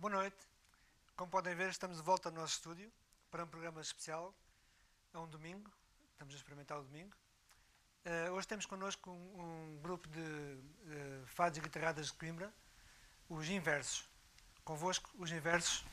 Boa noite. Como podem ver, estamos de volta ao nosso estúdio para um programa especial. É um domingo, estamos a experimentar o domingo. Uh, hoje temos connosco um, um grupo de uh, fados e guitarradas de Coimbra, os Inversos. Convosco, os Inversos.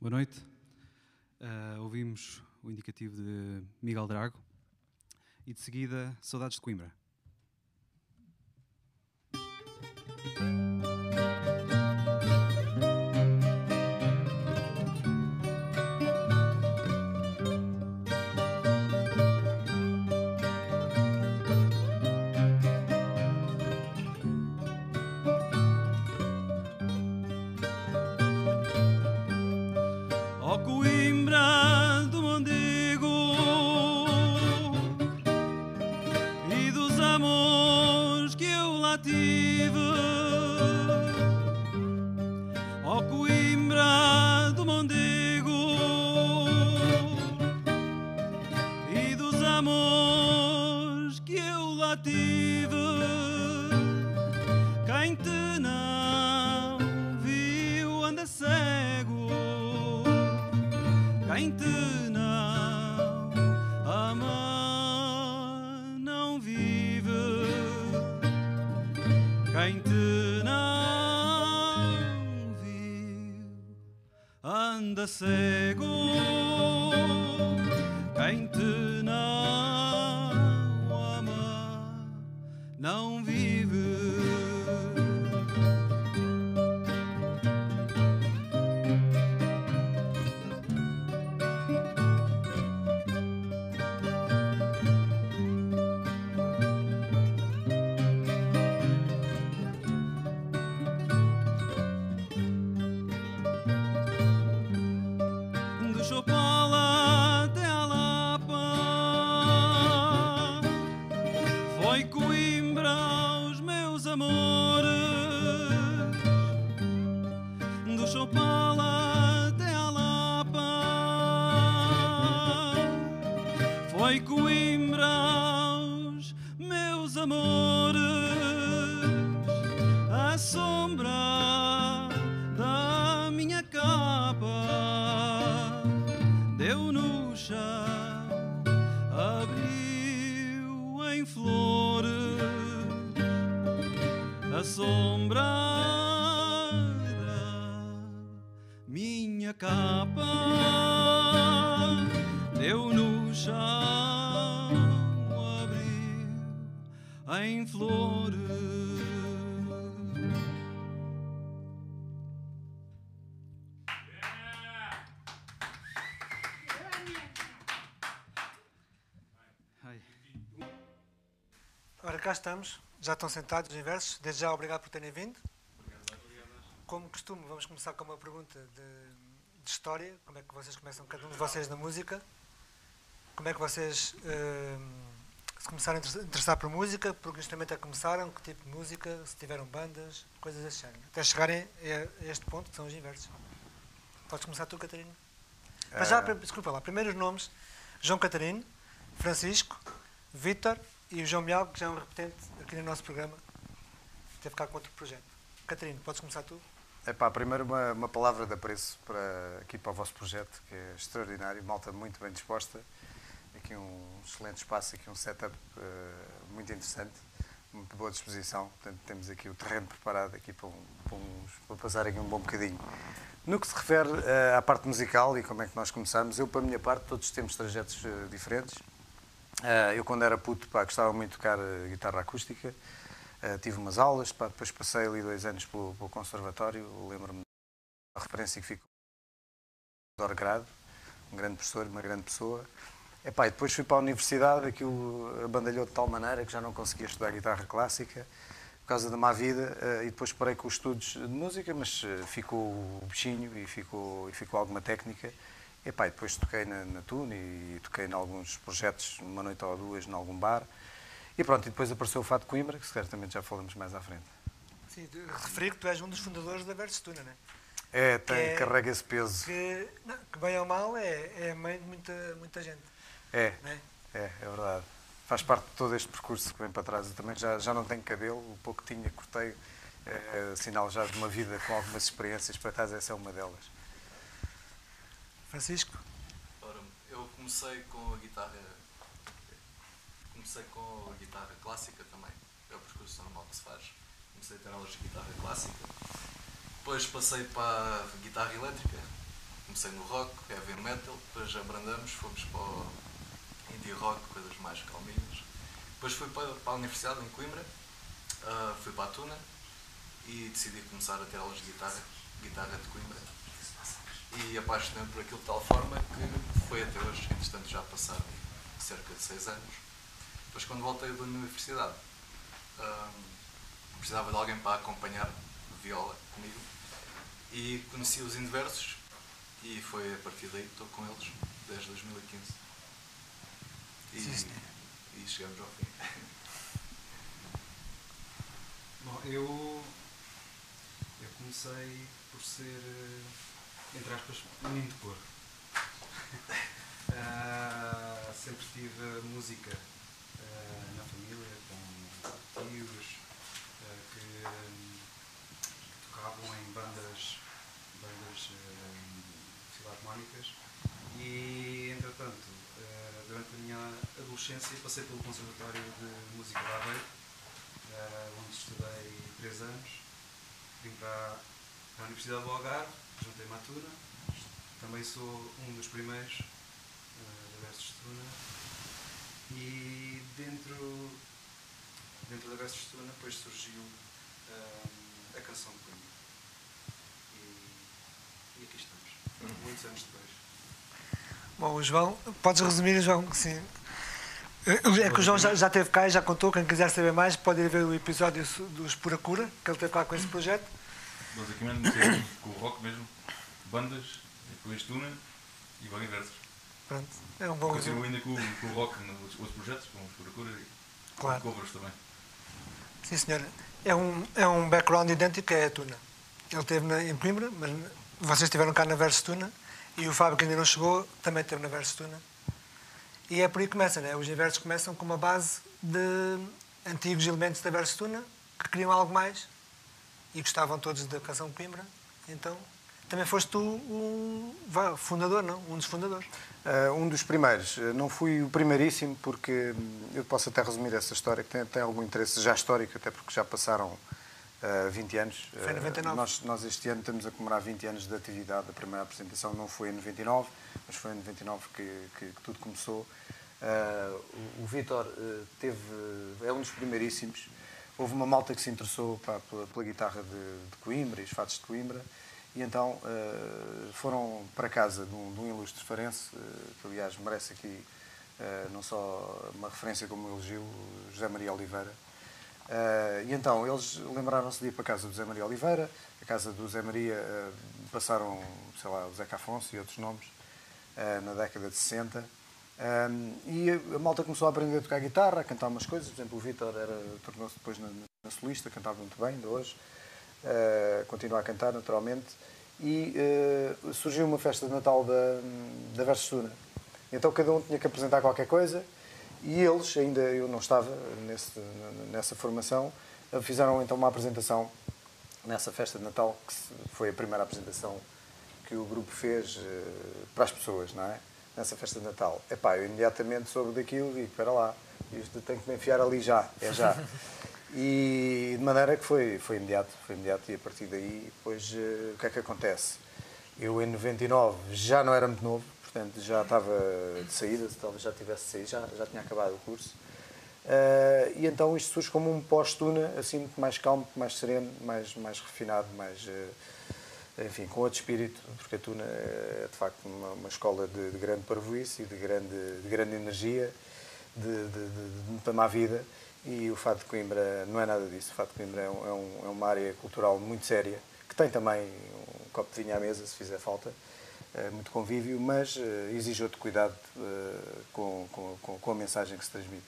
Boa noite. Uh, ouvimos o indicativo de Miguel Drago e de seguida Saudades de Coimbra. like we cá estamos, já estão sentados os inversos. Desde já, obrigado por terem vindo. Como costume, vamos começar com uma pergunta de, de, história. Como é que vocês começam, cada um de vocês, na música? como é que vocês uh, se começaram a interessar por música, por que instrumento é que começaram, que tipo de música, se tiveram bandas, coisas desse género. Até chegarem a este ponto, que são os inversos. Podes começar tu, Catarina. Mas já, uh... desculpa lá, primeiros nomes, João Catarino, Francisco, Vítor e o João Mial, que já é um repetente aqui no nosso programa, teve cá com outro projeto. Catarina, podes começar tu? É pá, primeiro uma, uma palavra de apreço para, aqui para o vosso projeto, que é extraordinário, malta muito bem disposta. Aqui um excelente espaço, aqui um setup uh, muito interessante, muito boa disposição. Portanto, temos aqui o terreno preparado aqui para, um, para, uns, para passar aqui um bom bocadinho. No que se refere uh, à parte musical e como é que nós começamos, eu, para a minha parte, todos temos trajetos uh, diferentes. Eu, quando era puto, pá, gostava muito de tocar guitarra acústica. Uh, tive umas aulas, pá, depois passei ali dois anos pelo, pelo conservatório, lembro-me da referência que ficou do Orgrado, um grande professor, uma grande pessoa. Epá, e depois fui para a universidade, aquilo abandalhou de tal maneira que já não conseguia estudar guitarra clássica por causa da má vida uh, e depois parei com os estudos de música, mas uh, ficou o bichinho e ficou, e ficou alguma técnica. Epá, e depois toquei na, na Tune e, toquei em alguns projetos, uma noite ou duas, em algum bar. E pronto, e depois apareceu o Fato de Coimbra, que certamente já falamos mais à frente. Sim, referi que tu és um dos fundadores da Versatuna, não é? É, tem, é, carrega esse peso. Que, não, que, bem ou mal é, é mãe de muita, muita gente. É, é, é, é verdade. Faz parte de todo este percurso que vem para trás. Eu também já, já não tenho cabelo, o pouco que tinha cortei, é, sinal já de uma vida com algumas experiências, para trás essa é uma delas. Francisco? Ora, eu comecei com a guitarra comecei com a guitarra clássica também, é o percurso normal que se faz. Comecei a ter aulas de guitarra clássica, depois passei para a guitarra elétrica, comecei no rock, heavy metal, depois abrandamos, fomos para o indie rock, coisas mais calminhas. Depois fui para, a universidade em Coimbra, uh, fui para a Tuna e decidi começar a ter aulas de guitarra, guitarra de Coimbra. E apaixonei-me por aquilo de tal forma que foi até hoje, entretanto já passaram cerca de seis anos depois, quando voltei da universidade, precisava de alguém para acompanhar viola comigo e conheci os Inversos e foi a partir daí que estou com eles desde 2015. E, Sim, e chegamos ao fim. Bom, eu, eu comecei por ser, eh, entre aspas, menino de cor. uh, sempre tive música na família, com tios uh, que, tocavam em bandas, bandas filarmónicas e, entretanto, uh, durante a minha adolescência passei pelo Conservatório de Música da Aveiro, uh, onde estudei três anos. Vim para a Universidade do Algarve, juntei-me à Tuna. Também sou um dos primeiros uh, da Versus Tuna e dentro, dentro da Versus Tuna depois surgiu um, a canção de Coimbra. E, e aqui estamos, muitos anos depois. Bom, João, podes resumir, João? Sim. É que o João já, já teve cá e já contou. Quem quiser saber mais pode ir ver o episódio dos Pura Cura, que ele teve cá com esse projeto. Basicamente, comecei com o rock mesmo, bandas, depois Tuna e Vaga Versos. Pronto, é um bom Continuo ainda com, com o rock nos outros projetos, com os Procura e claro. com covers também. Sim, senhor. É um, é um background idêntico, é a Tuna. Ele esteve na, em Coimbra, mas vocês estiveram cá na Verso Tuna e o Fábio, que ainda não chegou, também esteve na Verso Tuna. E é por aí que começa, né? Os inversos começam com uma base de antigos elementos da Verso Tuna que queriam algo mais e gostavam todos da canção Coimbra. Então, também foste tu um fundador, não? Um dos fundadores. Uh, um dos primeiros. Eh, não fui o primeiríssimo, porque hum, eu posso até resumir essa história, que tem, tem algum interesse já histórico, até porque já passaram uh, 20 anos. Foi em 99. Uh, nós, nós este ano estamos a comemorar 20 anos de atividade. A primeira apresentação não foi em 99, mas foi em 99 que, que, que tudo começou. O, o Vítor teve, é um dos primeiríssimos. Houve uma malta que se interessou pá, pela, pela, guitarra de, de Coimbra e os fatos de Coimbra e então uh, foram para casa de um, de um ilustre farense, uh, que aliás merece aqui uh, não só uma referência como um elogio, José Maria Oliveira. e então eles lembraram-se de ir para a casa do José Maria Oliveira, a casa do José Maria passaram, sei lá, o Zeca Afonso e outros nomes, na década de 60. Um, e a, malta começou a aprender a tocar guitarra, a cantar umas coisas. Por exemplo, o Vítor tornou-se depois na, na, solista, cantava muito bem, ainda hoje. Uh, continua a cantar, naturalmente. E uh, surgiu uma festa de Natal da, da Versus Tuna. Então cada um tinha que apresentar qualquer coisa e eles, ainda eu não estava nesse, nessa formação, fizeram então uma apresentação nessa festa de Natal, que foi a primeira apresentação que o grupo fez uh, para as pessoas, não é? Nessa festa de Natal. Epá, eu imediatamente soube daquilo e espera lá, isto tem que me enfiar ali já, é já. e de maneira que foi, foi imediato, foi imediato e a partir daí, depois, uh, o que é que acontece? Eu em 99 já não era muito novo, portanto já estava de saída, talvez já tivesse saído, já, já tinha acabado o curso. Uh, e então isto surge como um pós-tuna, assim, muito mais calmo, mais sereno, mais, mais refinado, mais. Uh, enfim, com outro espírito, porque a Tuna é de facto uma, uma escola de, de, grande parvoíce e de grande, de grande energia, de, de, de, muita má vida. E o Fado de Coimbra não é nada disso. O Fado de Coimbra é, é, um, é uma área cultural muito séria, que tem também um copo de vinho à mesa, se fizer falta é muito convívio, mas uh, exige outro cuidado uh, com, com, com, a mensagem que se transmite.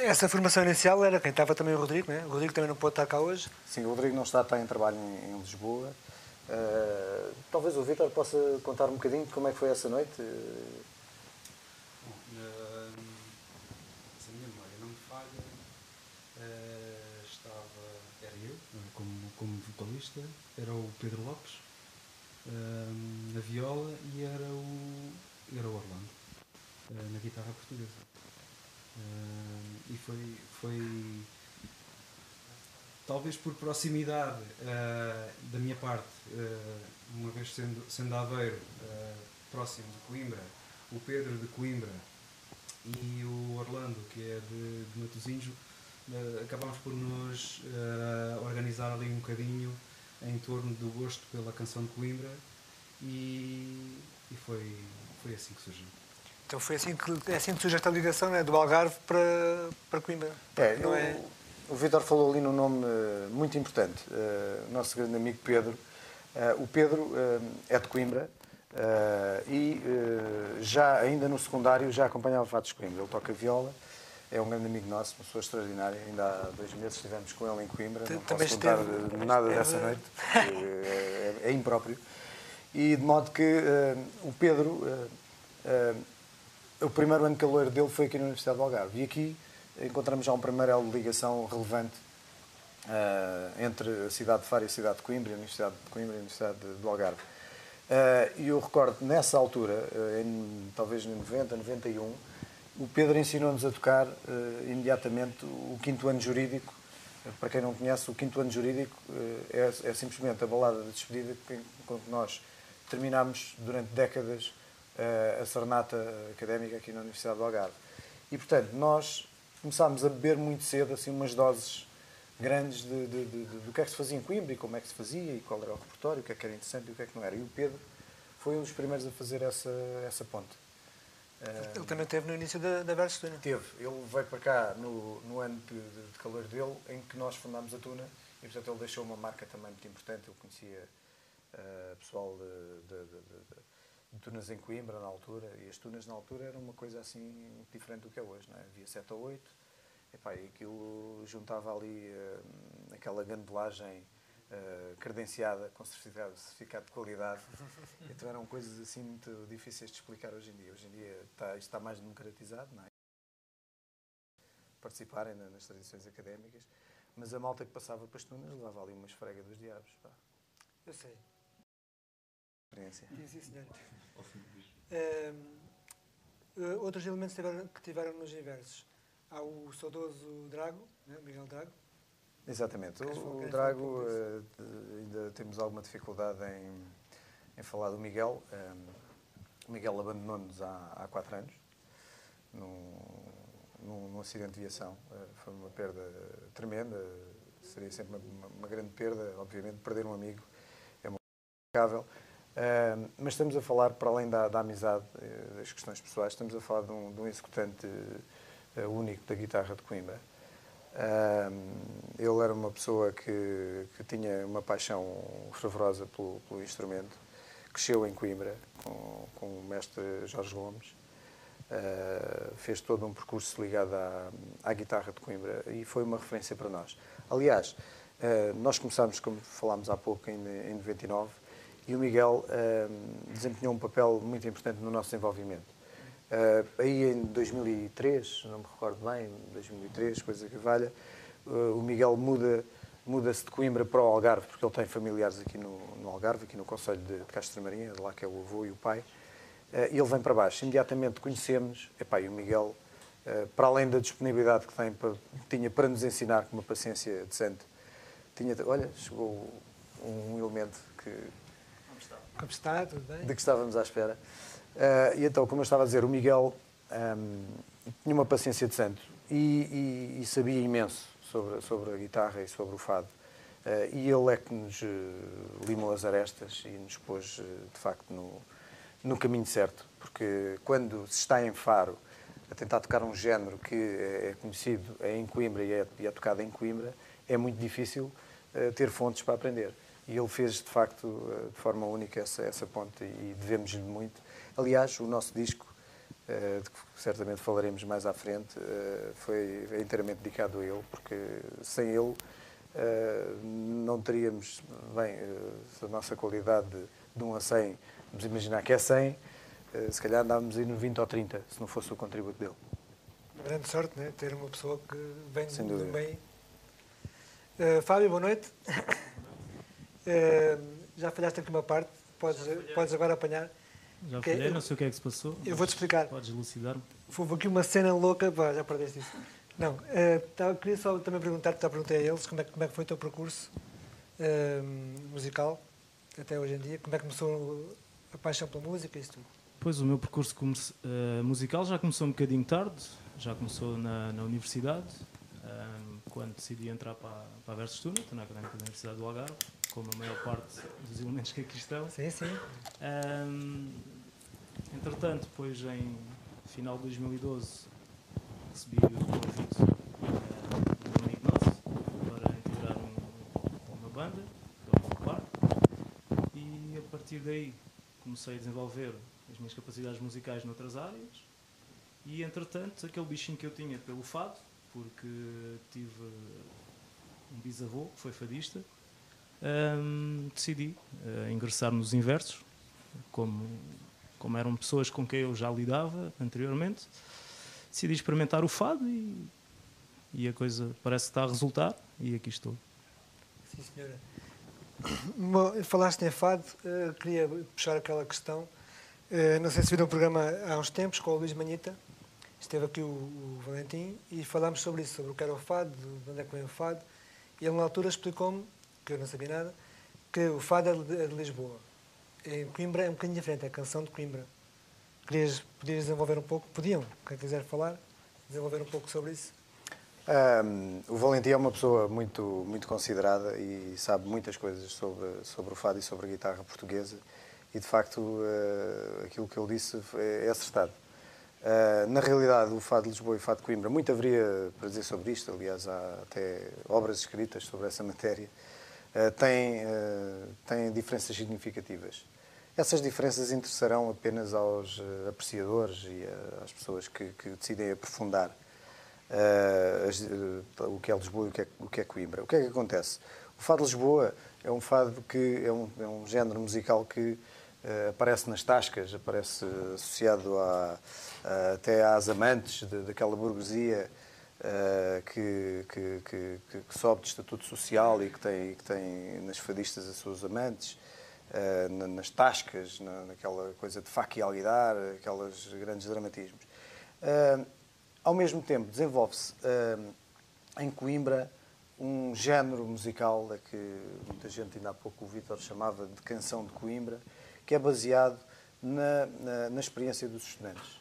Essa formação inicial era quem estava também o Rodrigo, né? O Rodrigo também não pode estar cá hoje? Sim, o Rodrigo não está, está em trabalho em, em Lisboa. Uh, talvez o Vítor possa contar um bocadinho de como é que foi essa noite. Bom, se a minha memória não me falha, estava, era eu, como, como vocalista, era o Pedro Lopes, na viola e era o, era o Orlando na guitarra portuguesa. Uh, e foi, foi talvez por proximidade uh, da minha parte, uma vez sendo, sendo Aveiro, próximo de Coimbra, o Pedro de Coimbra e o Orlando, que é de, de Matosinhos, acabámos por nos organizar ali um bocadinho em torno do gosto pela canção de Coimbra e, e foi, foi assim que surgiu. Então foi assim que, é assim que surge esta ligação né, do Algarve para, para Coimbra. É, não é... O, o Vitor falou ali num nome uh, muito importante, uh, nosso grande amigo Pedro. Uh, o Pedro é de Coimbra e já ainda no secundário já acompanhava Fatos de Coimbra. Ele toca viola é um grande amigo nosso, uma pessoa extraordinária. Ainda há dois meses estivemos com ele em Coimbra. Não Também posso contar esteve... nada dessa noite, é, é, é, impróprio. E de modo que uh, o Pedro, uh, uh, o primeiro ano calor dele foi aqui na Universidade do Algarve. E aqui encontramos já um primeiro elo de ligação relevante entre a cidade de Faro e a cidade de Coimbra, a Universidade de Coimbra e a Universidade do Algarve. E eu recordo, nessa altura, em, talvez em 90, 91, o Pedro ensinou-nos a tocar uh, imediatamente o quinto ano jurídico. Para quem não conhece, o quinto ano jurídico uh, é, é, simplesmente a balada de despedida com que nós terminámos durante décadas uh, a serenata académica aqui na Universidade do Algarve. E, portanto, nós começámos a beber muito cedo assim umas doses grandes de, de, de, de, do que é que se fazia em Coimbra e como é que se fazia e qual era o repertório, o que é que era interessante e o que é que não era. E o Pedro foi um dos primeiros a fazer essa, essa ponte. Ele também esteve no início da, da Versus Tuna. Teve. Ele veio para cá no, no ano de, de, calor dele, em que nós fundámos a Tuna, e portanto ele deixou uma marca também muito importante. Eu conhecia uh, pessoal de, de, de, Tunas em Coimbra na altura, e as Tunas na altura eram uma coisa assim diferente do que é hoje, não é? Havia 7 ou 8, e aquilo juntava ali uh, aquela gandelagem uh, credenciada com certificado, certificado de qualidade. então eram coisas assim muito difíceis de explicar hoje em dia. Hoje em dia está, isto está mais democratizado, não é? Participarem nas tradições académicas, mas a malta que passava para as tunas levava ali uma esfrega dos diabos. Pá. Eu sei. Experiência. Sim, senhor. uh, outros elementos tiveram, que tiveram nos inversos. Há o saudoso Drago, né? Miguel Drago, Exatamente. O, o Drago, uh, ainda temos alguma dificuldade em, em falar do Miguel. Um, ehm, o Miguel abandonou-nos há, há quatro anos, num, num, num acidente de viação. Uh, foi uma perda tremenda, seria sempre uma, uma, grande perda, obviamente, perder um amigo é uma coisa Mas estamos a falar, para além da, da amizade, uh, das questões pessoais, estamos a falar de um, de um executante único da guitarra de Coimbra ele era uma pessoa que, que tinha uma paixão fervorosa pelo, pelo instrumento. Cresceu em Coimbra com, com o mestre Jorge Gomes. Uh, fez todo um percurso ligado à, à, guitarra de Coimbra e foi uma referência para nós. Aliás, uh, nós começámos, como falámos há pouco, em, em 99 e o Miguel uh, desempenhou um papel muito importante no nosso desenvolvimento. aí em 2003, não me recordo bem, 2003, coisa que valha, o Miguel muda muda-se de Coimbra para o Algarve, porque ele tem familiares aqui no, no Algarve, aqui no Conselho de, de Castro Marinha, de lá que é o avô e o pai. Uh, e ele vem para baixo. Imediatamente conhecemos, epá, e o Miguel, uh, para além da disponibilidade que tem para, tinha para nos ensinar com uma paciência decente, tinha, olha, chegou um elemento que... Como está? Tudo bem? De que estávamos à espera. Uh, e então, como eu estava a dizer, o Miguel um, ehm, tinha uma paciência decente e, e, e sabia imenso sobre, sobre a guitarra e sobre o fado. Uh, e ele é que nos uh, limou as arestas e nos pôs, uh, de facto, no, no caminho certo. Porque quando se está em Faro a tentar tocar um género que é, é conhecido é em Coimbra e é, e é tocado em Coimbra, é muito difícil ter fontes para aprender. E ele fez, de facto, de forma única essa, essa ponte e devemos-lhe muito. Aliás, o nosso disco eh, de que certamente falaremos mais à frente, eh, foi inteiramente dedicado a ele, porque sem ele eh, não teríamos, bem, a nossa qualidade de 1 a 100, vamos imaginar que é 100, se calhar andávamos aí no 20 ou 30, se não fosse o contributo dele. Grande sorte, né? Ter uma pessoa que vem do meio. Uh, Fábio, boa noite. Uh, já falhaste aqui uma parte, podes, podes agora apanhar. Já falhei, okay. não sei o que é que se passou. Eu vou-te explicar. Podes elucidar-me. Houve aqui uma cena louca, pá, já perdeste isso. Não, uh, tá, queria só também perguntar-te, já perguntei a eles, como é, como é que foi o teu percurso uh, musical até hoje em dia, como é que começou a paixão pela música e isso tudo? Pois, o meu percurso uh, musical já começou um bocadinho tarde, já começou na, na universidade, quando decidi entrar para, para a Versus Student, na Académica da Universidade do Algarve, como a maior parte dos elementos que aqui estão. Sim, sim. Um, entretanto, depois em final de 2012, recebi o convite uh, de um amigo nosso para integrar um, uma banda, do Park, e a partir daí comecei a desenvolver as minhas capacidades musicais noutras áreas. E entretanto, aquele bichinho que eu tinha pelo fado, porque tive um bisavô que foi fadista, um, decidi uh, ingressar nos inversos, como, como eram pessoas com quem eu já lidava anteriormente. Decidi experimentar o fado e, e a coisa parece que está a resultar e aqui estou. Sim, senhora. Bom, falaste em fado, uh, queria puxar aquela questão. Uh, não sei se viram o programa há uns tempos com o Luís Manita. Esteve aqui o, o Valentim e falámos sobre isso, sobre o que era o fado, de onde é que vem o fado. E ele, na altura, explicou-me que eu não sabia nada, que o fado é é de Lisboa. Em Coimbra é um bocadinho diferente, é a canção de Coimbra. Querias, podias desenvolver um pouco? Podiam, quem quiser falar, desenvolver um pouco sobre isso. Um, o Valentim é uma pessoa muito, muito considerada e sabe muitas coisas sobre, sobre o fado e sobre a guitarra portuguesa e, de facto, uh, aquilo que ele disse é, é acertado. Uh, na realidade, o Fado de Lisboa e o Fado de Coimbra, muito haveria para dizer sobre isto, aliás, há até obras escritas sobre essa matéria, têm, uh, têm diferenças significativas. Essas diferenças interessarão apenas aos apreciadores e às pessoas que, que decidem aprofundar o que é Lisboa e o que é, o que é Coimbra. O que é que acontece? O Fado Lisboa é um fado que é um, é um género musical que aparece nas tascas, aparece associado a uh, até às amantes de, daquela burguesia uh, que, que, que, que, sobe de estatuto social e que tem, que tem nas fadistas as suas amantes, uh, nas tascas, na, naquela coisa de faca e alguidar, aqueles grandes dramatismos. ao mesmo tempo, desenvolve-se em Coimbra um género musical a que muita gente, ainda há pouco o Vítor chamava de canção de Coimbra, que é baseado na, na, na experiência dos estudantes.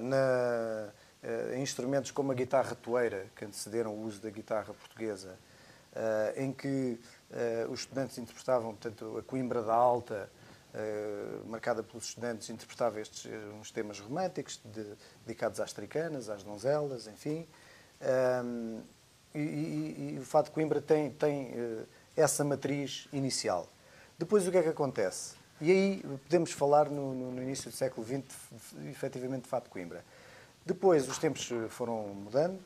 Na, uh, instrumentos como a guitarra toeira, que antecederam o uso da guitarra portuguesa, uh, em que os estudantes interpretavam, portanto, a Coimbra da Alta, marcada pelos estudantes, interpretava estes uns temas românticos de, dedicados às tricanas, às donzelas, enfim. E, e, e, o Fado de Coimbra tem, tem essa matriz inicial. Depois, o que é que acontece? E aí podemos falar no, no, início do século XX, efetivamente, de Fado de Coimbra. Depois os tempos foram mudando,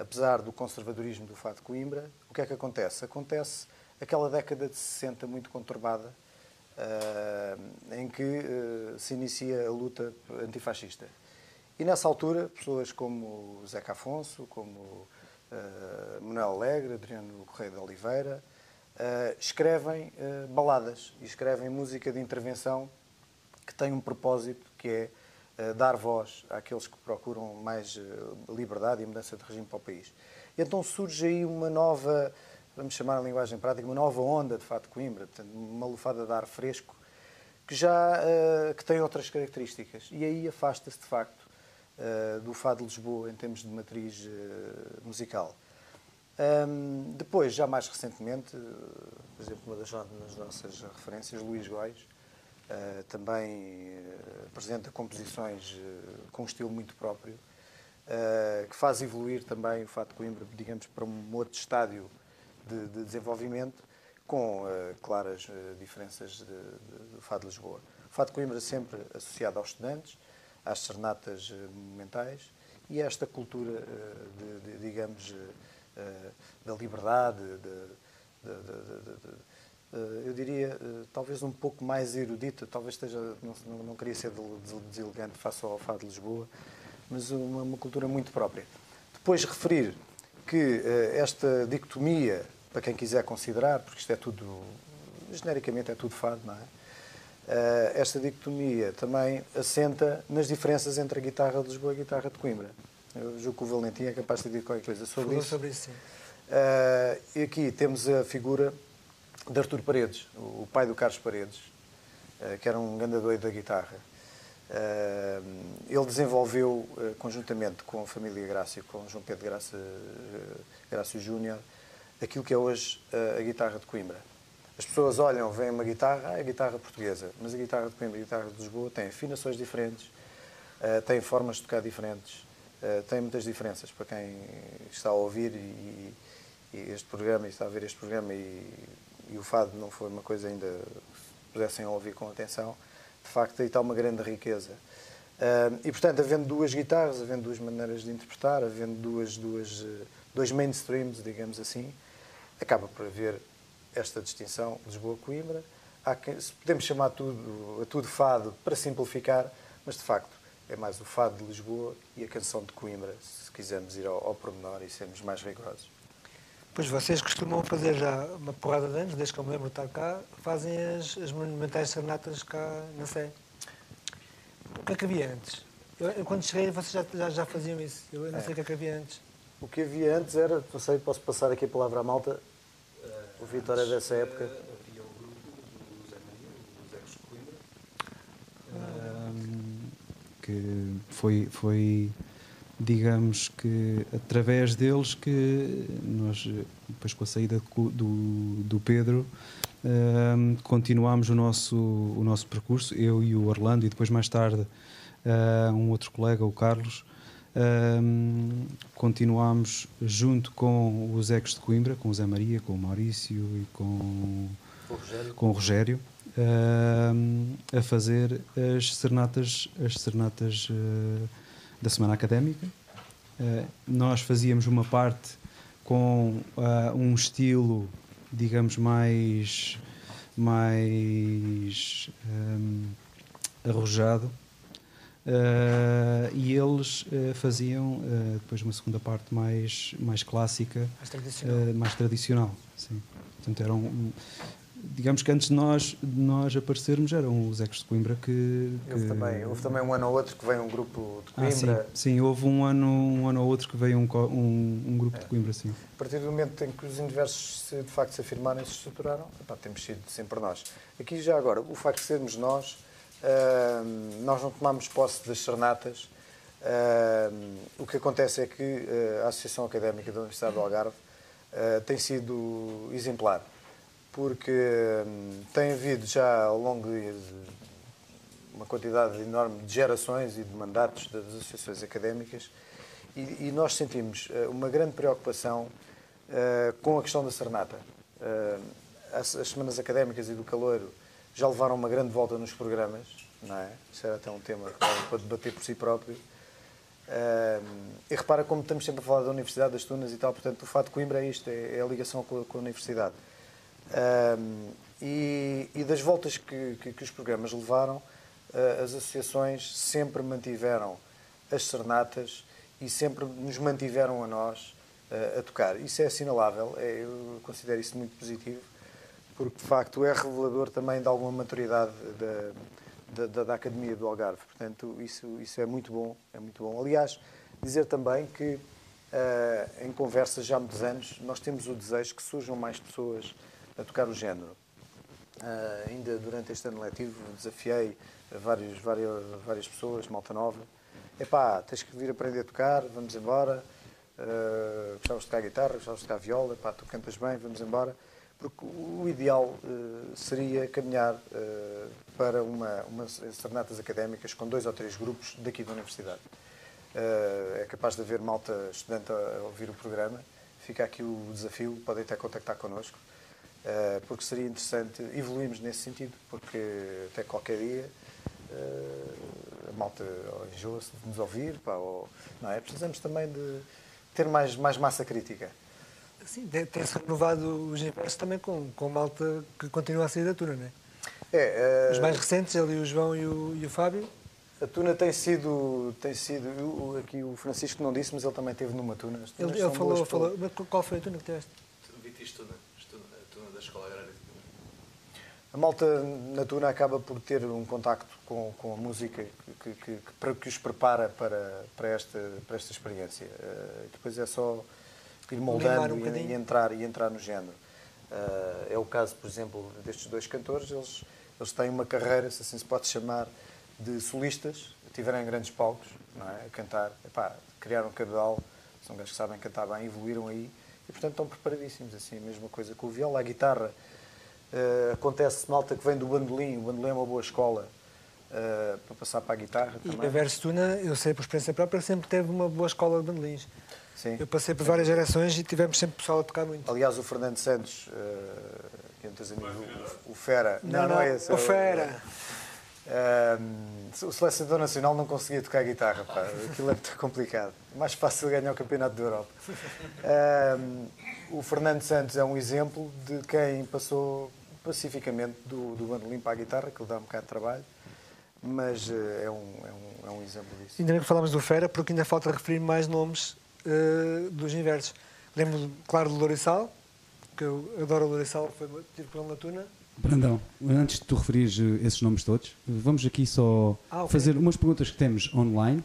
apesar do conservadorismo do Fado Coimbra, o que é que acontece? Acontece aquela década de 60 muito conturbada, uh, em que uh, se inicia a luta antifascista. E nessa altura, pessoas como Zeca Afonso, como uh, Manuel Alegre, Adriano Correia de Oliveira, escrevem baladas e escrevem música de intervenção que tem um propósito que é dar voz àqueles que procuram mais liberdade e mudança de regime para o país. E então surge aí uma nova vamos chamar a linguagem prática, uma nova onda de Fado de Coimbra, uma lufada de ar fresco que já uh, que tem outras características. E aí afasta-se, de facto, do Fado de Lisboa em termos de matriz musical. Depois, já mais recentemente, por exemplo, uma das nossas referências, Luís Góis, também apresenta composições com um estilo muito próprio, que faz evoluir também o Fado de Coimbra, digamos, para um outro estádio de, de desenvolvimento, com uh, claras uh, diferenças do Fado de Lisboa. O Fado de Coimbra sempre associado aos estudantes, às serenatas uh, momentais e a esta cultura, de, de, digamos, da liberdade, de, eu diria, talvez um pouco mais erudita, talvez esteja, não, não queria ser deselegante face ao Fado de Lisboa, mas uma, uma cultura muito própria. Depois referir que esta dicotomia para quem quiser considerar, porque isto é tudo, genericamente é tudo fado, não é? Esta dicotomia também assenta nas diferenças entre a guitarra de Lisboa e a guitarra de Coimbra. Eu julgo que o Valentim é capaz de dizer qualquer coisa sobre Falou isso. sobre isso, sim. Uh, e aqui temos a figura de Artur Paredes, o pai do Carlos Paredes, uh, que era um grande doido da guitarra. ele desenvolveu, conjuntamente com a família Grácio, com João Pedro Graça, Grácio Júnior, aquilo que é hoje a, guitarra de Coimbra. As pessoas olham, veem uma guitarra, ah, é a guitarra portuguesa, mas a guitarra de Coimbra e a guitarra de Lisboa tem afinações diferentes, tem formas de tocar diferentes, tem muitas diferenças para quem está a ouvir e, e este programa, e está a ver este programa e, e, o fado não foi uma coisa ainda que pudessem ouvir com atenção, de facto aí está uma grande riqueza. Uh, e portanto, havendo duas guitarras, havendo duas maneiras de interpretar, havendo duas, duas, dois mainstreams, digamos assim, acaba por haver esta distinção Lisboa-Coimbra. Podemos chamar tudo, a tudo fado para simplificar, mas de facto é mais o fado de Lisboa e a canção de Coimbra, se quisermos ir ao, ao pormenor e sermos mais rigorosos. Pois vocês costumam fazer já uma porrada de anos, desde que eu me lembro de estar cá, fazem as, as monumentais serenatas cá na Sé. O que é que havia antes? Eu, eu quando cheguei, vocês já, já, já faziam isso. Eu não é. sei o que é que havia antes. O que havia antes era, não sei, posso passar aqui a palavra à malta, o Vitória é dessa época. Havia o grupo do Zé Maria, Ecos de Coimbra. que foi, foi, digamos que, através deles que nós, depois com a saída do, do Pedro, um, continuámos o nosso, o nosso percurso, eu e o Orlando, e depois mais tarde um outro colega, o Carlos, um, continuámos junto com os Ecos de Coimbra, com o Zé Maria, com o Maurício e com o Rogério, com o Rogério um, a fazer as serenatas, as serenatas uh, da Semana Académica. Uh, nós fazíamos uma parte com uh, um estilo, digamos, mais, mais um, arrojado, Uh, e eles faziam depois uma segunda parte mais mais clássica mais tradicional, mais tradicional sim. portanto eram digamos que antes de nós de nós aparecermos eram os Ecos de Coimbra que, que... Houve, também, houve também um ano ou outro que veio um grupo de Coimbra ah, sim, sim, houve um ano um ano ou outro que veio um, um, um grupo é. de Coimbra sim a partir do momento em que os universos de facto se afirmaram e se estruturaram epá, temos sido sempre nós aqui já agora o facto de sermos nós Uh, nós não tomamos posse das serenatas. Uh, o que acontece é que uh, a Associação Académica da Universidade do Algarve tem sido exemplar, porque tem havido já ao longo de uma quantidade enorme de gerações e de mandatos das associações académicas e, e nós sentimos uma grande preocupação com a questão da serenata. As, as, semanas académicas e do caloiro já levaram uma grande volta nos programas, não é? Isso era até um tema para debater por si próprio. E repara como estamos sempre a falar da Universidade das Tunas e tal, portanto, o fato de Coimbra é isto, é, é a ligação com com a Universidade. Um, e, e, das voltas que, que, que os programas levaram, uh, as associações sempre mantiveram as serenatas e sempre nos mantiveram a nós uh, a tocar. Isso é assinalável, é, eu considero isso muito positivo, porque de facto é revelador também de alguma maturidade da da, da, Academia do Algarve. Portanto, isso, isso é muito bom, é muito bom. Aliás, dizer também que uh, em conversas já há muitos anos, nós temos o desejo que surjam mais pessoas a tocar o género. Uh, ainda durante este ano letivo desafiei vários, várias, várias pessoas, malta nova. Epá, tens que vir aprender a tocar, vamos embora. Uh, gostavas de tocar guitarra, gostavas de tocar viola, epá, tu cantas bem, vamos embora porque o ideal uh, seria caminhar uh, para uma, umas serenatas académicas com dois ou três grupos daqui da Universidade. É capaz de haver malta estudante a, ouvir o programa. Fica aqui o desafio, podem até contactar connosco, porque seria interessante evoluirmos nesse sentido, porque até qualquer dia a malta enjoa-se de nos ouvir, pá, ou, não é? Precisamos também de ter mais, mais massa crítica. Sim, tem-se renovado os inversos também com, com malta que continua a sair da Tuna, não é? É, uh... Os mais recentes, ali o João e o, e o Fábio. A Tuna tem sido, tem sido eu, aqui o Francisco não disse, mas ele também teve numa Tuna. Ele, ele falou, falou, mas qual foi a Tuna que tiveste? Vitis Tuna, a Tuna da Escola Agrária de A malta na Tuna acaba por ter um contacto com, com a música que, que, que, que os prepara para, para, esta, para esta experiência. Uh, depois é só ir moldando um e, e, entrar, e entrar no género. Uh, é o caso, por exemplo, destes dois cantores, eles, eles têm uma carreira, se assim se pode chamar, de solistas, tiveram grandes palcos, não é? a cantar, Epá, criaram um cabedal, são gajos que sabem cantar bem, evoluíram aí e, portanto, estão preparadíssimos. Assim, a mesma coisa com o viola, a guitarra. Uh, acontece malta que vem do bandolim, o bandolim é uma boa escola. Uh, para passar para a guitarra e também. a Verstuna, eu sei por experiência própria, sempre teve uma boa escola de bandolins. Sim. Eu passei por várias gerações e tivemos sempre pessoal a tocar muito. Aliás, o Fernando Santos, uh, que é um dos amigos, o, o Fera. Não, não, não é esse. O Fera. Uh, o selecionador nacional não conseguia tocar guitarra, pá. aquilo é muito complicado. Mais fácil ganhar o Campeonato da Europa. O Fernando Santos é um exemplo de quem passou pacificamente do, do bandolim para a guitarra, que lhe dá um bocado de trabalho, mas uh, é, um, é, um, é um exemplo disso. Ainda bem que falamos do Fera, porque ainda falta referir mais nomes uh, dos inversos. Lembro, claro, do Lourissal, que eu adoro o Lourissal, foi tiro pela Latuna. Brandão, antes de tu referires eh, esses nomes todos, vamos aqui só ah, okay. fazer umas perguntas que temos online,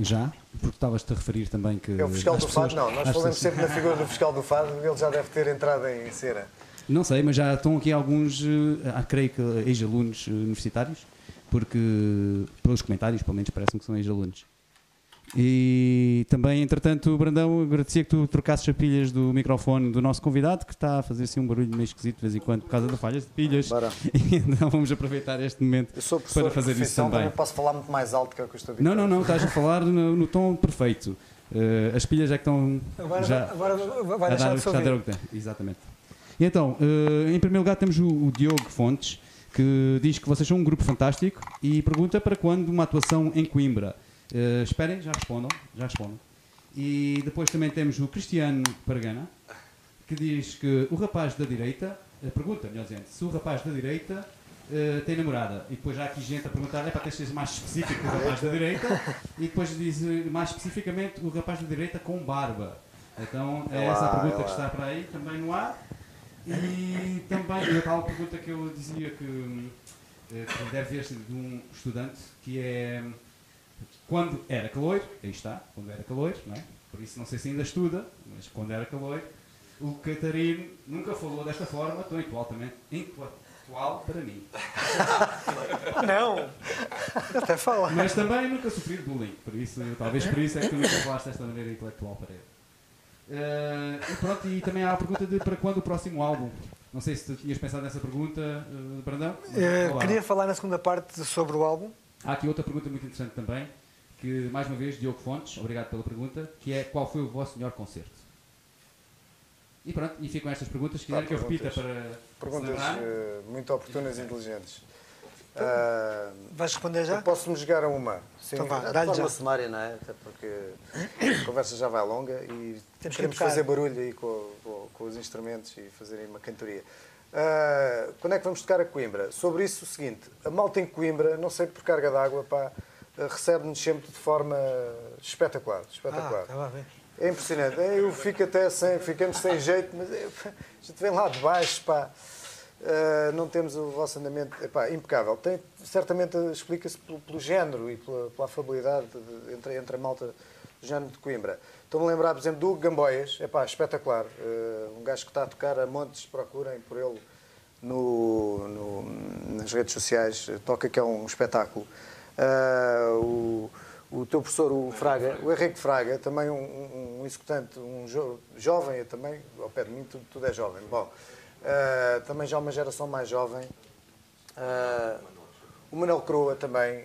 já, porque estavas-te a referir também que. É o fiscal do pessoas, Fado? Não, nós falamos sempre na figura do fiscal do Fado, ele já deve ter entrado em cera. Não sei, mas já estão aqui alguns, ah, creio que ex-alunos universitários, porque pelos comentários, pelo menos, parecem que são ex-alunos. E também, entretanto, Brandão, agradecia que tu trocasses as pilhas do microfone do nosso convidado, que está a fazer assim um barulho meio esquisito de vez em quando por causa da falhas de pilhas. Bora. E então vamos aproveitar este momento para fazer isso também. também. Posso falar muito mais alto que o que eu estou a Não, não, não, estás a falar no, no tom perfeito. Uh, as pilhas é que estão. Agora, já agora vai deixar de dar, Exatamente. E então, uh, em primeiro lugar, temos o, o Diogo Fontes, que diz que vocês são um grupo fantástico e pergunta para quando uma atuação em Coimbra. Uh, esperem, já respondam, já respondam. E depois também temos o Cristiano Pargana, que diz que o rapaz da direita, uh, pergunta, melhor dizendo, se o rapaz da direita uh, tem namorada. E depois há aqui gente a perguntar, é para ter ser mais específico o rapaz da direita. E depois diz mais especificamente o rapaz da direita com barba. Então é, essa a pergunta que está para aí, também no ar. E também, a tal pergunta que eu dizia que, que deve ver de um estudante, que é quando era calor, aí está, quando era calor, não é? Por isso não sei se ainda estuda, mas quando era calor, o Catarino nunca falou desta forma tão intelectualmente intelectual para mim. Não! Até fala. Mas também nunca sofri bullying, por isso, talvez por isso é que tu nunca falaste desta maneira intelectual para ele. Uh, e pronto, e também há a pergunta de para quando o próximo álbum. Não sei se tu tinhas pensado nessa pergunta, uh, Brandão. Uh, queria falar na segunda parte sobre o álbum. Há aqui outra pergunta muito interessante também, que, mais uma vez, Diogo Fontes, obrigado pela pergunta, que é qual foi o vosso melhor concerto? E pronto, e ficam estas perguntas. Se quiser que eu repita perguntas. para. Perguntas muito oportunas e inteligentes. Ah, Vais responder já? Posso-me jogar a uma? Sim, Então vá, de dá-lhe forma já. sumária, não é? Até porque a conversa já vai longa e Temos que queremos fazer barulho aí com, com- com os instrumentos e fazer aí uma cantoria. Ah, quando é que vamos tocar a Coimbra? Sobre isso, o seguinte: a malta em Coimbra, não sei por carga d'água, pá, recebe-nos sempre de forma espetacular. espetacular. Ah, ver. É impressionante. É, Eu fico até sem, ficamos sem jeito, mas é, pá, a gente vem lá de baixo, pá. Uh, não temos o vosso andamento epá, impecável. Tem, certamente explica-se pelo, pelo género e pela, pela afabilidade de- entre, entre a malta do género de Coimbra. Estou-me a lembrar, por exemplo, do Gamboias, epá, espetacular. Uh, um gajo que está a tocar a montes, procurem por ele no, no- nas redes sociais, toca que é um espetáculo. Uh, o, o teu professor, o Fraga, o Henrique Fraga, também um, um, executante, um jo- jovem também, ao pé de mim tudo, tudo é jovem. Bom, uh, também já uma geração mais jovem. O Manuel Croa também,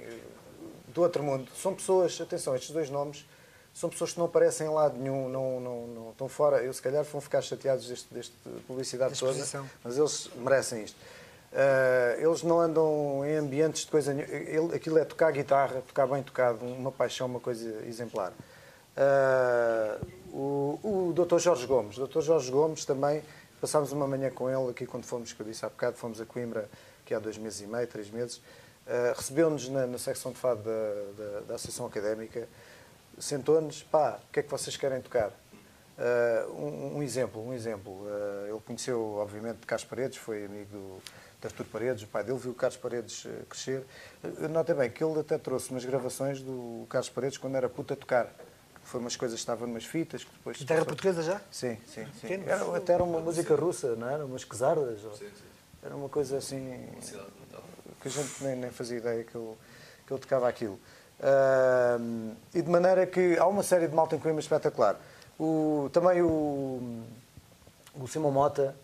do outro mundo. São pessoas, atenção, estes dois nomes, são pessoas que não aparecem em lado nenhum, não, não, não estão fora. Eu, se calhar, vão ficar chateados deste, deste publicidade Da toda, mas eles merecem isto. Uh, eles não andam em ambientes de coisa nenhuma. Aquilo é tocar guitarra, tocar bem tocado, uma paixão, uma coisa exemplar. Uh, o, o Dr. Jorge Gomes, o Dr. Jorge Gomes também, passámos uma manhã com ele aqui quando fomos, que eu disse há bocado, fomos a Coimbra, que há dois meses e meio, três meses, uh, recebeu-nos na, na secção de fado da, da, da Associação Académica, sentou-nos, pá, o que é que vocês querem tocar? Uh, um, um exemplo, um exemplo. Uh, ele conheceu, obviamente, Carlos Paredes, foi amigo do, de Artur Paredes, o pai dele, viu o Carlos Paredes uh, crescer. Uh, Nota bem que ele até trouxe umas gravações do Carlos Paredes quando era puta a tocar. Foi umas coisas que estavam numas fitas que depois... Guitarra portuguesa já? Sim, sim, sim. Era, até era uma música russa, não era? Umas quesardas. ou- Sim, sim. Era uma coisa assim Uma que a gente nem, nem fazia ideia que ele, que ele tocava aquilo. Ahm, e de maneira que há uma série de malta em Coimbra espetacular. O, também o, o Simão Mota,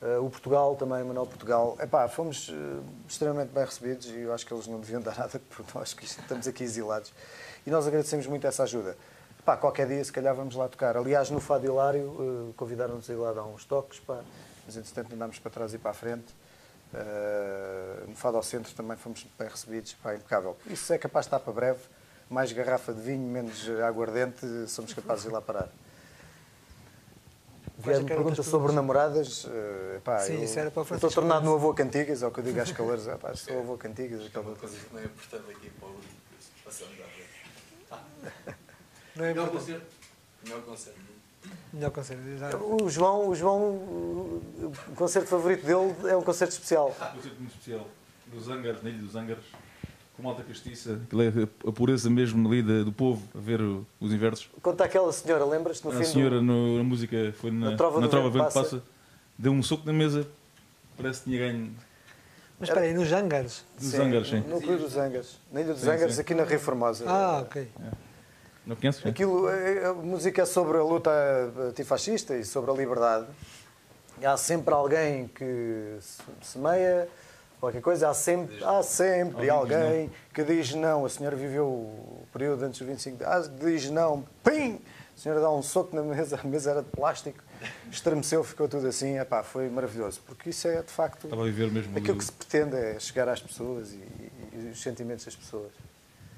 eh, o Portugal também, o Manuel Portugal. Epá, fomos eh, extremamente bem recebidos e eu acho que eles não deviam dar nada por nós, que estamos aqui exilados. E nós agradecemos muito essa ajuda. Pá, qualquer dia, se calhar, vamos lá tocar. Aliás, no Fado Hilário, eh, convidaram-nos a ir lá dar uns toques, pá, mas entretanto andámos para trás e para a frente. Eh, no Fado ao Centro também fomos bem recebidos, pá, impecável. Isso é capaz de estar para breve. Mais garrafa de vinho, menos aguardente, somos capazes de ir lá parar. Vieram-me quero outras perguntas sobre namoradas. eh, pá, Sim, eu, isso era para o eu estou tornado no avô Cantigas, é o que eu digo às calores. Ah, pá, sou avô Cantigas, É uma coisa. que não é importante aqui para o passamos à frente. Não é Melhor importante. concerto. Melhor concerto. Melhor conselho. já. O João, o João, o concerto favorito dele é um concerto especial. Um concerto muito especial. Dos Angares, na Ilha dos Angares, com malta castiça. Aquilo é a pureza mesmo ali do povo, a ver os inversos. Conta aquela senhora, lembras-te no A fim senhora do... no- na música foi na, Na Trova na do Trova Vento Passa. Passa, deu um soco na mesa, parece que tinha ganho Mas espera aí, nos Angares? dos Sim, Angares, sim. No Clube dos Angares. Na Ilha dos Sim, Angares, sim. aqui na Rio Formosa. Ah, ok. Não sim? Aquilo, é- a música é sobre a luta antifascista e sobre a liberdade. Há sempre alguém que se semeia qualquer coisa, há sempre, há sempre Alguém diz alguém que diz não. A senhora viveu o período antes dos 25 de ah, diz não, pim! A senhora dá um soco na mesa, a mesa era de plástico, estremeceu, ficou tudo assim. Epá, foi maravilhoso, porque isso é de facto Estava a viver mesmo ali. aquilo que se pretende é chegar às pessoas e, e- e os sentimentos das pessoas.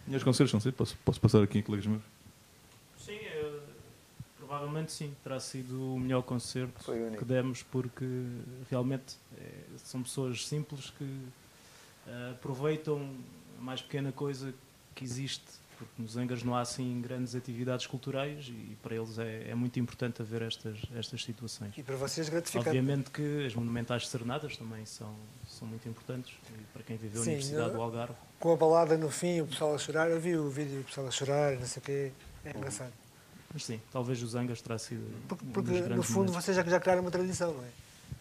E os concertos, não sei, posso, posso passar aqui em colegas meus? Provavelmente sim. Terá sido o melhor concerto que demos porque realmente eh, são pessoas simples que eh, aproveitam a mais pequena coisa que existe. Porque nos Angas não há assim grandes atividades culturais e para eles é, é muito importante haver estas, estas situações. E para vocês gratificante. Obviamente que as monumentais serenadas também são, são muito importantes e para quem viveu Sim, na Universidade do Algarve. Com a balada no fim, o pessoal a chorar. Eu vi o vídeo, o pessoal a chorar, não sei o quê. É engraçado. Mas sim, talvez os Angas terá sido Porque, um porque, dos no fundo, momentos. vocês já, já criaram uma tradição, não é?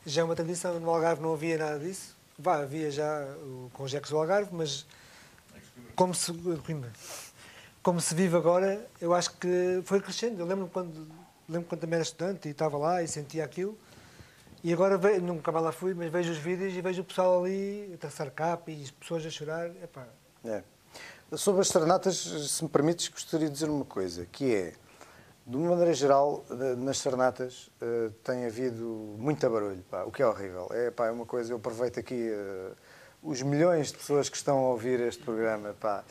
Já é uma tradição. No Algarve não havia nada disso. Vá, havia já o Conjecos do Algarve, mas como se, como se vive agora, eu acho que foi crescendo. Eu lembro quando, lembro quando também era estudante e estava lá e sentia aquilo. E agora, ve- nunca mais lá fui, mas vejo os vídeos e vejo o pessoal ali a traçar capa e as pessoas a chorar. Epá, É. Sobre as serenatas, se me permites, gostaria de dizer uma coisa, que é, de uma maneira geral, nas serenatas eh, tem havido muito barulho, pá, o que é horrível. É, pá, é uma coisa, eu aproveito aqui eh, os milhões de pessoas que estão a ouvir este programa, pá,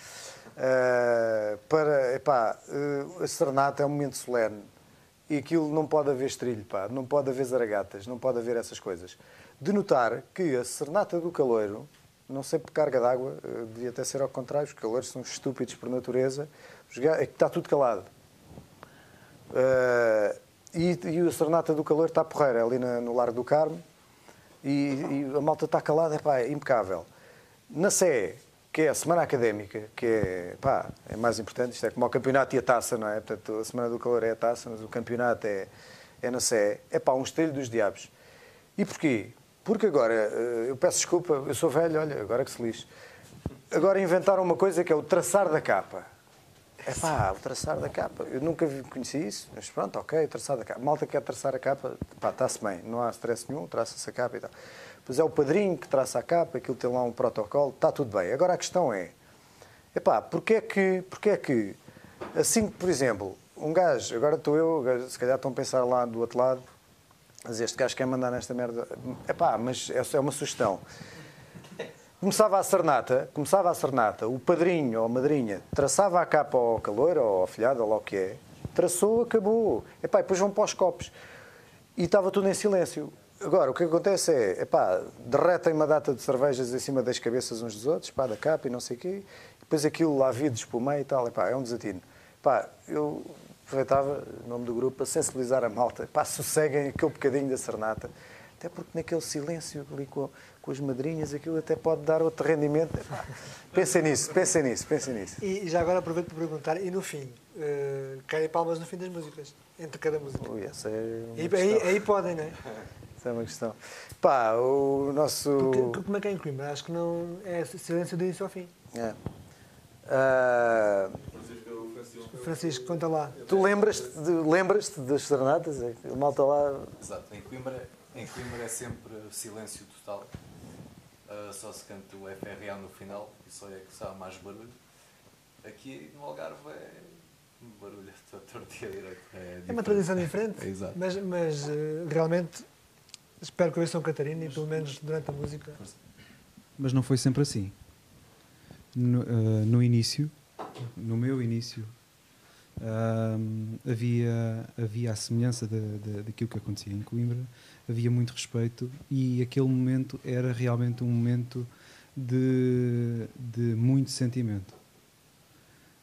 eh, para, eh, a serenata é um momento solene e aquilo não pode haver estrilho, pá, não pode haver zaragatas, não pode haver essas coisas. De notar que a serenata do caloiro, não sei por carga d'água, devia até ser ao contrário, os caloiros são estúpidos por natureza, é está tudo calado. Eh, e, e a serenata do calor está porreira, ali na- no Largo do Carmo, e, e a malta está calada, é pá, é impecável. Na Sé, que é a semana académica, que é, pá, é mais importante, isto é como o campeonato e a taça, não é? Portanto, a semana do calor é a taça, mas o campeonato é, é na Sé. É pá, um estelho dos diabos. E porquê? Porque agora, eh, eu peço desculpa, eu sou velho, olha, agora que se lixe. Agora inventaram uma coisa que é o traçar da capa. É pá, o traçar da capa. Eu nunca conheci isso, mas pronto, ok, o traçar da capa. Malta quer traçar a capa, pá, está-se bem, não há stress nenhum, traça-se a capa e tal. Pois é o padrinho que traça a capa, aquilo tem lá um protocolo, está tudo bem. Agora a questão é, epá, porque é que, porque é que, assim que, por exemplo, um gajo, agora estou eu, se calhar estão a pensar lá do outro lado, mas este gajo quer mandar nesta merda, epá, mas é é uma sugestão. Começava a serenata, começava a serenata, o padrinho ou a madrinha traçava a capa ao calor ou ao filhado, ou lá o que é, traçou, acabou. Epá, e depois vão para os copos. E estava tudo em silêncio. Agora, o que acontece é, epá, derretem uma data de cervejas em cima das cabeças uns dos outros, pá, da capa e não sei o quê, depois aquilo lá vidros por meio e tal, epá, é um desatino. Pá, eu aproveitava, em nome do grupo, para sensibilizar a malta, pá, sosseguem aquele bocadinho da serenata, até porque naquele silêncio ali com, com as madrinhas, aquilo até pode dar outro rendimento. Pensem nisso, pensem nisso, pensem nisso. E já agora aproveito para perguntar, e no fim, eh, querem palmas no fim das músicas? Entre cada música? Ui, essa é uma Aí, aí, aí podem, não é? Essa é uma questão. Pá, o nosso... Porque, como é que é em Coimbra? Acho que não é silêncio do início ao fim. É. Ah, Francisco, conta lá. tu lembras-te lembras das serenatas? É que A malta lá... Exato, em Coimbra, em Coimbra é sempre silêncio total. Ah, só se canta o FRA no final e só é que sabe mais barulho. Aqui no Algarve é barulho a torto e a direito. É, É uma tradição diferente, É, exato. mas, mas eh, realmente espero que eu São Catarina e pelo menos durante a música. Mas não foi sempre assim. No, eh, no início, no meu início, ahm, havia, havia a semelhança da, daquilo que acontecia em Coimbra, havia muito respeito e aquele momento era realmente um momento de, de muito sentimento.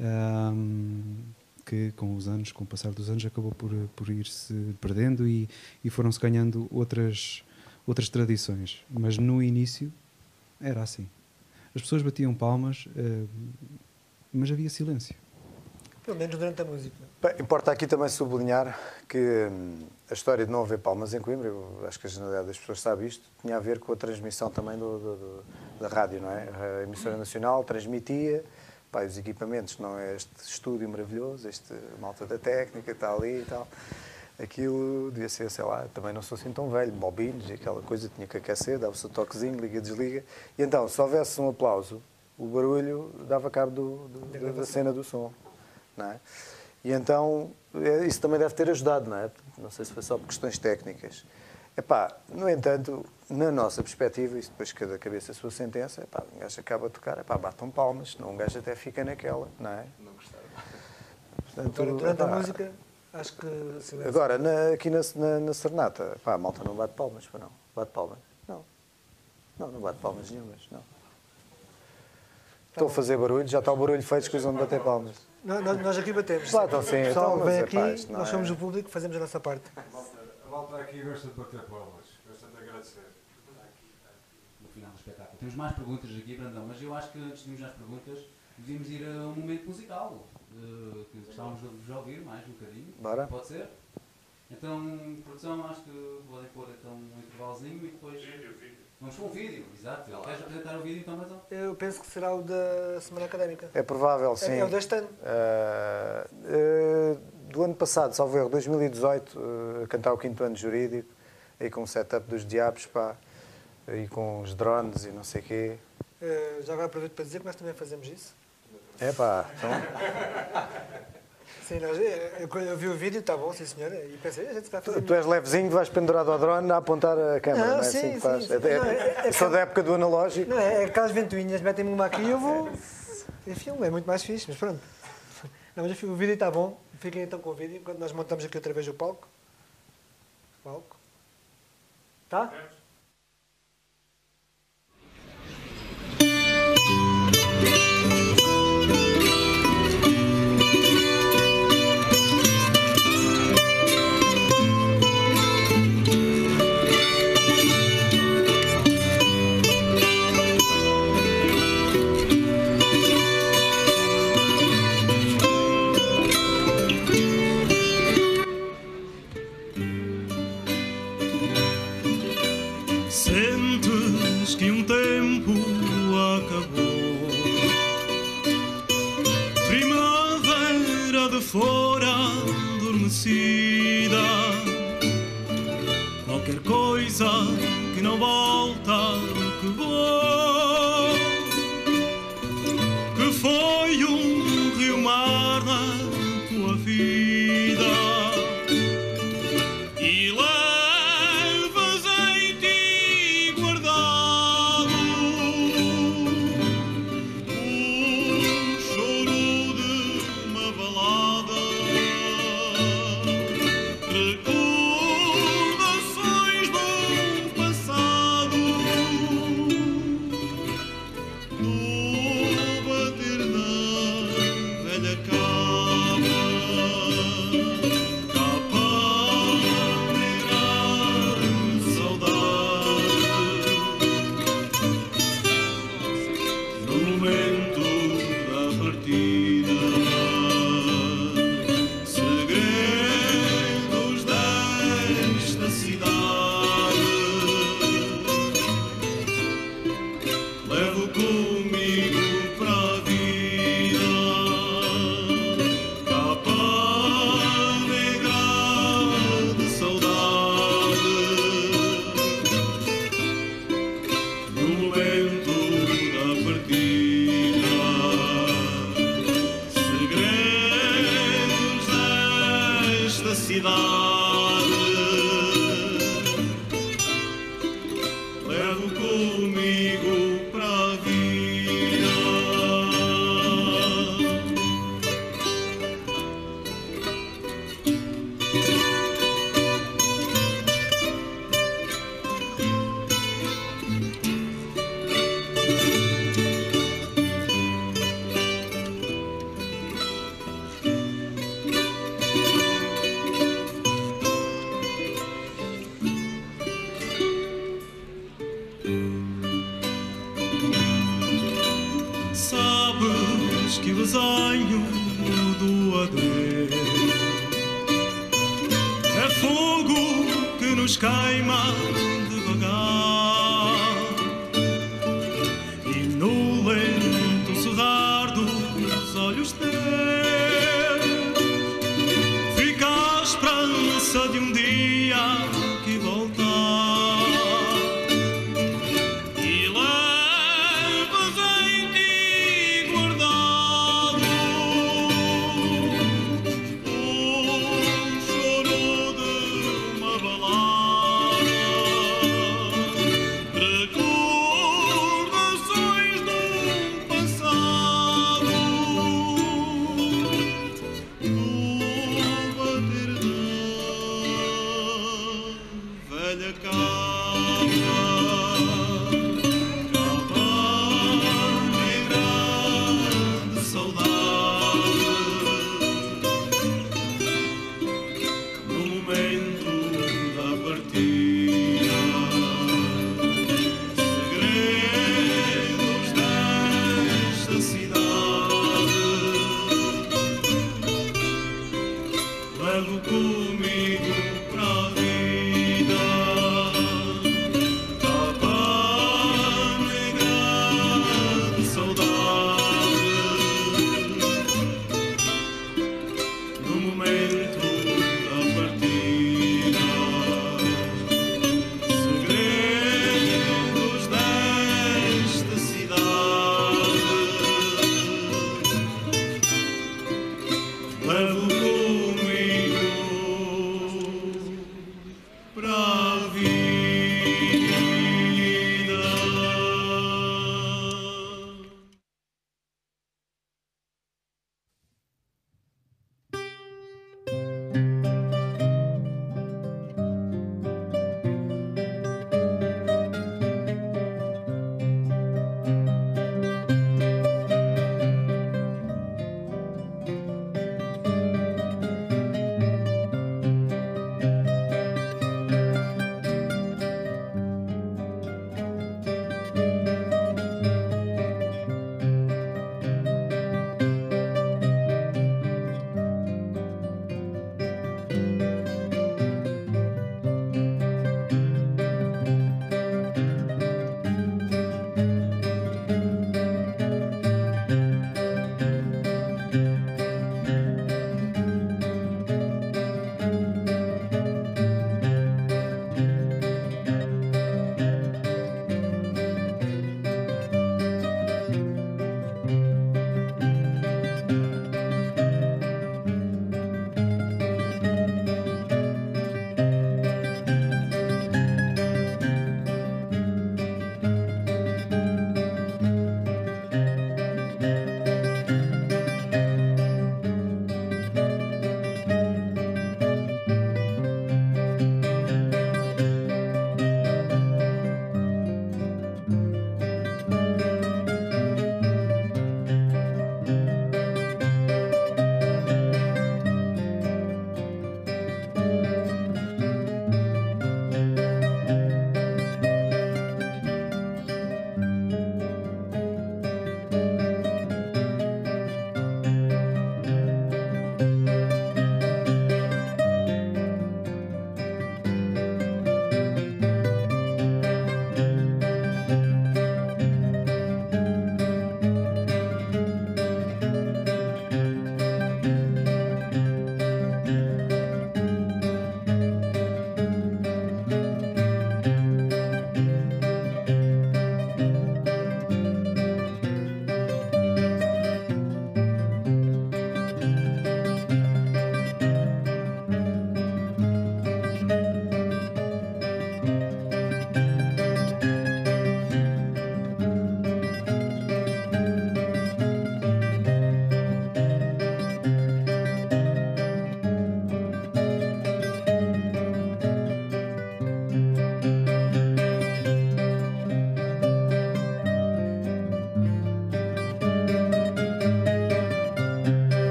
Ahm, que com os anos, com o passar dos anos, acabou por, por ir-se perdendo e, e foram-se ganhando outras, outras tradições. Mas no início era assim. As pessoas batiam palmas, eh, mas havia silêncio. Pelo menos durante a música. Importa aqui também sublinhar que hum, a história de não haver palmas em Coimbra, eu acho que a generalidade das pessoas sabe isto, tinha a ver com a transmissão também do, do- do- da rádio, não é? A emissora nacional transmitia, pá, os equipamentos, não é? Este estúdio maravilhoso, este malta da técnica está ali e tal. Aquilo devia ser, sei lá, também não sou assim tão velho, bobinos e aquela coisa, tinha que aquecer, dava-se o toquezinho, liga, desliga. E então, se houvesse um aplauso, o barulho dava cabo da cena do som, não é? E então, é, isso também deve ter ajudado, não é? Não sei se foi só por questões técnicas. Epá, no entanto, na nossa perspectiva, isso depois cada cabeça a sua sentença, epá, um gajo acaba a tocar, epá, batam palmas, senão um gajo até fica naquela, não é? Não gostaram. Portanto, Agora, durante a epá, música, acho que silêncio. Agora, na- aqui na, na, na serenata, pá, a malta não bate palmas, pá, não. Bate palmas? Não. Não, não bate palmas nenhumas, não. Estou a fazer barulho, já está o barulho feito, escusam de bater palmas. Nós, nós- aqui batemos. Lá estão sim, o pessoal então, vem epá, aqui, não nós é- somos o público, fazemos a nossa parte. A malta aqui gosta de bater palmas, gosta de agradecer. no final do espetáculo. Temos mais perguntas aqui, Brandão, mas eu acho que antes de irmos às perguntas, devíamos ir a um momento musical, eh, que gostávamos de vos ouvir mais um bocadinho. Bora. Pode ser? Então, produção, acho que podem pôr então, um intervalozinho e depois... Vamos com um vídeo, exato. Queres apresentar o vídeo então, Brandão? Eu penso que será o da Semana Académica. É provável, sim. É, é o deste ano. Ah, eh, do ano passado, salvo erro, 2018, eh, a cantar o quinto ano jurídico, aí com o setup dos diabos, pá, aí com os drones e não sei o quê. Eh, já agora aproveito para dizer que nós também fazemos isso. É pá, então, Sim, nós, eu, eu, eu vi o vídeo, está bom, sim senhora, e pensei, a gente vai fazer. Tu és levezinho, vais pendurado ao drone a apontar a câmera, Não, não, é sim, assim que sim, faz. sim. É- é- Não, é- é sou que- da época do analógico. Não, é, é aquelas ventoinhas, metem-me uma aqui e eu vou. E filme, é muito mais fixe, mas pronto. Não, mas o vídeo está bom. Fiquem então com o vídeo enquanto nós montamos aqui outra vez o palco. Palco. Tá? Coisa que não volta,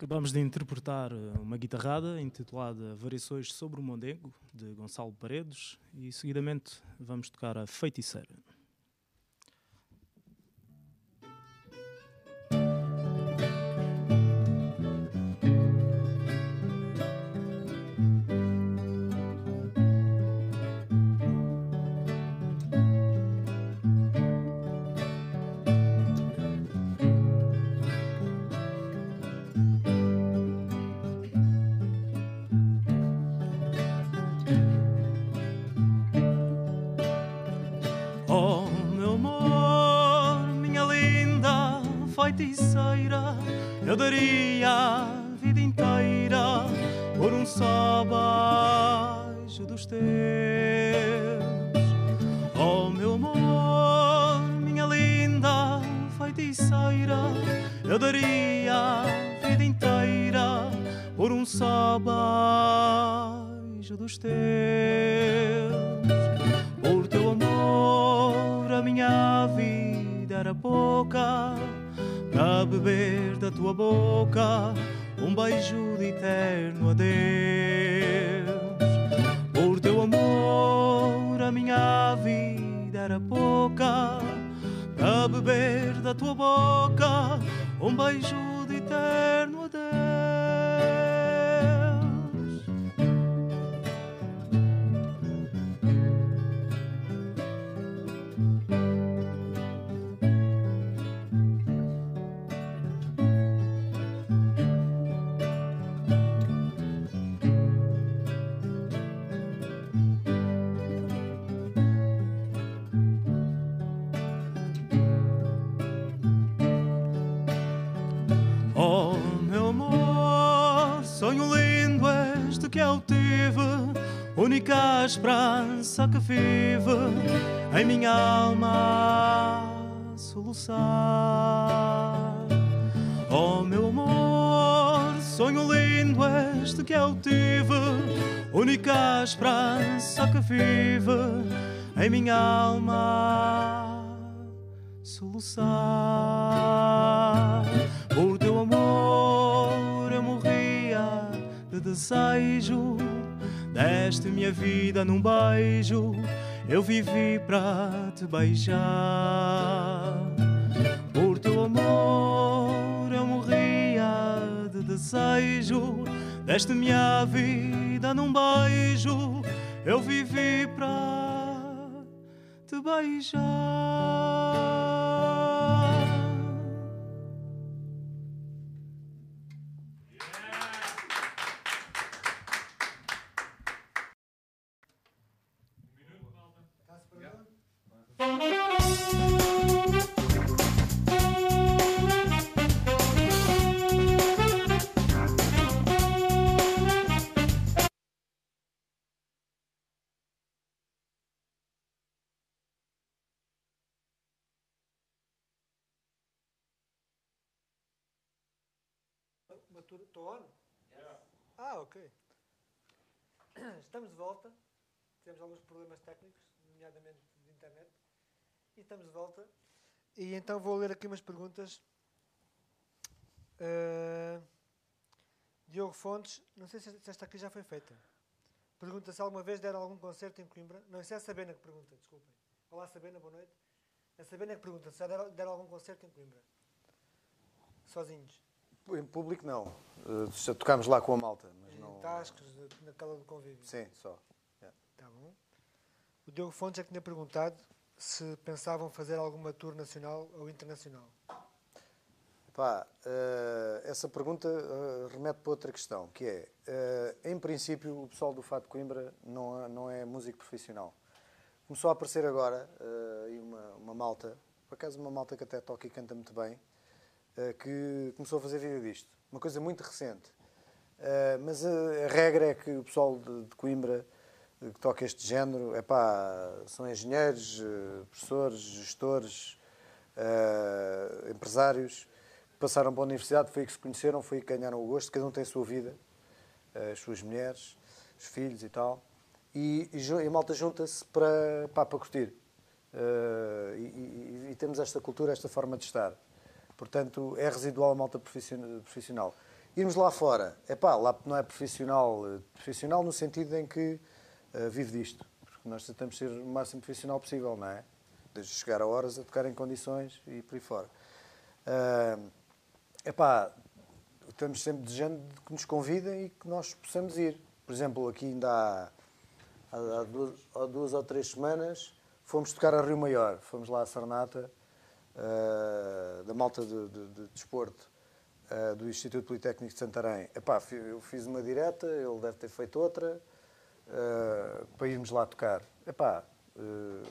Acabamos de interpretar eh, uma guitarrada intitulada Variações sobre o Mondengo, de Gonçalo Paredes, e seguidamente vamos tocar a Feiticeira. Num beijo, eu vivi para te beijar. Por teu amor eu morria de desejo. Deste minha vida num beijo, eu vivi para te beijar. Estou on? Ah, ok. Estamos de volta. Tivemos alguns problemas técnicos, nomeadamente de internet. E estamos de volta. E então vou ler aqui umas perguntas. Uh, Diogo Fontes, não sei se esta aqui já foi feita. Pergunta se alguma vez deram algum concerto em Coimbra. Não, isso é a Sabena que pergunta, desculpem. Olá Sabena, boa noite. A Sabena que pergunta se já deram, deram algum concerto em Coimbra. Sozinhos. Em público não. Uh, já tocámos lá com a malta, mas Em não. Tascos, naquela do convívio. Sim, só. Yeah. Tá bom. O Diogo Fontes é que tinha perguntado se pensavam fazer alguma tour nacional ou internacional. Pá, eh, essa pergunta eh, remete para outra questão, que é, eh, em princípio, o pessoal do Fado de Coimbra não é, não é músico profissional. Começou a aparecer agora eh, uma, uma malta, por acaso uma malta que até toca e canta muito bem, eh, que começou a fazer vídeo disto. Uma coisa muito recente. Eh, mas a, a regra é que o pessoal de, Coimbra eh, que toca este género, é pá, são engenheiros, eh, professores, gestores, eh, empresários, que passaram para a universidade, foi aí que se conheceram, foi aí que ganharam o gosto, cada um tem a sua vida, eh, as suas mulheres, os filhos e tal, e, e, e a malta junta-se para, para curtir. Eh, e, e- e temos esta cultura, esta forma de estar. Portanto, é residual a malta profission- profissional. Irmos lá fora, é pá, lá não é profissional, eh, profissional no sentido em que eh, vive disto, porque nós tentamos ser o máximo profissional possível, não é? Desde chegar a horas a tocar em condições e por aí fora. É pá, estamos sempre desejando que nos convidem e que nós possamos ir. Por exemplo, aqui ainda há, há, há, duas, há duas, ou três semanas fomos tocar a Rio Maior, fomos lá a Sarnata, uh, da malta de, de, de desporto uh, do Instituto Politécnico de Santarém. Epá, eu fiz uma direta, ele deve ter feito outra, uh, para irmos lá tocar. Epá,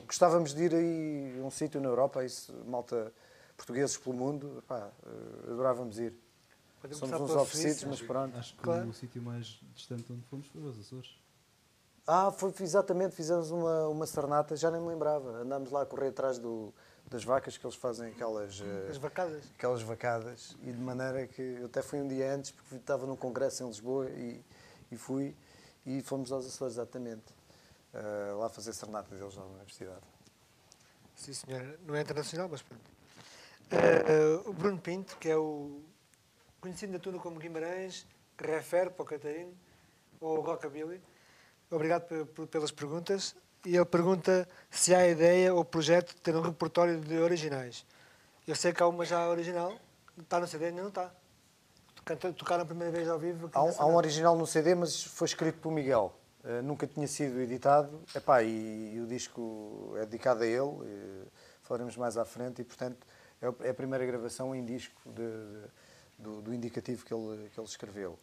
gostávamos de ir aí a um sítio na Europa, isso, malta portugueses pelo mundo, epá, adorávamos ir. Podemos Somos uns oferecidos, mas pronto. Acho que claro. o sítio mais distante onde fomos foi os Açores. Ah, foi exatamente, fizemos uma, uma sarnata, já nem me lembrava. Andámos lá a correr atrás do, das vacas que eles fazem aquelas As vacadas. aquelas vacadas e de maneira que eu até fui um dia antes porque estava num congresso em Lisboa e, e fui e fomos aos Açores exatamente uh, lá fazer sarnata deles na universidade. Sim senhor, não é internacional mas pronto. Uh, uh, o Bruno Pinto que é o conhecido na tudo como Guimarães, que refere para o Catarino, ou o Rockabilly. Obrigado pelas perguntas. E ele pergunta se há ideia ou projeto de ter um repertório de originais. Eu sei que há uma já original, está no CD, ainda não está. Tocaram a primeira vez ao vivo. Há um, há um, original no CD, mas foi escrito por Miguel. Uh, nunca tinha sido editado. Epá, e, e o disco é dedicado a ele. E, falaremos mais à frente. E, portanto, é, é a primeira gravação em disco de, de do, do, indicativo que ele, que ele escreveu.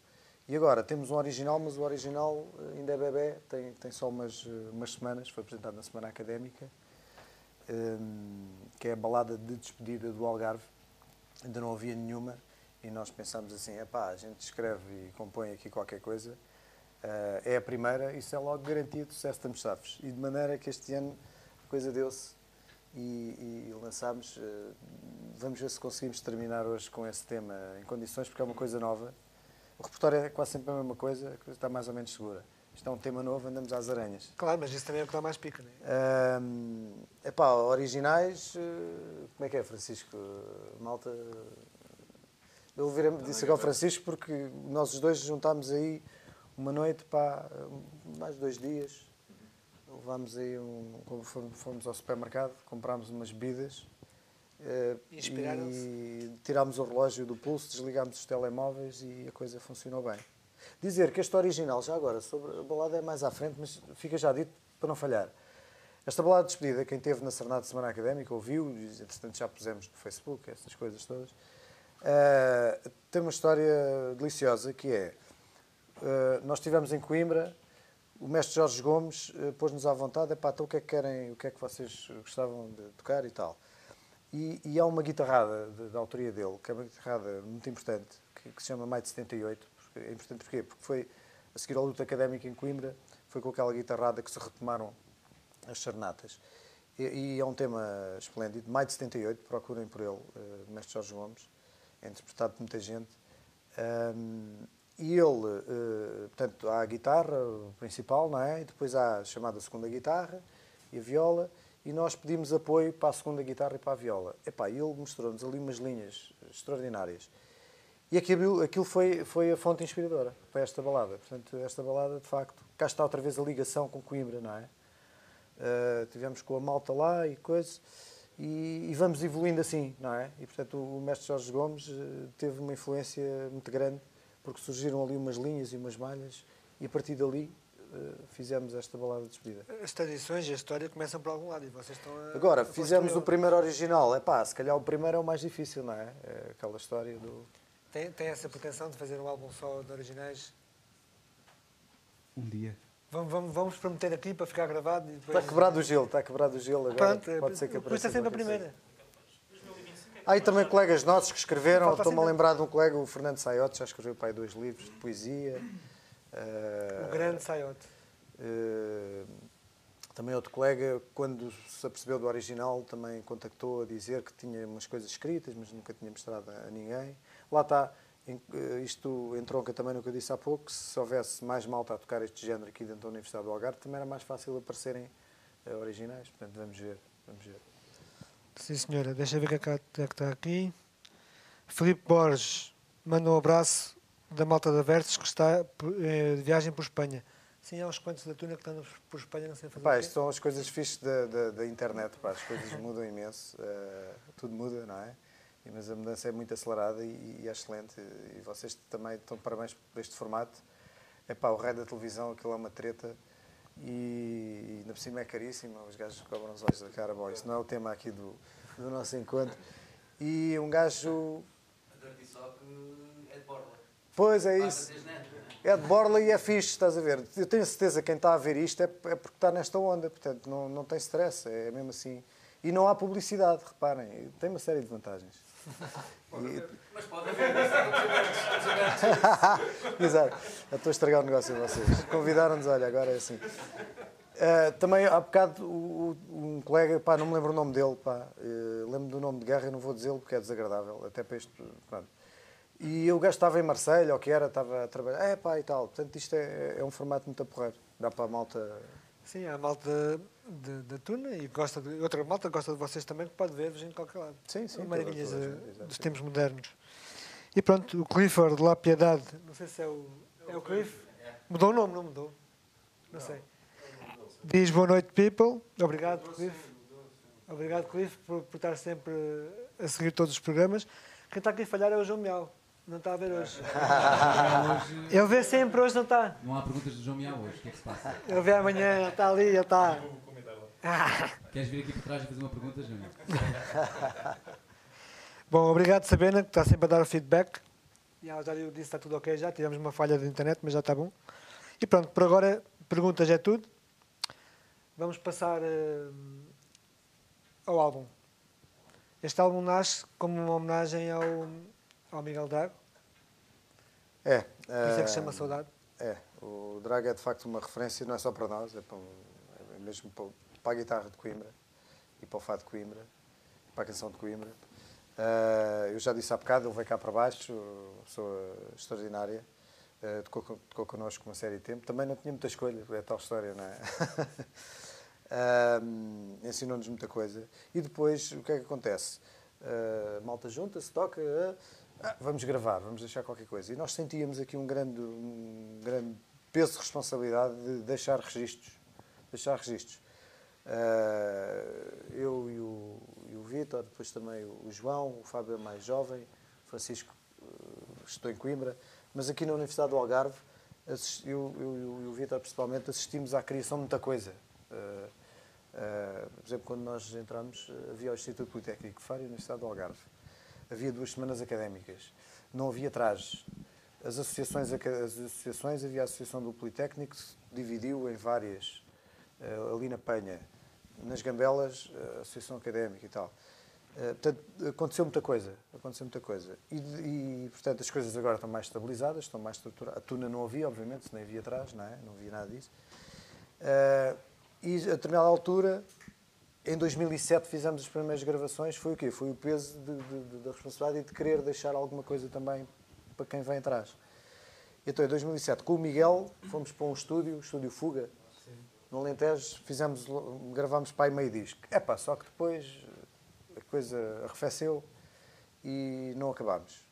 E agora, temos um original, mas o original eh, ainda é bebê, tem, tem só umas, eh, umas semanas, foi apresentado na Semana Académica, um, ehm, que é a balada de despedida do Algarve. Ainda não havia nenhuma e nós pensámos assim, pá, a gente escreve e compõe aqui qualquer coisa, uh, é a primeira, isso é logo garantido sucesso estamos safos. E de maneira que este ano a coisa deu-se e, e lançámos. Uh, vamos ver se conseguimos terminar hoje com esse tema em condições, porque é uma coisa nova. O repertório é quase sempre a mesma coisa, a coisa está mais ou menos segura. Isto é um tema novo, andamos às aranhas. Claro, mas isso também é o que dá mais pica, não é? É pá, originais. Uh, como é que é, Francisco? Malta. Eu virei, disse agora ao Francisco porque nós os dois juntámos aí uma noite, pá, mais dois dias, levámos aí um. Fomos ao supermercado, comprámos umas bebidas. Uh, e tirámos o relógio do pulso, desligámos os telemóveis e a coisa funcionou bem. Dizer que este original, já agora, sobre a balada é mais à frente, mas fica já dito para não falhar. Esta balada de despedida, quem teve na Serenata Semana Académica ouviu, e entretanto já pusemos no Facebook, essas coisas todas, uh, tem uma história deliciosa que é, uh, nós estivemos em Coimbra, o mestre Jorge Gomes uh, pôs-nos à vontade, epá, então o que é que querem, o que é que vocês gostavam de tocar e tal. E, e há uma guitarrada da autoria dele, que é uma guitarrada muito importante, que, que se chama Maio de 78. É importante porquê? Porque foi, a seguir à luta académica em Coimbra, foi com aquela guitarrada que se retomaram as charnatas. E, e é um tema esplêndido. Maio de 78, procurem por ele, uh, mestre Jorge Gomes, é interpretado por muita gente. Um, e ele, uh, portanto, há a guitarra principal, não é? E depois há a chamada segunda guitarra e a viola, e nós pedimos apoio para a segunda guitarra e para a viola. Epá, ele mostrou-nos ali umas linhas extraordinárias. E aquilo, aquilo foi, foi a fonte inspiradora para esta balada. Portanto, esta balada, de facto, cá está outra vez a ligação com Coimbra, não é? Uh, tivemos com a malta lá e coisas, e, e, vamos evoluindo assim, não é? E, portanto, o mestre Jorge Gomes uh, teve uma influência muito grande porque surgiram ali umas linhas e umas malhas e a partir dali fizemos esta balada de despedida. As tradições e a história começam por algum lado e vocês estão a, Agora, a fizemos o primeiro original. É pá, se calhar o primeiro é o mais difícil, não é? é aquela história do... Tem, tem essa pretensão de fazer um álbum só de originais? Um dia. Vamos, vamos, vamos prometer aqui para ficar gravado. Depois... Está quebrado o gelo, está quebrado o gelo agora. Pronto, Pode ser que apareça. Custa sempre a primeira. Há aí também colegas nossos que escreveram, estou-me a lembrar de um colega, o Fernando Saiote, já escreveu para aí dois livros de poesia. Uh, o grande Saiote. Uh, também outro colega, quando se apercebeu do original, também contactou a dizer que tinha umas coisas escritas, mas nunca tinha mostrado a ninguém. Lá está, eh, isto entronca também no que eu disse há pouco, se houvesse mais malta a tocar este género aqui dentro da Universidade do Algarve, também era mais fácil aparecerem originais. Portanto, vamos ver, vamos ver. Sim, senhora. Deixa eu ver o que é que está aqui. Filipe Borges manda um abraço da malta da Versus que está eh, de viagem por Espanha. Sim, há uns quantos da Tuna que estão por Espanha, não sei fazer Pá, isto são as coisas fixes da, da, da internet, pá, as coisas mudam imenso, eh, tudo muda, não é? Mas a mudança é muito acelerada e, e é excelente. E vocês também estão de parabéns por este formato. É pá, o rei da televisão, aquilo é uma treta e, e na por cima é caríssimo, os gajos cobram os olhos da cara. Bom, isso não é o tema aqui do, do nosso encontro. E um gajo. A Dirty Sock é de borla. Pois é isso. não é? De borla e é fixe, estás a ver? Eu tenho certeza que quem está a ver isto é, é porque está nesta onda, portanto não, não tem stress, é mesmo assim. E não há publicidade, reparem, tem uma série de vantagens. E- Mas pode haver, abertos. Exato, eu estou a estragar o negócio de vocês. Convidaram-nos, olha, agora é assim. Ah, também há bocado o- o- um colega, pá, não me lembro o nome dele, pá, eh, lembro do nome de guerra e não vou dizê-lo porque é desagradável, até para isto, pronto. E o gajo estava em Marselha, ou que era, estava a trabalhar, é pá e tal. Portanto, isto é, é um formato muito a porrer. Dá para a malta. Sim, há a malta de- da Tuna e gosta de, outra malta gosta de vocês também, que pode ver-vos em qualquer lado. Sim, sim. Maravilhas toda- toda dos tempos modernos. E pronto, o Clifford de La Piedade, não sei se é o, é o Cliff, mudou o nome, não mudou? Não sei. Diz boa noite, people. Obrigado, Cliff. Obrigado, Cliff, por, por estar sempre a seguir todos os programas. Quem está aqui a falhar é o João Miau. Não está a ver hoje. Ele vê sempre, hoje não está. não há perguntas do João Miau hoje. O que é que se passa? Ele vê amanhã, ele está ali, ele está. Queres vir aqui por trás e fazer uma pergunta, João Miau? Bom, obrigado Sabena, que está sempre a dar o feedback. E já lhe disse que está tudo ok já, tivemos uma falha de internet, mas já está bom. E pronto, por agora, perguntas é tudo. Vamos passar eh, ao álbum. Este álbum nasce como uma homenagem ao, ao Miguel Drago, É. por isso é que eh, se chama Saudade. É, o Draga é de facto uma referência, não é só para nós, é, para, é mesmo para, para a guitarra de Coimbra e para o fado de Coimbra, para a canção de Coimbra. Eh, eu já disse há bocado, ele veio cá para baixo, pessoa extraordinária, eh, tocou, tocou connosco uma série de tempo. Também não tinha muita escolha, é tal história, não é? Ahm, Ensinou-nos muita coisa. E depois, o que é que acontece? Ah, malta junta-se, toca, ah, ah, vamos gravar, vamos deixar qualquer coisa. E nós sentíamos aqui um grande, um grande peso de responsabilidade de deixar registros. Deixar registros. Ah, eu e o, e o Vítor, depois também o João, o Fábio é mais jovem, Francisco, eh, estou em Coimbra, mas aqui na Universidade do Algarve, assis- eu, eu e o Vítor principalmente assistimos à criação de muita coisa. Eh, por exemplo, quando nós entramos, havia o Instituto Politécnico Faro e a Universidade do Algarve. Havia duas semanas académicas. Não havia trajes. As associações, as associações havia a Associação do Politécnico, que se dividiu em várias. Eh, ali na Penha, nas Gambelas, eh, a Associação Académica e tal. Eh, portanto, aconteceu muita coisa. Aconteceu muita coisa. E, e, portanto, as coisas agora estão mais estabilizadas, estão mais estruturadas. A Tuna não havia, obviamente, se nem havia atrás, não, é? não havia nada disso. E a determinada altura, em 2007, fizemos as primeiras gravações. Foi o quê? Foi o peso de, de- da responsabilidade e de querer deixar alguma coisa também para quem vem atrás. Então, em 2007, com o Miguel, fomos para um estúdio, o estúdio Fuga, no Alentejo, fizemos, gravámos para aí meio disco. É pá, só que depois a coisa arrefeceu e não acabámos.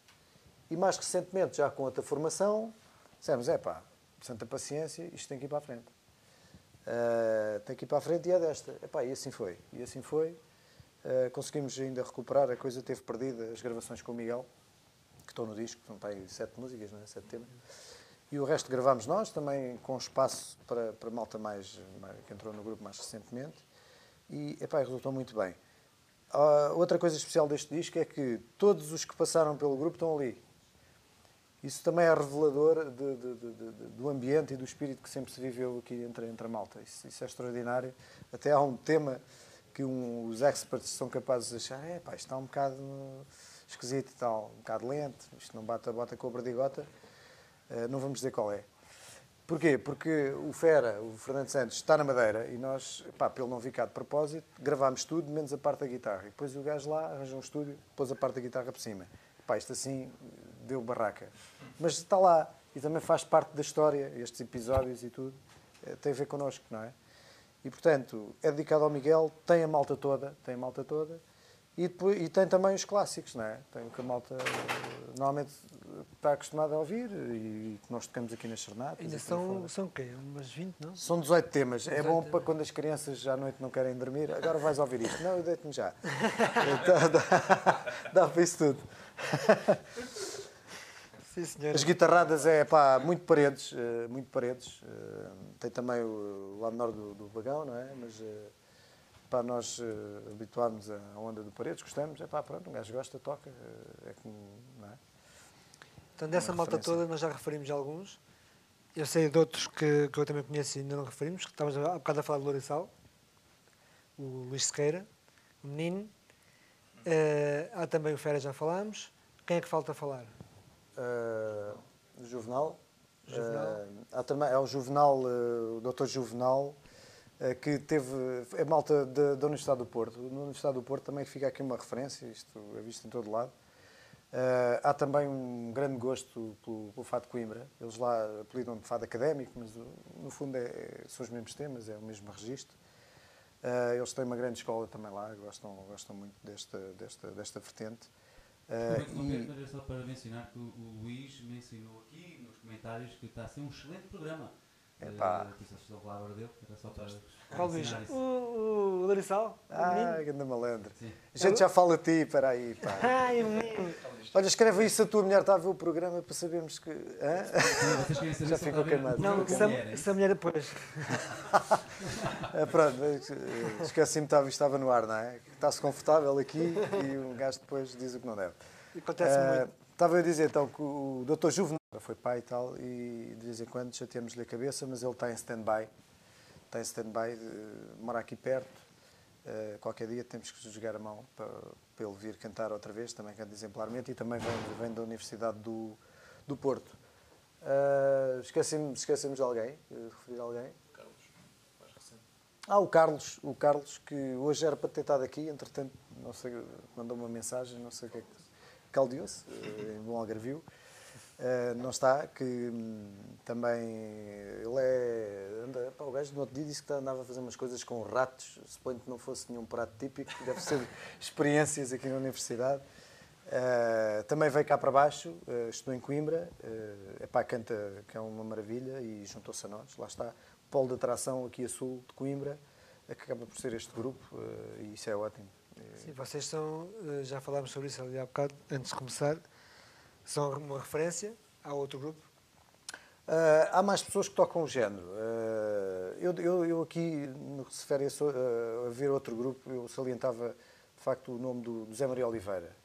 E mais recentemente, já com outra formação, dissemos, é pá, santa paciência, isto tem que ir para a frente. Ah, tem que ir para a frente e é desta. Epá, e assim foi. E assim foi. Ah, conseguimos ainda recuperar, a coisa teve perdida, as gravações com o Miguel, que estão no disco, são aí sete músicas, não é? sete temas. E o resto gravámos nós, também com espaço para, para malta mais, mais- que entrou no grupo mais recentemente. E epá, resultou muito bem. Ah, outra coisa especial deste disco é que todos os que passaram pelo grupo estão ali. Isso também é revelador de- de- de- do ambiente e do espírito que sempre se viveu aqui entre, entre a malta. Isso, isso é extraordinário. Até há um tema que um- os experts são capazes de achar: é pá, isto está um bocado esquisito e tal, um bocado lento, isto não bate a bota com a berdigota. Eh, não vamos dizer qual é. Porquê? Porque o Fera, o Fernando Santos, está na Madeira e nós, pá, pelo não vir cá de propósito, gravámos tudo, menos a parte da guitarra. E depois o gajo lá arranjou um estúdio, pôs a parte da guitarra por cima. Pá, isto assim deu barraca. Mas está lá e também faz parte da história, estes episódios e tudo, eh, tem a ver connosco, não é? E portanto, é dedicado ao Miguel, tem a malta toda, tem a malta toda, e, depois, e tem também os clássicos, não é? Tem o que a malta, eh, normalmente, está acostumado a ouvir e que nós tocamos aqui nas Sernatas. Ainda são, são o quê? Umas 20, não? São 18 temas. É 18 bom temas. para quando as crianças à noite não querem dormir. Agora vais ouvir isto. Não, eu deito-me já. Então, dá, dá para isso tudo. Sim, senhora. As guitarradas é pá, muito paredes, eh, muito paredes. Eh, Tem também o lado norte do, do vagão, não é? Mas eh, pá, nós habituámos à onda do paredes, gostamos, é pá, pronto, um gajo gosta, toca, é como, não é? Então, dessa Uma malta referência. toda, nós já referimos alguns. Eu sei de outros que, que eu também conheço e ainda não referimos, que estávamos há bocado a falar do Lourissal, o Luís Sequeira, o Menino. Eh, há também o Fera, já falámos. Quem é que falta falar? O Juvenal. Juvenal. Eh, há também, é o Juvenal, eh, o Dr. Juvenal, eh, que teve. É malta da, da Universidade do Porto. Na Universidade do Porto também fica aqui uma referência, isto é visto em todo lado. Eh, há também um grande gosto pelo, pelo fado de Coimbra. Eles lá apelidam de fado académico, mas no fundo é- são os mesmos temas, é o mesmo registro. Eles têm uma grande escola também lá, gostam, gostam muito desta, desta, desta vertente. Eh, Desculpa e- interromper, mas é só para mencionar que o, Luís mencionou aqui nos comentários que está a ser um excelente programa. Eh, a palavra dele, era só para Qual Luís? O, o Lourissal? O Ah, grande malandro. Sim. A gente já fala a ti, espera aí, pá. Ai, o Menino! Olha, escreve isso, a tua mulher está a ver o programa para sabermos que... Hã? Saber Já ficou queimado. Não, se a, mulher, é se a mulher depois. Ah, pronto, esqueci-me, estava, estava no ar, não é? Está-se confortável aqui e um gajo depois diz o que não deve. Acontece Ah, muito. Estava a dizer então que o Dr. Juvenal foi pai e tal, e de vez em quando chateamos-lhe a cabeça, mas ele está em stand-by. Está em stand-by, eh, mora aqui perto. Eh, qualquer dia temos que jogar a mão para, para ele vir cantar outra vez, também canta exemplarmente, e também vem, vem da Universidade do, do Porto. Ah, esquecemos, esquecemos de alguém? Eh, Referir a alguém? Ah, o Carlos, o Carlos, que hoje era para ter estado aqui, entretanto, não sei, mandou uma mensagem, não sei o que é que. Caldeou-se, eh, em bom algarvio. Eh, não está, que hum, também ele é. Anda, pá, o gajo no outro dia disse que andava a fazer umas coisas com ratos, suponho que não fosse nenhum prato típico, deve ser experiências aqui na universidade. Eh, também veio cá para baixo, eh, estou em Coimbra, uh, epá, canta que é uma maravilha e juntou-se a nós, lá está. Polo de atração aqui a sul de Coimbra, eh, que acaba por ser este grupo eh, e isso é ótimo. Eh, Sim, vocês são, eh, já falámos sobre isso ali há bocado, antes de começar, são uma referência ao outro grupo. Ah, há mais pessoas que tocam o género. Ah, eu, eu, eu aqui, no que se refere a, a ver outro grupo, eu salientava de facto o nome do, do Zé Maria Oliveira.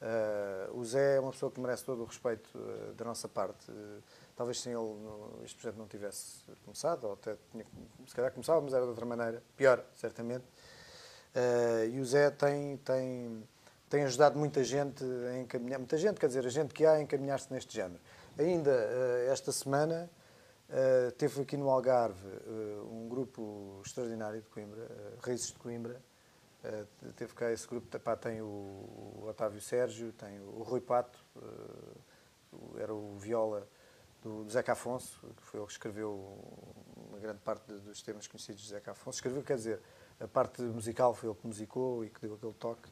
Ah, o Zé é uma pessoa que merece todo o respeito da nossa parte. Talvez sem ele este projeto não tivesse começado, ou até tinha, se calhar começava, mas era de outra maneira. Pior, certamente. Ah, e o Zé tem, tem, tem ajudado muita gente a encaminhar, muita gente, quer dizer, a gente que há a encaminhar-se neste género. Ainda eh, esta semana eh, teve aqui no Algarve um grupo extraordinário de Coimbra, Raízes de Coimbra. Eh, teve cá esse grupo, pá, tem o, o Otávio Sérgio, tem o Rui Pato, o- era o viola do, do Zeca Afonso, que foi ele que escreveu uma grande parte de- dos temas conhecidos de Zeca Afonso. Escreveu, quer dizer, a parte musical foi ele que musicou e que deu aquele toque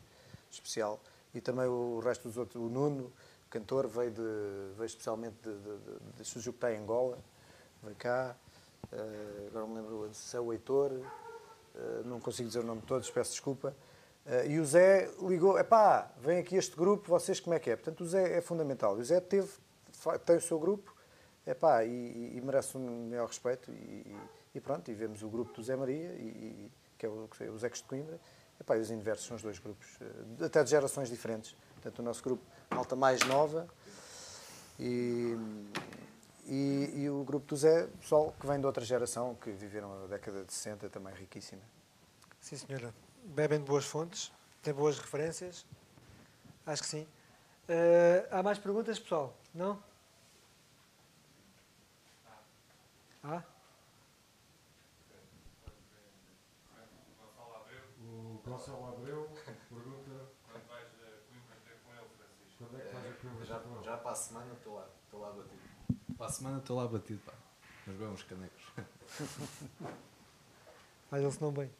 especial. E também o resto dos outros, o Nuno, cantor, veio, de, veio especialmente de, de, de, de em Angola, veio cá. Eh, agora me lembro se é o Heitor, eh, não consigo dizer o nome de todos, peço desculpa. Eh, e o Zé ligou, epá, vem aqui este grupo, vocês como é que é? Portanto, o Zé é fundamental. O Zé teve, tem o seu grupo, epá, e, e, merece um maior respeito. E, e pronto, e vemos o grupo do Zé Maria, e, que é o, os Ecos de Coimbra, epá, e os Inversos são os dois grupos, eh, até de gerações diferentes. Portanto, o nosso grupo, malta mais nova, e, e, e o grupo do Zé, pessoal que vem de outra geração, que viveram a década de 60, também riquíssima. Sim, senhora. Bebem de boas fontes, têm boas referências. Acho que sim. Eh, há mais perguntas, pessoal? Não? Há? O Gonçalo Abreu pergunta quando vais a Coimbra ter com ele, Francisco? Quando é que vais a Coimbra Já, ter com ele? já para a semana estou lá, estou lá batido. Para a semana estou lá batido, pá. Mas bem uns canecos. Mas eles não bem.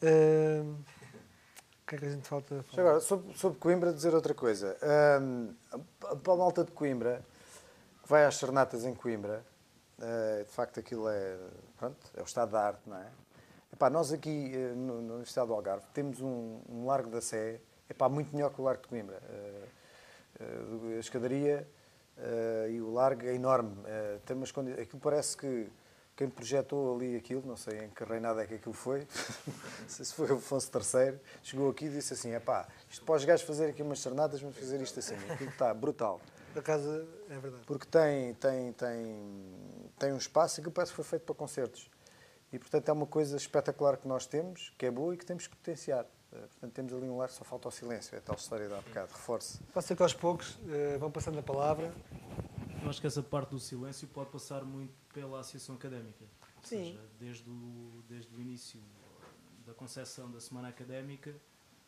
O que é que a gente falta? Já agora, sobre, sobre Coimbra, dizer outra coisa. Para a malta de Coimbra, que vai às Sernatas em Coimbra, de facto aquilo é, pronto, é o estado da arte, não é? Epá, nós aqui eh, no, no Universidade do Algarve temos um, um Largo da Sé, epá, muito melhor que o Largo de Coimbra. Eh, eh, a escadaria eh, e o largo é enorme. Eh, tem umas condi- aquilo parece que quem projetou ali aquilo, não sei em que reinado é que aquilo foi, não sei se foi Afonso III, chegou aqui e disse assim, epá, isto para os gajos fazer aqui umas sernadas, vamos fazer isto assim. Aquilo está brutal. Por acaso, é verdade. Porque tem, tem, tem, tem um espaço e que parece que foi feito para concertos. E, portanto, é uma coisa espetacular que nós temos, que é boa e que temos que potenciar. Eh, Portanto, temos ali um lar, só falta o silêncio. É a tal história de há bocado. Reforce. Pode ser que aos poucos eh, vão passando a palavra. Eu acho que essa parte do silêncio pode passar muito pela associação académica. Ou Sim. seja, desde o, desde o início da concepção da semana académica,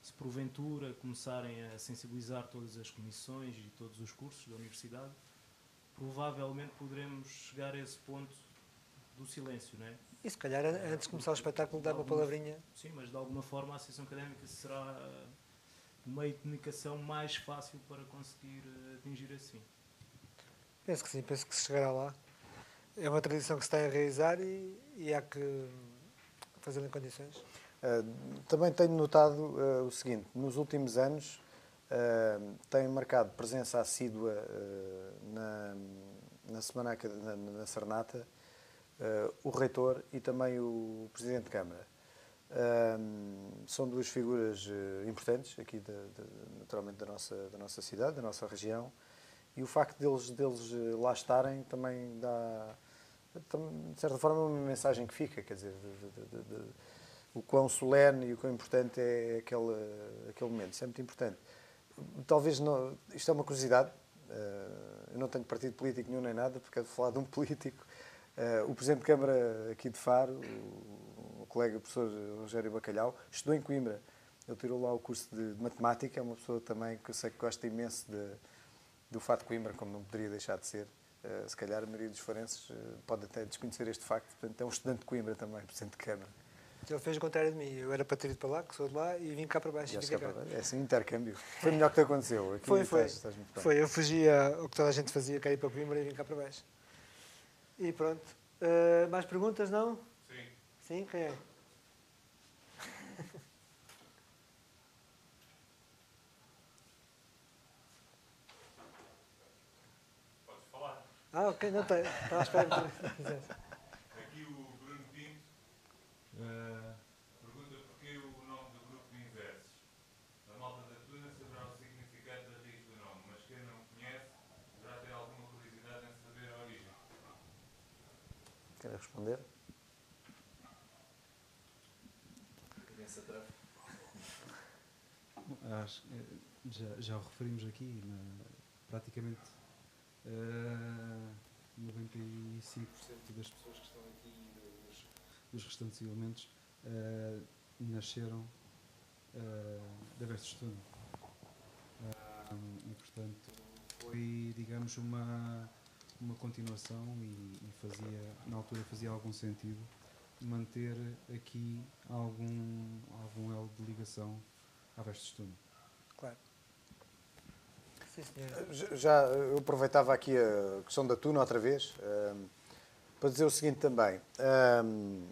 se porventura começarem a sensibilizar todas as comissões e todos os cursos da universidade, provavelmente poderemos chegar a esse ponto do silêncio, não é? E se calhar, antes de começar o espetáculo, dá uma palavrinha. Sim, mas de alguma forma a associação académica será um meio de comunicação mais fácil para conseguir eh, atingir assim. Penso que sim, penso que se chegará lá. É uma tradição que se está a realizar e, e há que fazê-lo em condições. Uh, também tenho notado uh, o seguinte: nos últimos anos uh, tenho marcado presença assídua na, na Semana na, na Sarnata o reitor e também o presidente de Câmara. São duas figuras uh, importantes aqui, da- da- naturalmente, da nossa, da nossa cidade, da nossa região, e o facto deles, deles lá estarem também dá, de certa forma, uma mensagem que fica, quer dizer, de- de- de- de- o quão solene e o quão importante é aquele, aquele momento. Isso é muito importante. Talvez não, isto é uma curiosidade. eh, eu não tenho partido político nenhum nem nada, porque é de falar de um político. Eh, o Presidente de Câmara aqui de Faro, o, colega professor Rogério Bacalhau, estudou em Coimbra. Ele tirou lá o curso de, matemática, é uma pessoa também que eu sei que gosta imenso de, do fato de Coimbra, como não poderia deixar de ser. Eh, se calhar a maioria dos forenses pode até desconhecer este facto. Portanto, é um estudante de Coimbra também, Presidente de Câmara. Ele fez o contrário de mim. Eu era para ter ido para lá, que sou de lá, e vim cá para baixo. E cá. para- É assim intercâmbio. Foi o melhor que te aconteceu. Aqui Foi, foi. Estás, estás. Foi, eu fugia ao que toda a gente fazia, queria ir para Coimbra e vim cá para baixo. E pronto. Eh, mais perguntas, não? Sim. Sim, quem é? Podes falar. Ah, ok, não tem. Estava à espera que tu fizesse. Aqui o Bruno Pinto eh, pergunta porquê o nome do grupo de inversos. A malta da Tuna saberá o significado da raiz do nome, mas quem não conhece poderá ter alguma curiosidade em saber a origem. Quer responder? Acho, eh, já, já o referimos aqui, na- praticamente eh, 95% das pessoas que estão aqui dos, dos restantes elementos eh, nasceram eh, da Versus Tuna. Ah, e portanto foi, digamos, uma, uma continuação e, e fazia, na altura fazia algum sentido manter aqui algum, algum elo de ligação à Versus Tuna. Claro. Sim, senhor. Já- Já eu aproveitava aqui a questão da tuna outra vez ehm, para dizer o seguinte também. Ehm,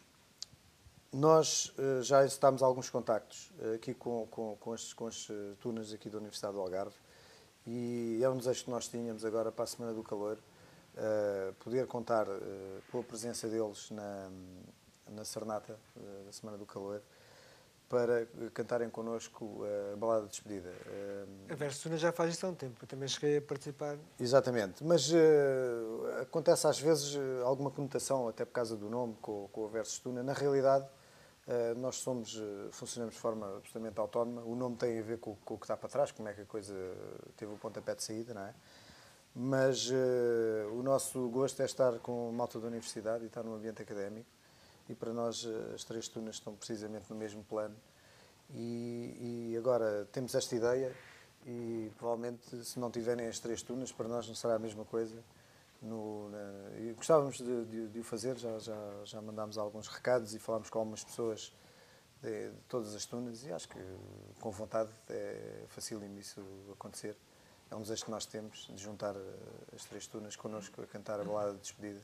nós eh, já executámos alguns contactos eh, aqui com, com, com, as, com as eh, tunas aqui da Universidade do Algarve e é um desejo que nós tínhamos agora para a Semana do Calor eh, poder contar eh, com a presença deles na, na Serenata eh, da Semana do Calor para cantarem connosco a balada de despedida. A Versuna já faz isso há um tempo. Eu também cheguei a participar. Exatamente, mas acontece às vezes alguma conotação, até por causa do nome, com, com o versus tuna. Na realidade, nós somos, funcionamos de forma absolutamente autónoma. O nome tem a ver com, com o que está para trás, como é que a coisa teve o pontapé de saída, não é? Mas eh, o nosso gosto é estar com malta da universidade e estar num ambiente académico. E para nós eh, as três tunas estão precisamente no mesmo plano. E, e agora temos esta ideia e provavelmente se não tiverem as três tunas para nós não será a mesma coisa. No, na- gostávamos de, de- de o fazer, já, já, já mandámos alguns recados e falámos com algumas pessoas de, de todas as tunas e acho que com vontade é facílimo isso acontecer é um desejo que nós temos de juntar eh, as três tunas connosco a cantar a balada de despedida.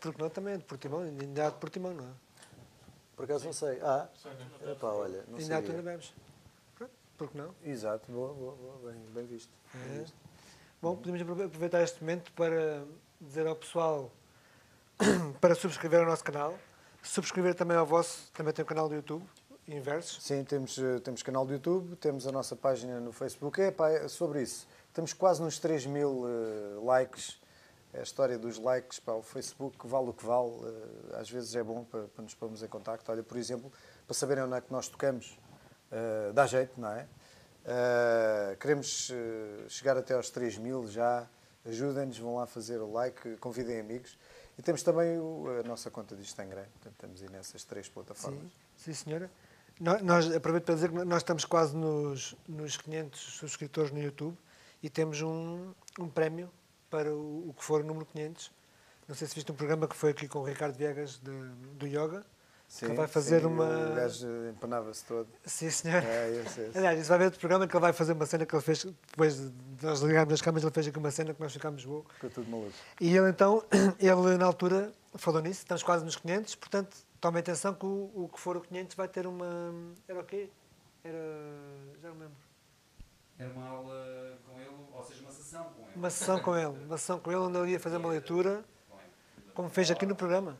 Porque não também é de Portimão, ainda há de Portimão, não é? Por acaso não sei. Ah, epá, olha, não ainda há tu sei. bebes. Porque não? Exato, boa, boa, boa, bem, bem visto. bem É. Bom, podemos aprove- aproveitar este momento para dizer ao pessoal para subscrever o nosso canal, subscrever também ao vosso, também tem o canal do YouTube, Inversos. Sim, temos, eh, temos canal do YouTube, temos a nossa página no Facebook. É, pá, é sobre isso. Estamos quase nos 3 mil eh, likes. A história dos likes. Pá, o Facebook vale o que vale. eh, às vezes é bom para, para nos pormos em contacto. Olha, por exemplo, para saberem onde é que nós tocamos, eh, dá jeito, não é? Queremos chegar até aos 3 mil já. Ajudem-nos, vão lá fazer o like, convidem amigos. E temos também o- a nossa conta de Instagram. Portanto, estamos aí nessas três plataformas. Sim, sim senhora. No- Nós, aproveito para dizer que nós estamos quase nos, nos 500 subscritores no YouTube e temos um, um prémio para o, o que for o número 500. Não sei se viste um programa que foi aqui com o Ricardo Viegas de- do Yoga, que vai fazer sim, uma... O gajo empanava-se todo. Sim, senhor. É. Aliás, isso vai ver outro programa que ele vai fazer uma cena que ele fez, depois de nós ligarmos as câmeras, ele fez aqui uma cena que nós ficámos boa. Ficou tudo maluco. E ele então, ele na altura falou nisso, estamos quase nos 500, portanto, tomem atenção que o, o que for o 500 vai ter uma... Era o quê? Era... já não me lembro. Era uma aula com ele, ou seja, uma sessão com ele. Uma sessão com ele, uma sessão com ele onde ele ia fazer uma leitura, como fez aqui no programa.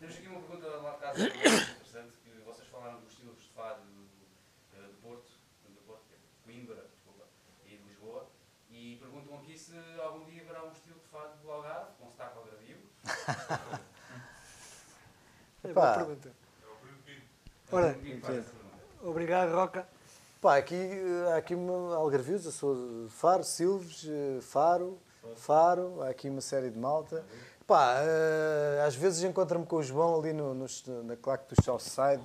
Temos aqui uma pergunta lá de casa que é interessante, que vocês falaram dos estilos de fado do, do Porto, do Porto, é de Coimbra, desculpa, e de Lisboa, e perguntam aqui se algum dia haverá um estilo de fado do Algarve, com sotaque algarvio. É boa pergunta. É. Ora, obrigado, Roca. Pá, aqui, eh, há aqui uma Algarvios, eu sou Faro, Silves, eh, Faro, Faro, há aqui uma série de malta. Pá, eh, às vezes encontro-me com o João ali no, nos- na claque do Southside.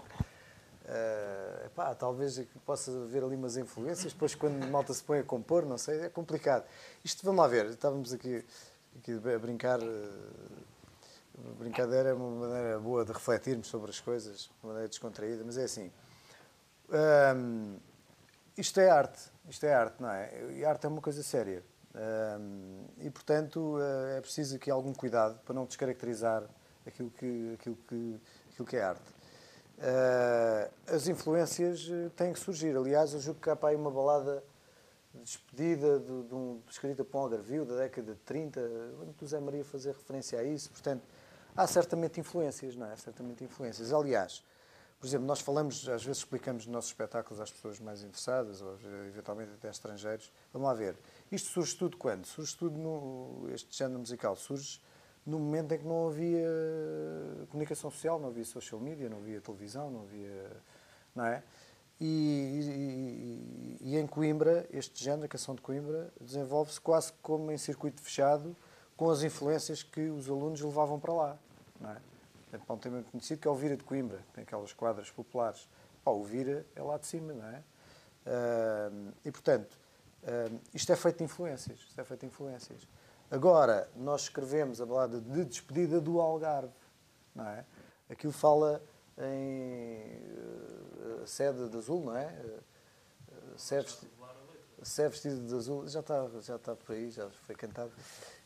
Eh, pá, talvez aqui possa haver ali umas influências, depois quando a malta se põe a compor, não sei, é complicado. Isto, vamos lá ver, estávamos aqui, aqui a brincar, eh, a brincadeira é uma maneira boa de refletirmos sobre as coisas, uma maneira descontraída, mas é assim, isto é arte, isto é arte, não é? E arte é uma coisa séria. Hum, e, portanto, eh, é preciso aqui algum cuidado para não descaracterizar aquilo que, aquilo que, aquilo que é arte. Eh, as influências eh, têm que surgir. Aliás, eu julgo que há para aí uma balada de despedida de, de um, escrita por um algarvio da década de 30. Eu lembro do Zé Maria fazer referência a isso. Portanto, há certamente influências, não é? Há certamente influências. Aliás, por exemplo, nós falamos, às vezes explicamos nos nossos espetáculos às pessoas mais interessadas, ou eventualmente até estrangeiros. Vamos lá ver. Isto surge tudo quando? Surge tudo no. Este género musical surge no momento em que não havia comunicação social, não havia social media, não havia televisão, não havia. Não é? E, e- e em Coimbra, este género, a canção de Coimbra, desenvolve-se quase como em circuito fechado, com as influências que os alunos levavam para lá. Não é? Há um tema conhecido que é o Vira de Coimbra, tem aquelas quadras populares. Pá, o Vira é lá de cima, não é? Ah, e, portanto, ah, isto é feito de influências. Isto é feito de influências. Agora, nós escrevemos a balada de despedida do Algarve, não é? Aquilo fala em eh, sede de azul, não é? Eh, Sé Sé vestido de azul, já está, já está por aí, já foi cantado.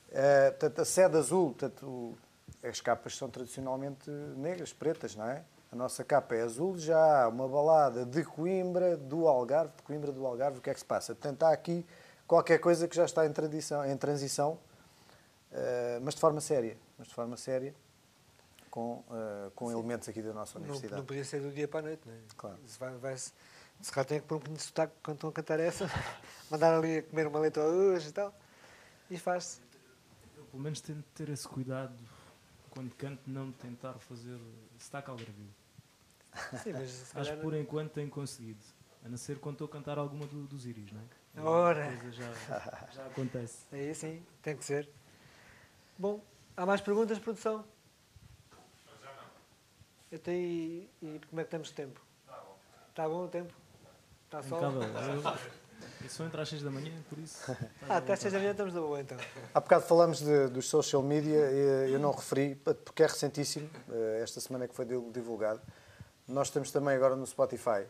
Eh, portanto, a sede azul, portanto, o- as capas são tradicionalmente negras, pretas, não é? A nossa capa é azul, já há uma balada de Coimbra, do Algarve, de Coimbra do Algarve, o que é que se passa? Portanto, há aqui qualquer coisa que já está em, tradição, em transição, eh, mas de forma séria, mas de forma séria, com, eh, com elementos aqui da nossa Não, universidade. não podia ser do dia para a noite, não é? Claro. Se, vai, vai -se, se calhar tem que pôr um bocadinho de sotaque quando estão a cantar essa, mandar ali a comer uma letra duas e tal, e faz-se. Eu, pelo menos, tento ter esse cuidado quando canto, não tentar fazer sotaque algarvio. Sim, mas se Acho que por enquanto tenho conseguido. A não ser quando estou a cantar alguma do- dos íris, não é? Ora. A coisa já, já acontece. Aí sim, tem que ser. Bom, há mais perguntas, produção? Eu tenho... E como é que estamos de tempo? Está bom o tempo? Está sol? Impecável. Eu só entro às 6 da manhã, por isso. estás Ah, até às seis vontade. da manhã estamos da boa, então. Há bocado falamos de- dos social media, e eu não referi, porque é recentíssimo, eh, esta semana é que foi divulgado. Nós estamos também agora no Spotify.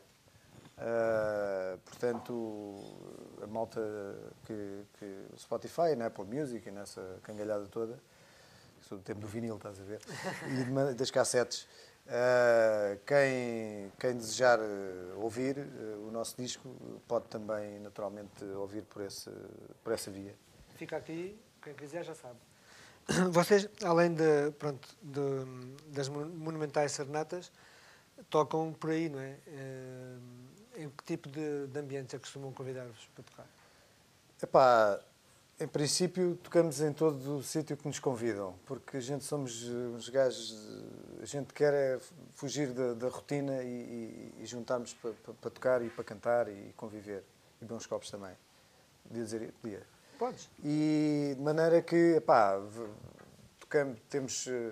Uh, portanto, a malta que, que o Spotify, na Apple Music e nessa cangalhada toda, sou do tempo do vinil, estás a ver? E de das cassetes. Uh, quem, quem desejar uh, ouvir uh, o nosso disco pode também, naturalmente, ouvir por, esse, por essa via. Fica aqui, quem quiser já sabe. Vocês, além de, pronto, de- das mon- monumentais serenatas, tocam por aí, não é? Eh, Em que tipo de, de ambientes é que costumam convidar-vos para tocar? Epá, em princípio tocamos em todo o sítio que nos convidam, porque a gente somos eh, uns gajos, eh, a gente quer é fugir da, da rotina e, e, e juntarmos para, para, para tocar e para cantar e conviver. E beber uns copos também. Podia dizer, podia. Podes. E de maneira que, epá, v- tocamos, temos eh,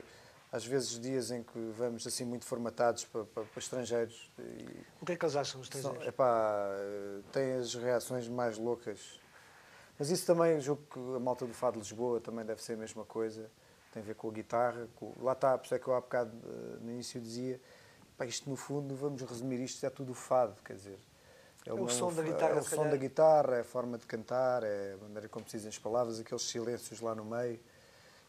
às vezes dias em que vamos assim muito formatados para, para, para estrangeiros. O que é que eles acham, os são, estrangeiros? epá, tem as reações mais loucas. Mas isso também, julgo que a malta do Fado de Lisboa também deve ser a mesma coisa. Tem a ver com a guitarra. Com... Lá está, por isso é que eu há bocado, eh, no início, dizia pá, isto no fundo, vamos resumir isto, é tudo o fado, quer dizer. É o som da guitarra, É o som da guitarra, é a forma de cantar, é a maneira como se dizem as palavras, aqueles silêncios lá no meio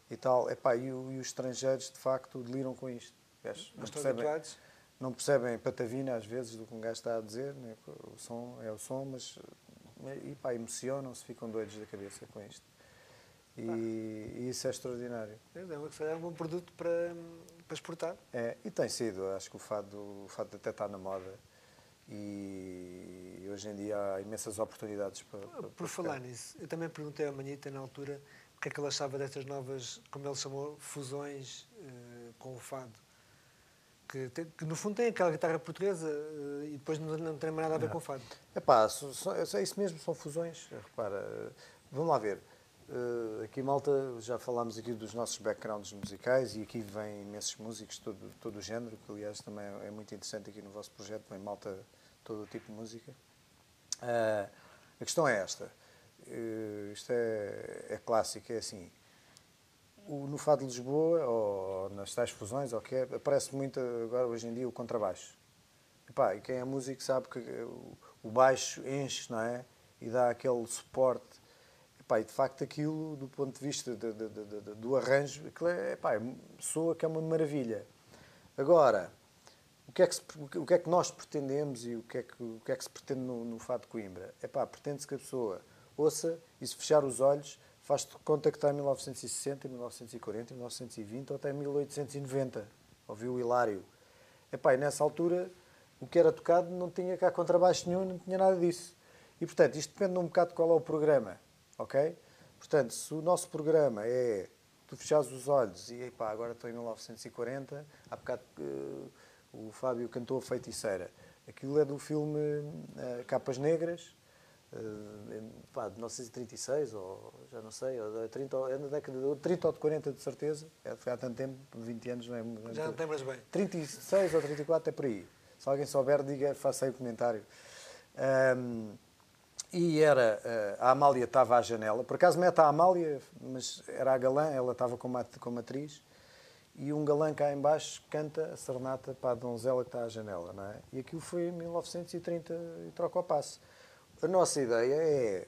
e tal. Epá, e, o- e os estrangeiros, de facto, deliram com isto. Vês? Não estão habituados? não percebem patavina às vezes do que um gajo está a dizer, né? o som é o som, mas e, pá, emocionam-se, ficam doidos da cabeça com isto. E, e isso é extraordinário. É, é, um bom produto para, para exportar. É, e tem sido, acho que o fado, o fado até está na moda e hoje em dia há imensas oportunidades para. para- Por para falar tocar. nisso, eu também perguntei ao Manita na altura o que é que ele achava destas novas, como ele chamou, fusões eh, com o fado. Que, tem- que no fundo tem aquela guitarra portuguesa eh, e depois não, não tem mais nada a ver Não. com o fado. So- so- é isso mesmo, são fusões. Repara, vamos lá ver. Eh, aqui, malta, já falámos aqui dos nossos backgrounds musicais e aqui vêm imensos músicos de todo, todo o género, que aliás também é muito interessante aqui no vosso projeto, vem malta todo o tipo de música. Ah, a questão é esta. Eh, isto é, é clássico, é assim. O, no Fado de Lisboa, ou nas tais fusões, ou que é, aparece muito agora hoje em dia o contrabaixo. E quem é músico sabe que o, baixo enche, não é? E dá aquele suporte. Epá, e de facto aquilo, do ponto de vista de- de- de- do arranjo, aquilo é, epá, é- soa que é uma maravilha. Agora, o que é que, se- o que, é que nós pretendemos e o que é que, o que, é que se pretende no, no Fado Coimbra? Epá, pretende-se que a pessoa ouça e se fechar os olhos faz-te conta que está em 1960, 1940, 1920 ou até 1890. Ouviu o Hilário. Epá, e nessa altura o que era tocado não tinha cá contrabaixo nenhum, não tinha nada disso. E portanto, isto depende um bocado de qual é o programa, ok? Portanto, se o nosso programa é tu fechares os olhos e epá, agora estou em 1940, há bocado eh, o Fábio cantou a Feiticeira. Aquilo é do filme eh, Capas Negras, pá, de 1936, ou já não sei, ou de 30, ou- é na década de 30 ou de 40, de certeza. É, foi há tanto tempo, 20 anos, não é? Já não muito- te lembras bem. 36 ou 34 é por aí. Se alguém souber, diga, faça aí o comentário. Ahm, e era, eh, a Amália estava à janela, por acaso mete a Amália, mas era a galã, ela estava como, como atriz, e um galã cá em baixo canta a serenata para a donzela que está à janela, não é? E aquilo foi em 1930 e troca o passo. A nossa ideia é,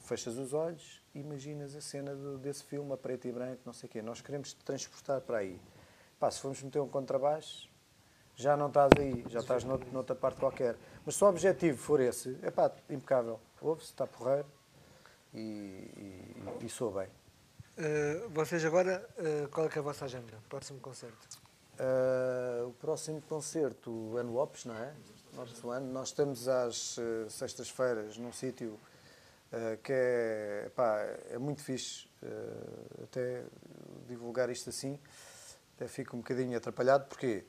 fechas os olhos e imaginas a cena do- desse filme a preto e branco, não sei o quê. Nós queremos te transportar para aí. Pá, se formos meter um contrabaixo, já não estás aí, já estás nout- noutra parte qualquer. Mas se o objetivo for esse, é pá, impecável. Ouve-se, está porreiro e, e, e soa bem. Eh, vocês agora, eh, qual é, que é a vossa agenda? Próximo concerto? Ah, o próximo concerto, o Ano Lopes, não é? One. Nós estamos às eh, sextas-feiras num sítio eh, que é, pá, é muito fixe, eh, até divulgar isto assim, até fico um bocadinho atrapalhado, porque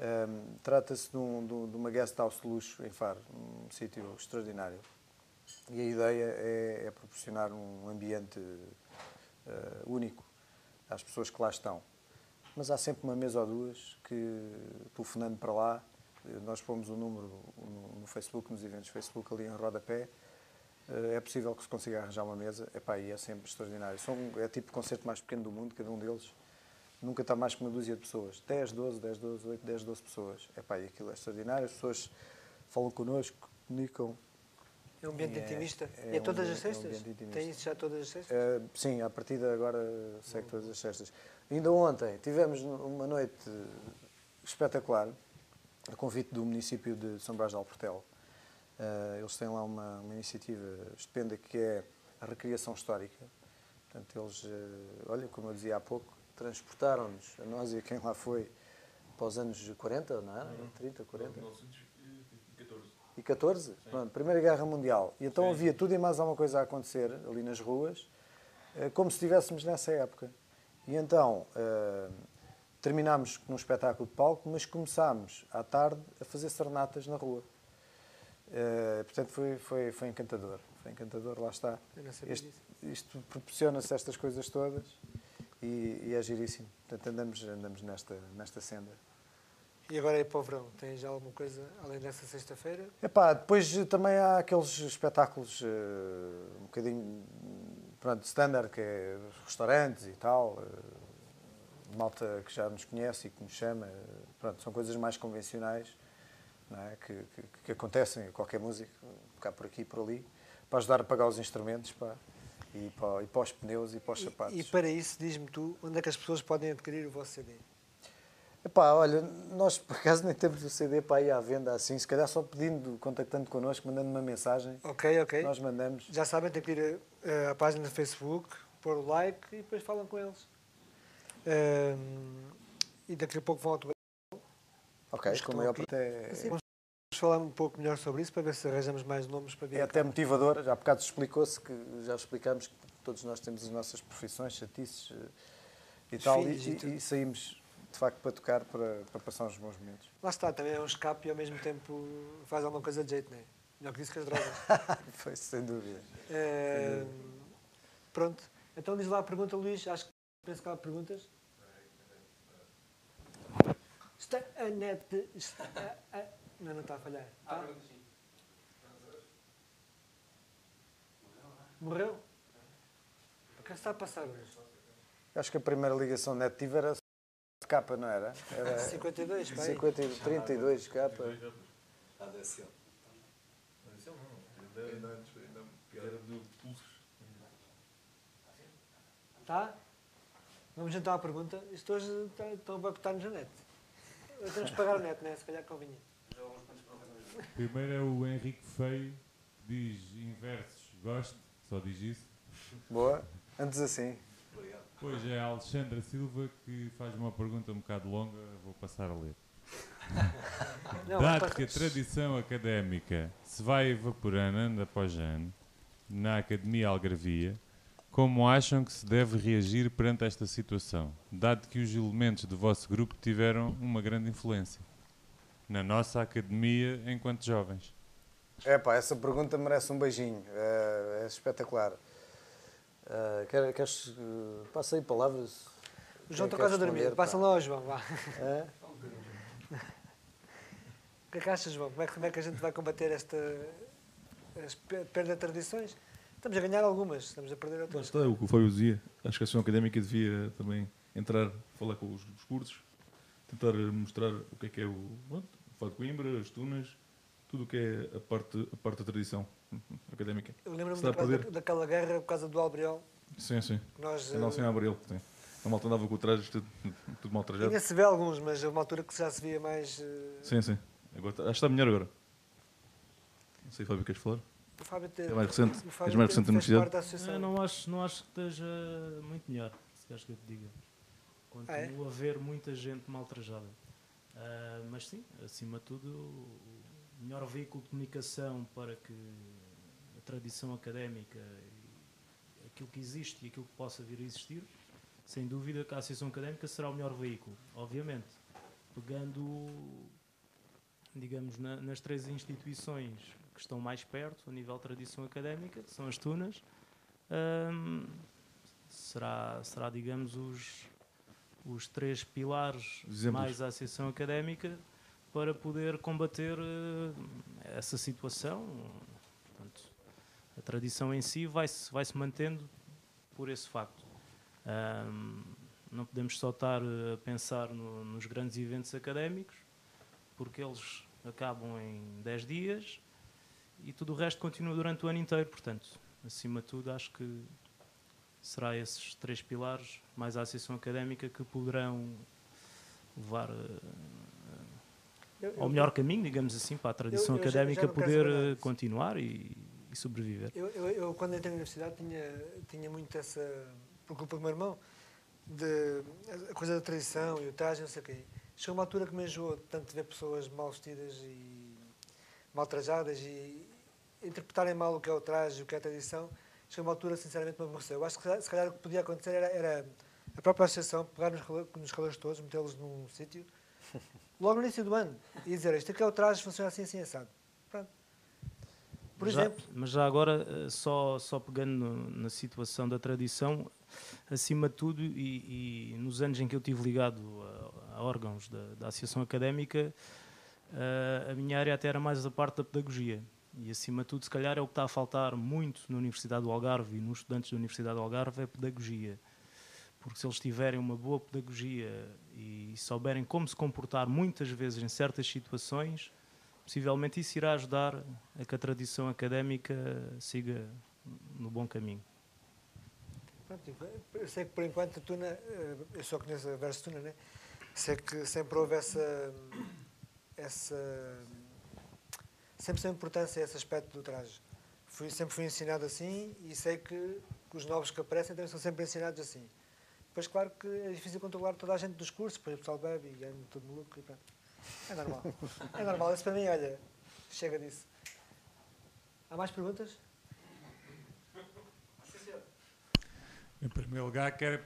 ehm, trata-se de, um- de um- uma guest house de luxo em Faro, um sítio extraordinário. E a ideia é, é proporcionar um ambiente único às pessoas que lá estão. Mas há sempre uma mesa ou duas que, telefonando para lá, nós pomos o número no, Facebook, nos eventos Facebook, ali em rodapé, eh, é possível que se consiga arranjar uma mesa. Epá, e é sempre extraordinário. São, é tipo o concerto mais pequeno do mundo, cada um deles. Nunca está mais que uma dúzia de pessoas. 10, 12, 10, 12, 8, 10, 12 pessoas. Epá, e aquilo é extraordinário. As pessoas falam connosco, comunicam. É um ambiente É- intimista? é é um todas as ambiente- é um sextas? intimista. Tem isso já todas as sextas? Eh, sim, a partir de agora segue todas as sextas. Ainda ontem tivemos uma noite espetacular, a convite do município de São Brás de Alportel. Eh, eles têm lá uma, uma iniciativa estupenda que é a recriação histórica. Portanto, eles, eh, olha, como eu dizia há pouco, transportaram-nos, a nós e a quem lá foi, para os anos 40, não é? 30, 40? 1914. E 14? Pronto, Primeira Guerra Mundial. E então havia tudo e mais alguma coisa a acontecer ali nas ruas, eh, como se estivéssemos nessa época. E então terminámos num espetáculo de palco, mas começámos à tarde a fazer serenatas na rua. Eh, portanto, foi, foi, foi encantador. Foi encantador, lá está. Este- isto proporciona-se estas coisas todas e, e é giríssimo. Portanto, andamos, andamos nesta, nesta senda. E agora é para o verão. Tem já alguma coisa além dessa sexta-feira? Epá, depois também há aqueles espetáculos eh, um bocadinho pronto, standard, que é restaurantes e tal, eh, malta que já nos conhece e que nos chama, pronto, são coisas mais convencionais não é? que, que, que acontecem a qualquer músico, cá por aqui e por ali, para ajudar a pagar os instrumentos pá, e, para, e para os pneus e para os sapatos. E, e para isso, diz-me tu, onde é que as pessoas podem adquirir o vosso CD? Epá, olha, nós por acaso nem temos o CD para ir à venda assim, se calhar só pedindo, contactando connosco, mandando uma mensagem. Ok, ok. Nós mandamos. Já sabem, tem que ir à página do Facebook, pôr o like e depois falam com eles. Ahm, e daqui a pouco vão ao autografo. Ok, Os que com estão maior aqui. até, Vamos falar um pouco melhor sobre isso para ver se arranjamos mais nomes para vir. é até motivador. Já há bocado explicou-se que já explicámos que todos nós temos as nossas profissões, chatices eh, e Os tal, e e, e saímos de facto para tocar, para, para passar uns bons momentos. Lá está, também é um escape e ao mesmo tempo faz alguma coisa de jeito, não é? Melhor que isso que as drogas. Foi sem dúvida. Ahm, pronto. Então diz lá a pergunta, Luís. Acho que penso que há perguntas. Está a net. Está a, a- não, não está a falhar. Está? Morreu? O que é que está a passar hoje? Acho que a primeira ligação net tive era de capa, não era? Era 52, pai. 50, 32 capa. ADSL. ADSL não. Ainda, ainda antes, ainda pior. Era do pulsos. Tá? Vamos então à pergunta. Isto hoje está- estão a boicotar-nos a net. Temos que pagar o net, né? Se calhar convinha. Primeiro é o Henrique Feio, diz inversos, gosto, só diz isso. Boa. Antes assim. Depois é a Alexandra Silva que faz uma pergunta um bocado longa, vou passar a ler. Não, Dado que a tradição académica se vai evaporando ano após ano na Academia Algarvia, como acham que se deve reagir perante esta situação, dado que os elementos do vosso grupo tiveram uma grande influência na nossa academia enquanto jovens? É pá, essa pergunta merece um beijinho. É, é espetacular. É, quer- queres. eh, passa aí palavras. O João está quase a dormir. Passa lá ao João, vá. É? O que é que achas, João? Como é que, como é que a gente vai combater esta perda de tradições? Estamos a ganhar algumas, estamos a perder outras. está, o que o Fábio dizia. Acho que a Associação Académica devia também entrar, falar com os, os cursos, tentar mostrar o que é que é o, pronto, o Fado de Coimbra, as tunas, tudo o que é a parte, a parte da tradição académica. Eu lembro-me Se dá a daquela, guerra por causa do Albriol. Sim, sim. Nós, A nossa em eh, Abril, sim. A malta andava com o traje tudo, tudo mal trajado. Ainda se vê alguns, mas houve uma altura que já se via mais. eh, Sim, sim. Agora, tá- acho que está melhor agora. Não sei, Fábio, queres falar? O Fábio te- É mais recente. o Fábio És mais te- recente fez parte da associação. Eu não acho, não acho que esteja muito melhor, se queres que eu te diga. Continua Ah, é? a haver muita gente mal trajada. Ah, mas sim, acima de tudo, o melhor veículo de comunicação para que a tradição académica, e aquilo que existe e aquilo que possa vir a existir, sem dúvida que a Associação Académica será o melhor veículo, obviamente. Pegando, digamos, na- nas três instituições que estão mais perto a nível de tradição académica, que são as Tunas, hum, será, será, digamos, os, os três pilares Exemplos. mais a Associação Académica para poder combater eh, essa situação. Portanto, a tradição em si vai-se vai -se mantendo por esse facto. Hum, não podemos só estar eh, a pensar no- nos grandes eventos académicos, porque eles acabam em 10 dias e tudo o resto continua durante o ano inteiro. Portanto, acima de tudo, acho que será esses três pilares, mais a associação académica, que poderão levar eh, Eu- eu- ao melhor caminho, digamos assim, para a tradição eu académica poder eh, continuar e, e sobreviver. Eu, quando entrei na universidade, tinha, tinha muito essa, por culpa do meu irmão, de a coisa da tradição e o traje, não sei o quê. Chegou uma altura que me enjoou tanto de ver pessoas mal vestidas e mal trajadas e interpretarem mal o que é o traje, o que é a tradição. Chegou uma altura, sinceramente, me aborreceu. Eu acho que se calhar o que podia acontecer era, era a própria associação pegar nos, nos calores todos, metê-los num sítio, logo no início do ano, e dizer isto aqui é o traje, funciona assim, assim, assado. Pronto. Por Mas já- exemplo, mas já agora, eh, só, só pegando no- na situação da tradição, acima de tudo, e, e nos anos em que eu estive ligado a, a órgãos da, da Associação Académica, eh, a minha área até era mais a parte da pedagogia. E acima de tudo, se calhar é o que está a faltar muito na Universidade do Algarve e nos estudantes da Universidade do Algarve é pedagogia. Porque se eles tiverem uma boa pedagogia e souberem como se comportar muitas vezes em certas situações, possivelmente isso irá ajudar a que a tradição académica siga no bom caminho. Pronto, eu sei que por enquanto a Tuna, eh, eu só conheço a Verso Tuna, né? Sei que sempre houve essa. essa sempre sem importância esse aspecto do traje. Fui, sempre fui ensinado assim e sei que, que os novos que aparecem também são sempre ensinados assim. Depois, claro que é difícil controlar toda a gente dos cursos, depois o pessoal bebe e anda todo maluco e pronto. É normal. É normal. Isso para mim, olha, chega disso. Há mais perguntas? Em primeiro lugar, quero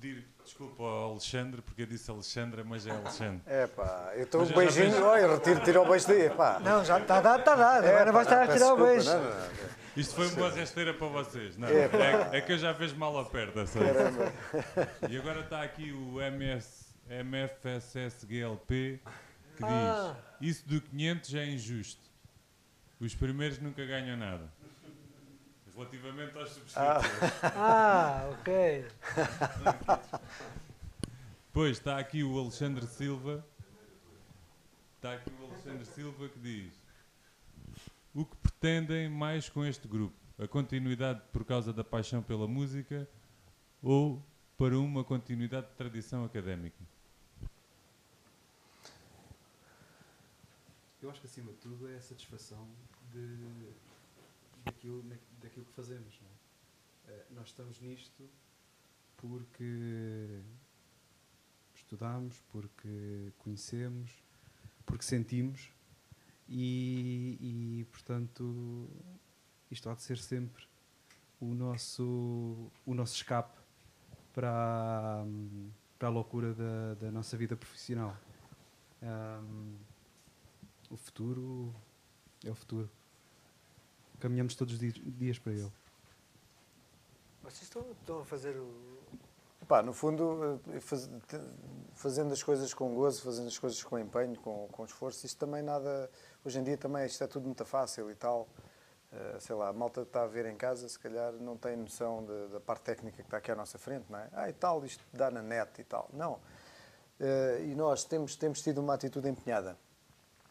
pedir desculpa ao Alexandre, porque eu disse Alexandra, mas é Alexandre. É pá, eu estou um beijinho, fiz- olha, retiro, tiro o beijo daí, pá. Não, já está dado, está dado. Agora É, vais pá, estar a tirar o beijo. não, não, não. Isto foi uma boa rasteira para vocês. Não, É, é, é que eu já vejo mal a perda, sabe? Caramba. E agora está aqui o MS, MFSSGLP que Ah. diz: Isso do 500 é injusto. Os primeiros nunca ganham nada. Relativamente aos subscritores. Ah, ok. Pois está aqui o Alexandre Silva. Está aqui o Alexandre Silva que diz: O que pretendem mais com este grupo? A continuidade por causa da paixão pela música ou para uma continuidade de tradição académica? Eu acho que acima de tudo é a satisfação de, daquilo, daquilo que fazemos. não é? Eh, nós estamos nisto porque estudamos, porque conhecemos, porque sentimos e, e, portanto isto há de ser sempre o nosso, o nosso escape para, para a loucura da, da nossa vida profissional. Ahm, o futuro é o futuro. Caminhamos todos os di- dias para ele. Vocês estão, estão a fazer o. Pá, no fundo, eh, faz- fazendo as coisas com gozo, fazendo as coisas com empenho, com, com esforço, isto também nada. Hoje em dia também isto é tudo muito fácil e tal. Eh, sei lá, a malta que está a ver em casa, se calhar não tem noção de- da parte técnica que está aqui à nossa frente, não é? Ah, e tal, isto dá na net e tal. Não. Eh, e nós temos, temos tido uma atitude empenhada.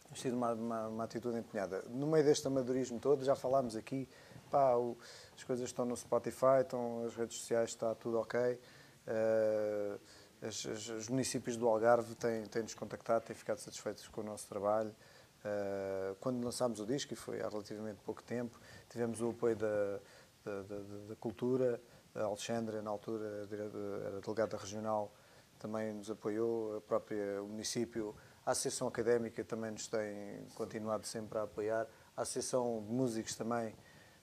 Temos tido uma, uma, uma atitude empenhada. No meio deste amadorismo todo, já falámos aqui, pá, o- as coisas estão no Spotify, estão as redes sociais, está tudo ok. Eh, as- as- os municípios do Algarve têm, têm-nos contactado, têm ficado satisfeitos com o nosso trabalho. Eh, quando lançámos o disco, e foi há relativamente pouco tempo, tivemos o apoio da, da, da- da cultura, a Alexandra, na altura era delegada regional, também nos apoiou, a própria o município, a Associação Académica também nos tem continuado sempre a apoiar, a Associação de Músicos também,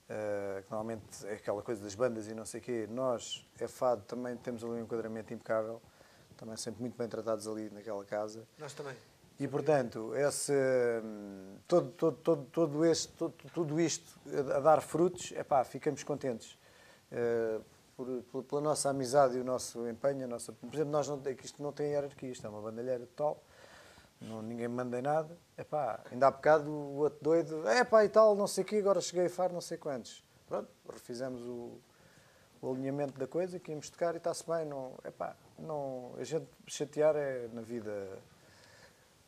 eh, que normalmente é aquela coisa das bandas e não sei o quê. Nós, é fado, também temos ali um enquadramento impecável, também sempre muito bem tratados ali naquela casa. Nós também. E, portanto, esse, hum, todo, todo, todo, todo este, todo, tudo isto a, dar frutos, epá, ficamos contentes. Eh, por, pela nossa amizade e o nosso empenho, a nossa, por exemplo, nós não, é isto não tem hierarquia, isto é uma bandalheira total, não, ninguém me manda em nada. Epá, ainda há bocado o outro doido, epá e tal, não sei o quê, agora cheguei a far não sei quantos. Pronto, refizemos o, o alinhamento da coisa, que íamos tocar e está-se bem. Não, epá, não, a gente chatear é na vida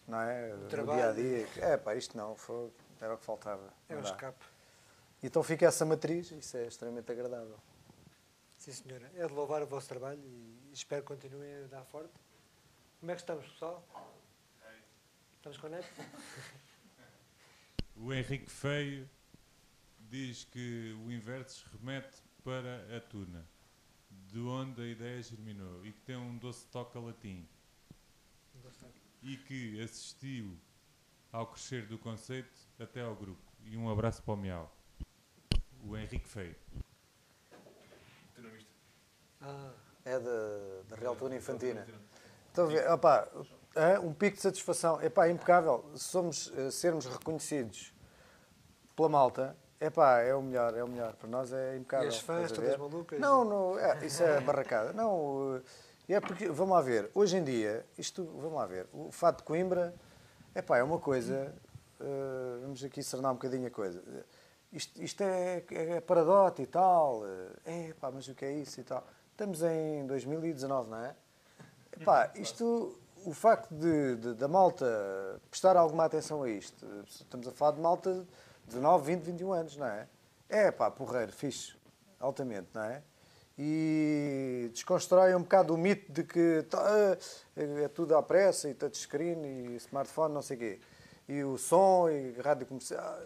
não é? No dia a dia. É pá, isto não. Foi, era o que faltava. É um escape. Então fica essa matriz, isso é extremamente agradável. Sim, senhora. É de louvar o vosso trabalho e espero que continuem a dar forte. Como é que estamos, pessoal? Estamos conectados? O Henrique Feio diz que o Invertes remete para a tuna, de onde a ideia germinou, e que tem um doce toque a latim, e que assistiu ao crescer do conceito até ao grupo. E um abraço para o Miau. O Henrique Feio. Ah, É da, da Real Tuna Infantina. Estão a ver? Opá, hã? um pico de satisfação. Epá, é impecável. Se somos, eh, sermos reconhecidos pela malta, epá, é o melhor, é o melhor. Para nós é impecável. E as fãs todas malucas? Não, não é, isso é barracada. Não, eh, é porque, vamos lá ver, hoje em dia, isto, vamos lá ver, o fato de Coimbra, epá, é uma coisa, eh, vamos aqui cernar um bocadinho a coisa. Isto, isto é, é paradote e tal, é pá, mas o que é isso e tal. Estamos em 2019, não é? Epá, isto, o facto de, de- da malta prestar alguma atenção a isto, estamos a falar de malta de 19, 20, 21 anos, não é? É pá, porreiro, fixe, altamente, não é? E desconstrói um bocado o mito de que tá, é tudo à pressa e touchscreen e smartphone, não sei o quê. E o som e rádio comercial.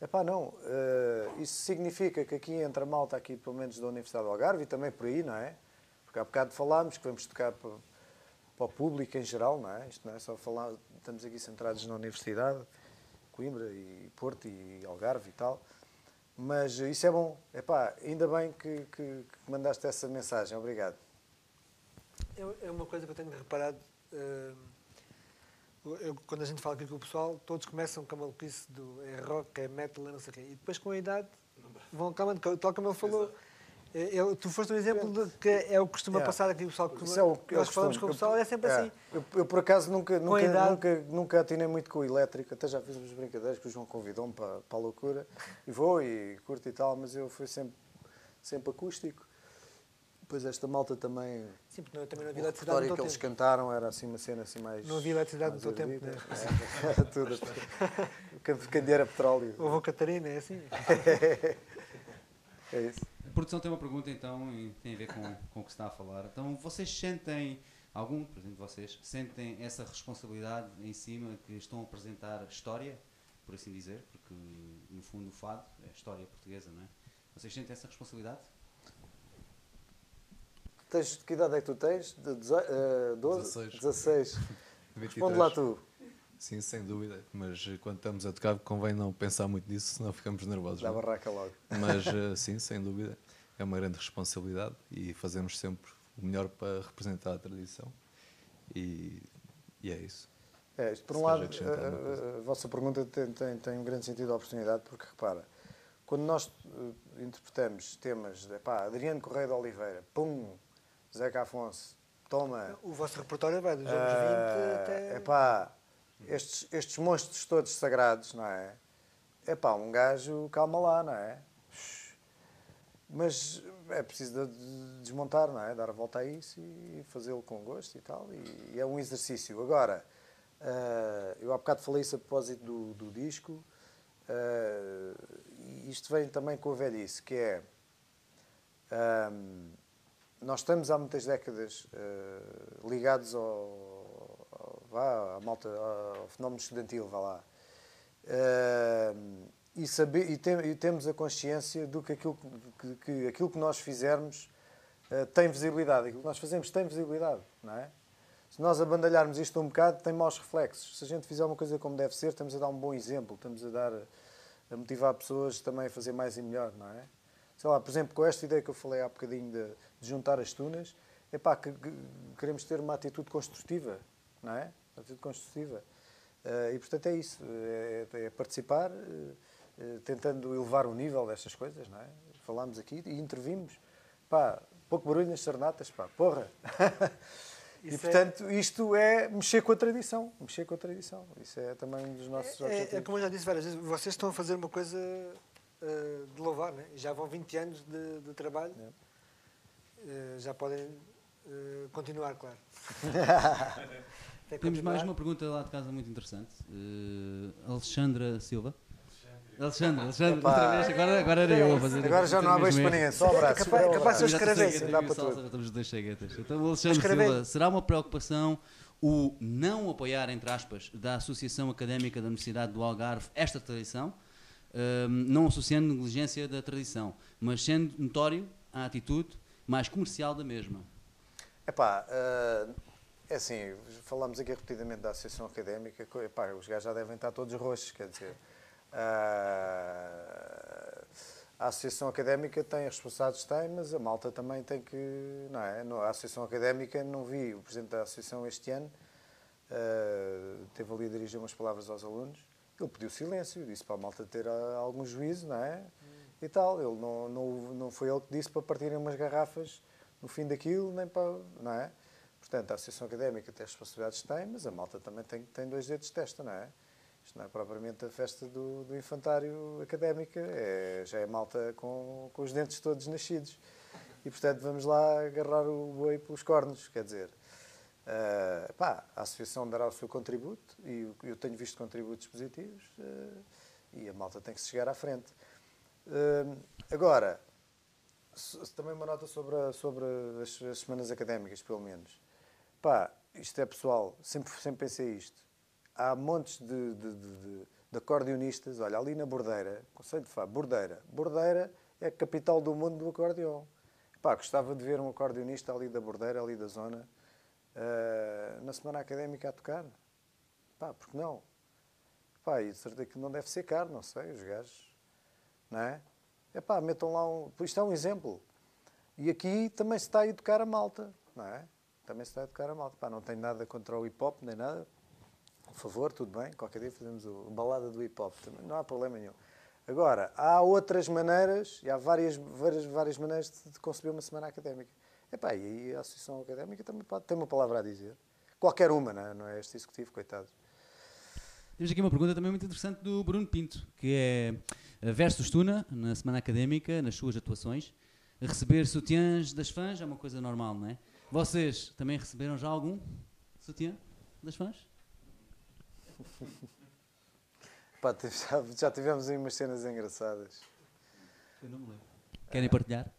Epá, não. eh, isso significa que aqui entra malta aqui, pelo menos da Universidade do Algarve e também por aí, não é? Porque há bocado falámos que vamos tocar para, o público em geral, não é? Isto não é só falar, estamos aqui centrados na Universidade, Coimbra e Porto e Algarve e tal. Mas isso é bom. Epá, ainda bem que, que, que mandaste essa mensagem. Obrigado. É é uma coisa que eu tenho reparado. eh, eu- quando a gente fala aqui com o pessoal, todos começam com a maluquice do é rock, é metal, é não sei o quê. E depois, com a idade, vão acalmando, co- tal como ele falou. Eh, eu- tu foste um exemplo de que é o que costuma Yeah. passar aqui o pessoal que Isso é o que nós falamos com o pessoal, é sempre é. assim. Eu, eu, por acaso nunca, a nunca, idade- nunca, nunca atinei muito com o elétrico, até já fiz umas brincadeiras que o João convidou-me para, para a loucura e vou e curto e tal, mas eu fui sempre, sempre acústico. Depois esta malta também. Sim, porque não- também não havia eletricidade repertório teu que eles tempo. cantaram era assim uma cena assim mais. Não havia eletricidade no teu tempo, né? É, Era tudo. Candeeiro era petróleo. Houve Catarina, é assim? é isso. A produção tem uma pergunta então e tem a ver com, com o que se está a falar. Então vocês sentem, algum, por exemplo, vocês, sentem essa responsabilidade em cima que estão a apresentar história, por assim dizer, porque no fundo o fado é história portuguesa, não é? Vocês sentem essa responsabilidade? Tens, que idade é que tu tens? De deze- eh, 12? 16. 16. 23. Responde lá tu. Sim, sem dúvida. Mas eh, quando estamos a tocar, convém não pensar muito nisso, senão ficamos nervosos. Dá não é? barraca logo. Mas eh, sim, sem dúvida. É uma grande responsabilidade e fazemos sempre o melhor para representar a tradição. E, e é isso. É, isto por um lado, coisa. a, a- a vossa pergunta tem, tem, tem um grande sentido de oportunidade, porque repara, quando nós eh, interpretamos temas de pá, Adriano Correia de Oliveira, pum, Zeca Afonso, toma. O vosso repertório vai dos anos 20 ah, até. epá, estes, estes monstros todos sagrados, não é? É pá, um gajo, calma lá, não é? Mas é preciso de- de desmontar, não é? Dar a volta a isso e fazê-lo com gosto e tal. E, e é um exercício. Agora, ah, eu há bocado falei isso a propósito do, do disco. ah, e isto vem também com a velhice, que é. ahm, nós estamos há muitas décadas ah, ligados ao- vá, à malta, ao fenómeno estudantil, vá lá. Ahm, e, saber, e, tem- e temos a consciência do que aquilo que, que aquilo que nós fizermos ah, tem visibilidade. Aquilo que nós fazemos tem visibilidade, não é? Se nós abandalharmos isto um bocado, tem maus reflexos. Se a gente fizer uma coisa como deve ser, estamos a dar um bom exemplo, estamos a dar a motivar pessoas também a fazer mais e melhor, não é? Sei lá, por exemplo, com esta ideia que eu falei há bocadinho de, de juntar as tunas, é pá, que, que queremos ter uma atitude construtiva, não é? Uma atitude construtiva. Eh, e portanto é isso, é, é participar, eh, eh, tentando elevar o nível destas coisas, não é? Falámos aqui e intervimos. Pá, pouco barulho nas serenatas, pá, porra. e Isso é- portanto isto é mexer com a tradição, mexer com a tradição. Isso é também um dos nossos É, objetivos. é como eu já disse várias vezes, vocês estão a fazer uma coisa eh, de louvar, né? já vão 20 anos de, de trabalho, já podem continuar, claro. Tem Temos mais continuar. uma pergunta lá de casa muito interessante. Eh, Alexandra Silva Alexandre, Alexandre, Epá. outra vez, agora, agora era eu a fazer. Agora já não há beijo para ninguém, só abraço. Capaz- capaz de eu sei, isso, já dá para tudo. Estamos dois ceguetas. Então, Alexandre. Silva, será uma preocupação o não apoiar, entre aspas, da Associação Académica da Universidade do Algarve esta tradição, hum, não associando negligência da tradição, mas sendo notório a atitude mais comercial da mesma? Epá, eh, é assim, falámos aqui repetidamente da Associação Académica, epá, os gajos já devem estar todos roxos, quer dizer. ah, a Associação Académica tem responsabilidades, tem, mas a malta também tem que. Não é? A Associação Académica, não vi o Presidente da Associação este ano, ah, teve ali a dirigir umas palavras aos alunos, ele pediu silêncio, disse para a malta ter ah, algum juízo, não é? E tal, ele não, não, não foi ele que disse para partirem umas garrafas no fim daquilo, nem para. Não é? Portanto, a Associação Académica tem responsabilidades tem, mas a malta também tem, tem dois dedos de testa, não é? Isto não é propriamente a festa do, do infantário académica, é, já é malta com, com os dentes todos nascidos. E, portanto, vamos lá agarrar o boi pelos cornos, quer dizer. ah, pá, a Associação dará o seu contributo, e eu- tenho visto contributos positivos, ah, e a malta tem que se chegar à frente. Ah, agora, também uma nota sobre, a- sobre as, as semanas académicas, pelo menos. Pá, isto é pessoal, sempre, sempre pensei isto. Há montes de, de, de, de- de acordeonistas, olha, ali na Bordeira, Conselho de Fá, Bordeira. Bordeira é a capital do mundo do acordeão. Pá, gostava de ver um acordeonista ali da Bordeira, ali da zona, ah, na semana académica a tocar. Pá, porque não? Pá, e de certeza que não deve ser caro, não sei, os gajos, não é? É pá, metam lá um. Isto é um exemplo. E aqui também se está a educar a malta, não é? Também se está a educar a malta. Pá, não tenho nada contra o hip hop, nem nada. Por favor, tudo bem. Qualquer dia fazemos o balada do hip hop. Também não há problema nenhum. Agora, há outras maneiras, e há várias, várias, várias maneiras de, de conceber uma semana académica. Epá, e a Associação Académica também pode ter uma palavra a dizer. Qualquer uma, não é, não é este executivo, coitado. Temos aqui uma pergunta também muito interessante do Bruno Pinto, que é eh, versus Tuna, na semana académica, nas suas atuações. Receber sutiãs das fãs é uma coisa normal, não é? Vocês também receberam já algum sutiã das fãs? Pá, já, já tivemos aí umas cenas engraçadas. Eu não me lembro. Querem partilhar?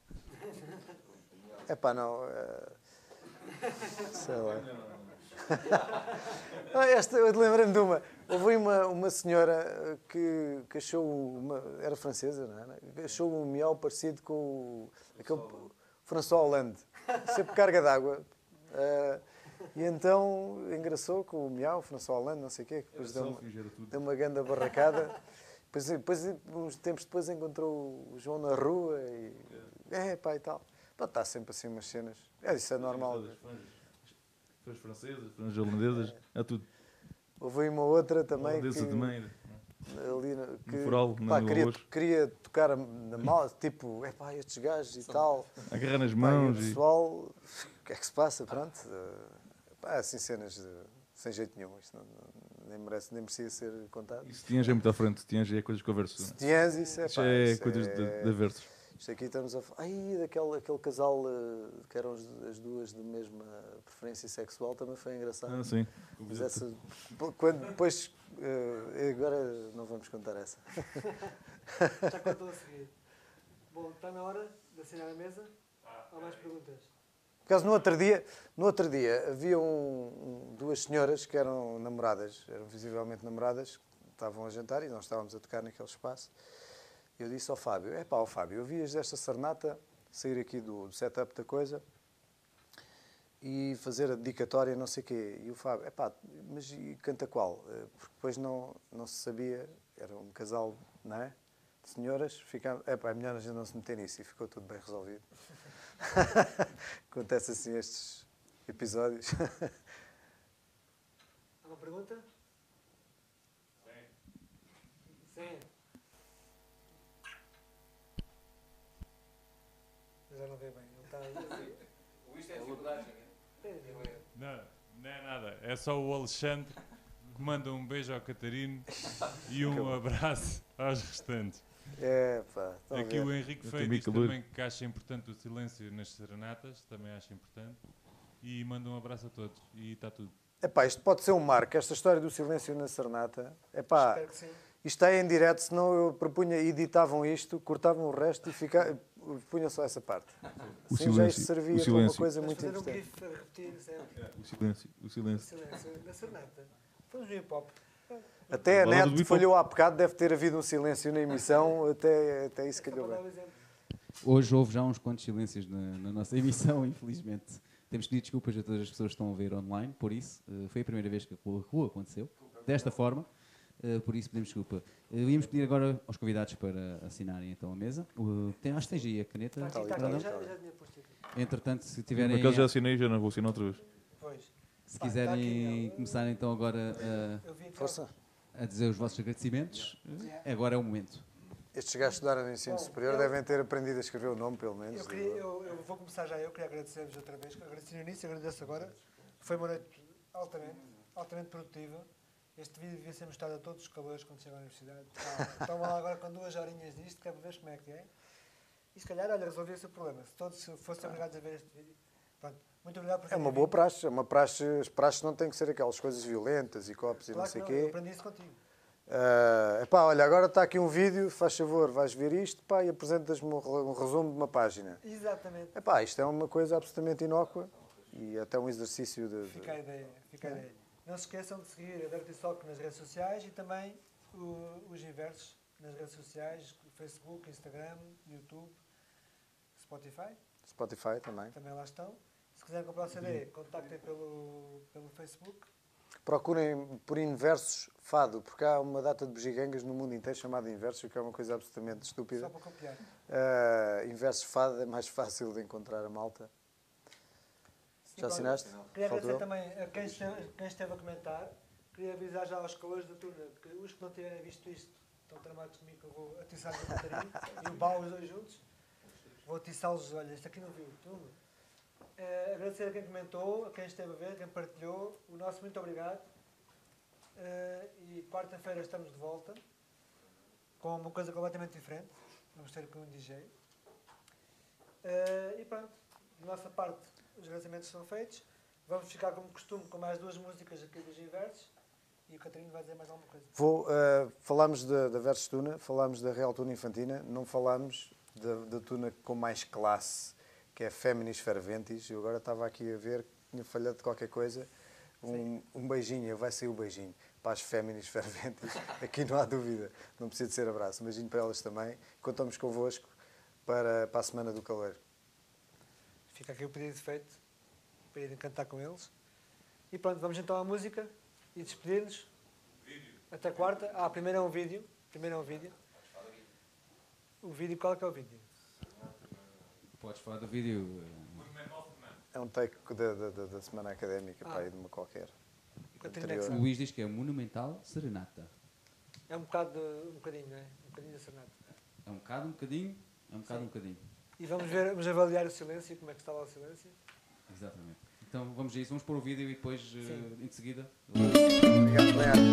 É pá, não. eh, sei lá. Ah, Esta, eu lembrei-me de uma. Houve uma, uma senhora eh, que, que achou. Uma, era francesa, não? Que Achou um miau parecido com o. Aquele, François Hollande. Sempre carga d'água. Eh, e então engraçou com o miau, François Hollande, não sei o quê. que Depois deu uma, deu uma grande barracada. Depois, depois, uns tempos depois, encontrou o João na rua e. É, pá, e tal. Pá, está sempre assim umas cenas. É, isso é normal. Fãs, francesas, fãs holandesas, é tudo. Houve uma outra também que, também. Ali que foral, pá, no queria, queria tocar na mala, tipo, é pá, estes gajos e tal. Agarrar nas Pá, mãos e e- o pessoal, o que é que se passa? Pronto, eh, pá, assim cenas de- sem jeito nenhum. Isto não- não- nem, merece, nem merecia ser contado. Isso tinhas é muito à frente, tinhas é coisas que converso. Sutiãs, isso é Isso pá, é isso coisas é- de, de aversos. Isto aqui estamos a falar. Ai, daquele aquele casal eh, que eram as, as duas de mesma preferência sexual também foi engraçado. Ah, sim. Mas essa, quando, depois. eh, agora não vamos contar essa. Já contou a seguir. Bom, está na hora de assinar a mesa. Há mais perguntas? Por acaso, no outro dia, no outro dia havia um- um- duas senhoras que eram namoradas, eram visivelmente namoradas, estavam a jantar e nós estávamos a tocar naquele espaço. Eu disse ao Fábio: é pá, Fábio, eu vias desta serenata sair aqui do, do setup da coisa e fazer a dedicatória, não sei o quê. E o Fábio: é pá, mas e canta qual? Eh, Porque depois não, não se sabia, era um casal, não é? De senhoras, ficava, é pá, é melhor a gente não se meter nisso e ficou tudo bem resolvido. Acontece assim estes episódios. Há uma pergunta? Sim. Eu já não veio bem. Ele está O isto é dificuldades, Não, não é nada. É só o Alexandre que manda um beijo ao Catarino e um abraço aos restantes. É, pá, Aqui o Henrique Feio também diz calor. também que acha importante o silêncio nas serenatas, também acha importante. E manda um abraço a todos. E está tudo. Epá, isto pode ser um marco, esta história do silêncio na serenata. Epá, Espero que sim. Isto é em direto, senão eu propunha, editavam isto, cortavam o resto e fica, punham só essa parte. O já silêncio, isto servia o para uma coisa muito fazer um importante. gif a repetir sempre. O silêncio, o silêncio. Silêncio na serenata. Fomos no hip hop. Até a net falhou há bocado, deve ter havido um silêncio na emissão, até, até isso para calhou dar bem. Hoje houve já uns quantos silêncios na, na nossa emissão, infelizmente. Temos pedir desculpas a todas as pessoas que estão a ver online, por isso. eh, foi a primeira vez que aquilo aquilo aconteceu, desta forma. Eh, por isso pedimos desculpa. Eh, íamos pedir agora aos convidados para assinarem então a mesa. O- tem, acho que tens aí a caneta. Está aqui, está Fernando? aqui. Já, já tinha posto aqui. Entretanto, se tiverem. acaso já assinei, já não vou assinar outra vez. Pois. Se quiserem começar então agora a, a dizer os vossos agradecimentos, eh, agora é o momento. Estes gajos que estudaram no ensino Bom, superior eu- devem ter aprendido a escrever o nome, pelo menos. Eu, queria, eu, eu vou começar já. Eu queria agradecer-vos outra vez. Agradeci no início, agradeço agora. Foi uma noite altamente, altamente produtiva. Este vídeo devia ser mostrado a todos os cabelos quando chegam à universidade. Toma lá agora com duas horinhas disto, que é ver como é que é. E se calhar, olha, resolvia-se o problema. Se todos fossem obrigados a ver este vídeo. Pronto. Muito obrigado por É uma boa praxe. É uma praxe. As praxes não têm que ser aquelas coisas violentas e copos e Claro não sei o não, eu quê. aprendi isso contigo. Ah, epá, olha, agora está aqui um vídeo, faz favor, vais ver isto pá, e apresentas-me um re- um resumo de uma página. Exatamente. Epá, isto é uma coisa absolutamente inócua e até um exercício de. de- Fica a ideia. Fica a ideia. Não se esqueçam de seguir a Dirty Sock nas redes sociais e também o- os inversos nas redes sociais, Facebook, Instagram, YouTube, Spotify, Spotify também. também lá estão. Se quiserem comprar o CD, contactem pelo, pelo Facebook. Procurem por inversos fado, porque há uma data de bugigangas no mundo inteiro chamada inversos, que é uma coisa absolutamente estúpida. Só para copiar. Ah, inversos fado é mais fácil de encontrar a malta. Já assinaste? Queria agradecer também a quem esteve, quem esteve a comentar. Queria avisar já aos calores da turma que os que não tiverem visto isto estão tramados comigo que eu vou atiçar o Catarino e o Bau os dois juntos. Vou atiçá-los, olha, este aqui não viu, turma. Eh, agradecer a quem comentou, a quem esteve a ver, quem partilhou. O nosso muito obrigado. Eh, e quarta-feira estamos de volta com uma coisa completamente diferente. Vamos ter com um DJ. Eh, e pronto, da nossa parte, os agradecimentos são feitos. Vamos ficar como costume com mais duas músicas aqui dos inversos. E o Catarino vai dizer mais alguma coisa. Vou, ah, falámos da, da Versus Tuna, falámos da Real Tuna Infantina, não falámos da, da tuna com mais classe, que é Feminis Ferventis. Eu agora estava aqui a ver, tinha falhado de qualquer coisa. Um, um beijinho, vai sair o beijinho para as Feminis Ferventis. Aqui não há dúvida, não precisa de ser abraço. Um beijinho para elas também. Contamos convosco para, para a Semana do Calor. Fica aqui o pedido feito para irem cantar com eles. E pronto, vamos então à música e despedir-nos. Até quarta. Ah, primeiro é um vídeo. Primeiro é um vídeo. O vídeo, qual é que é o vídeo? Podes falar do vídeo. É um take da, da, da- Semana Académica, Ah. para aí de uma qualquer. O Luís diz que é Monumental Serenata. É um bocado, de- um bocadinho, não é? Um bocadinho da serenata. É um bocado, um bocadinho, é um bocado, um bocadinho. E vamos ver, vamos avaliar o silêncio, como é que está lá o silêncio. Exatamente. Então vamos a isso, vamos pôr o vídeo e depois, Sim. em seguida. Obrigado, Leandro.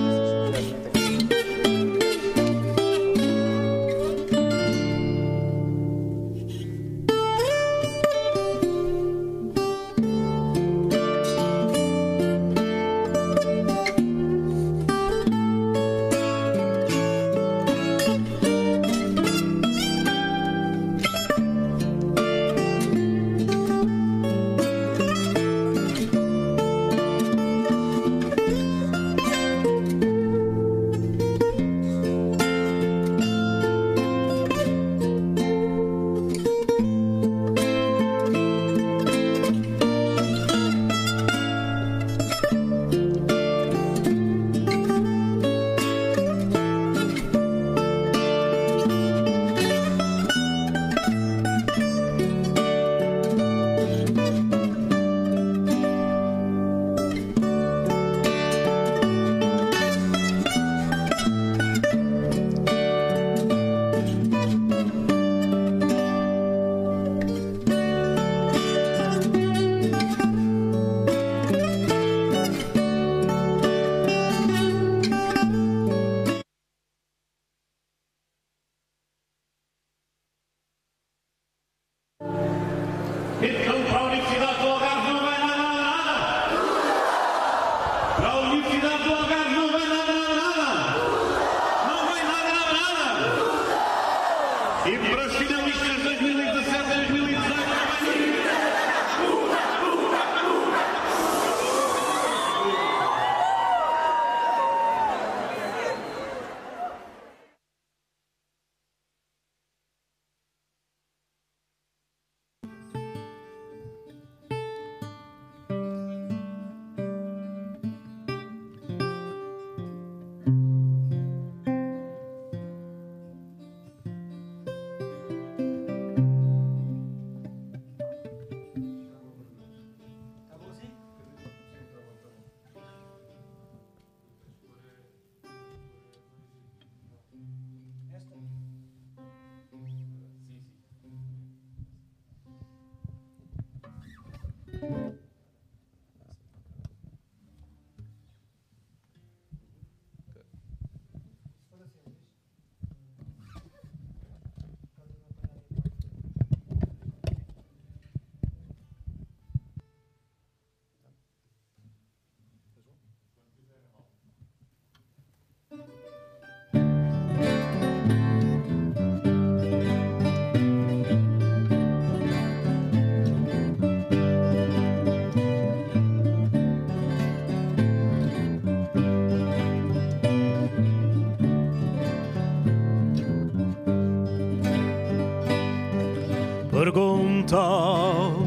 Ao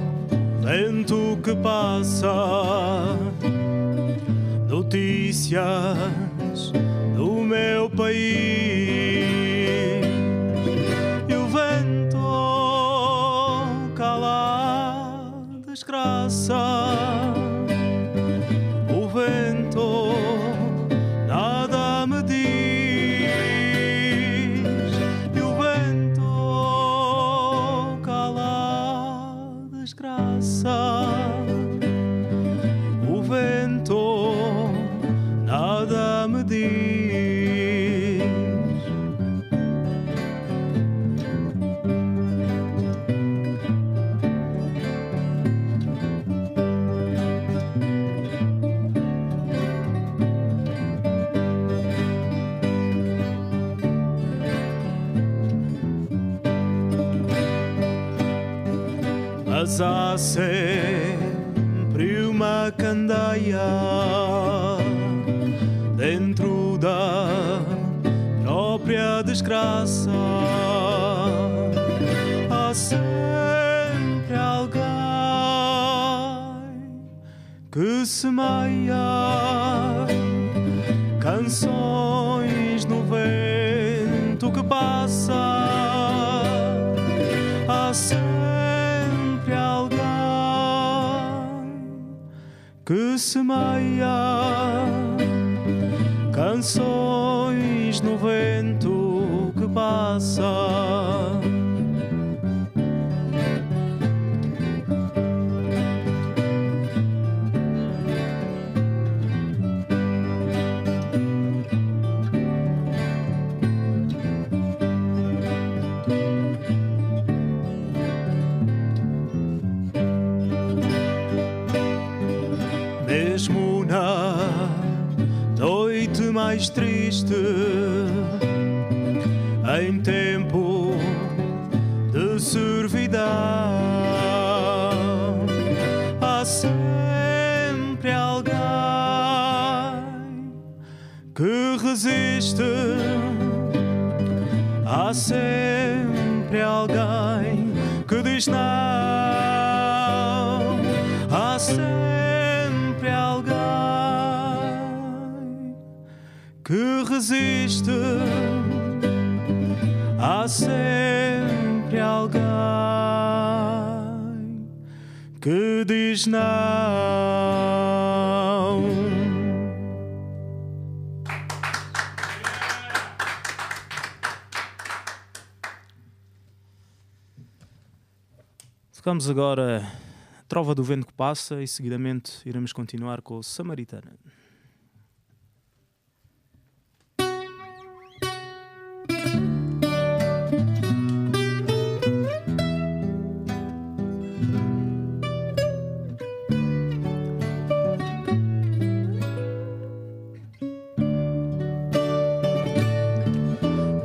vento que passa. Notícias do meu país que resiste. Há sempre alguém que diz não. Há sempre alguém que resiste. Há sempre alguém que diz não. Tocamos agora Trova do Vento que Passa e seguidamente iremos continuar com o Samaritana.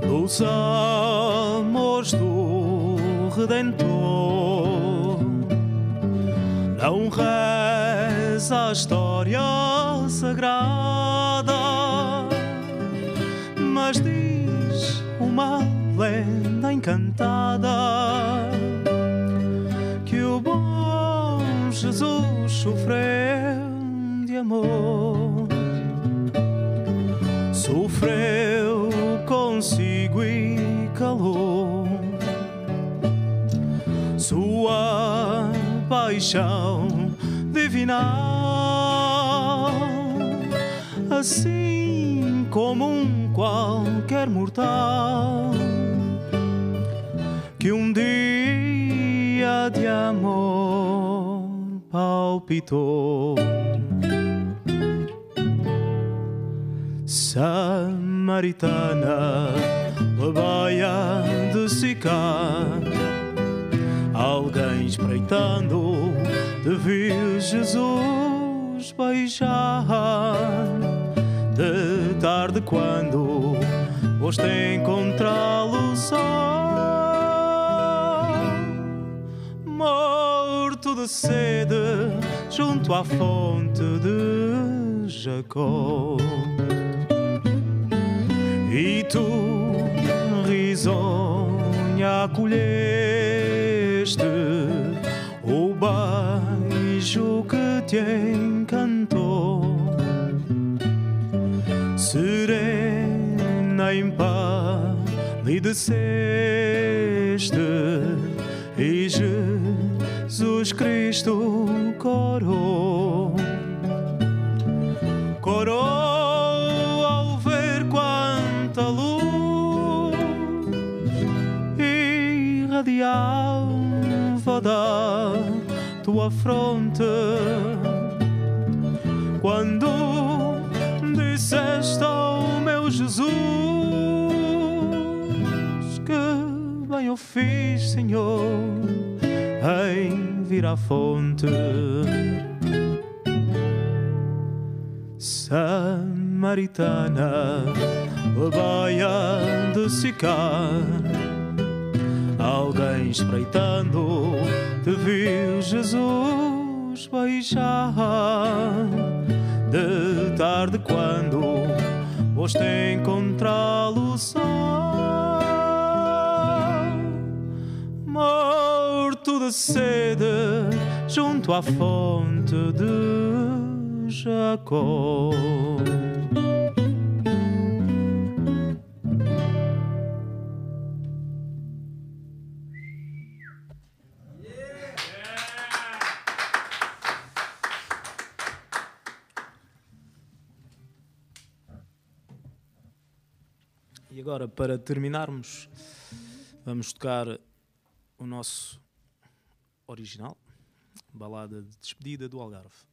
Nos amores do Redentor. Não reza a história sagrada, mas diz uma lenda encantada que o bom Jesus sofreu de amor. Sofreu consigo e calou sua paixão divinal, assim como um qualquer mortal que um dia de amor palpitou. Samaritana, plebeia de Sicar, alguém espreitando te viu Jesus beijar. De tarde, quando foste encontrá-lo só, morto de sede, junto à fonte de Jacó. E tu, risonha, acolheste te encantou. Serena em palideceste e Jesus Cristo corou. Corou ao ver quanta luz irradiava da tua fronte quando disseste ao meu Jesus que bem eu fiz, Senhor, em vir à fonte. Samaritana, plebeia de Sicar, alguém espreitando te viu Jesus beijar. De tarde, quando foste encontrá-lo só, morto de sede, junto à fonte de Jacó. Agora, para terminarmos, vamos tocar o nosso original, balada de despedida do Algarve.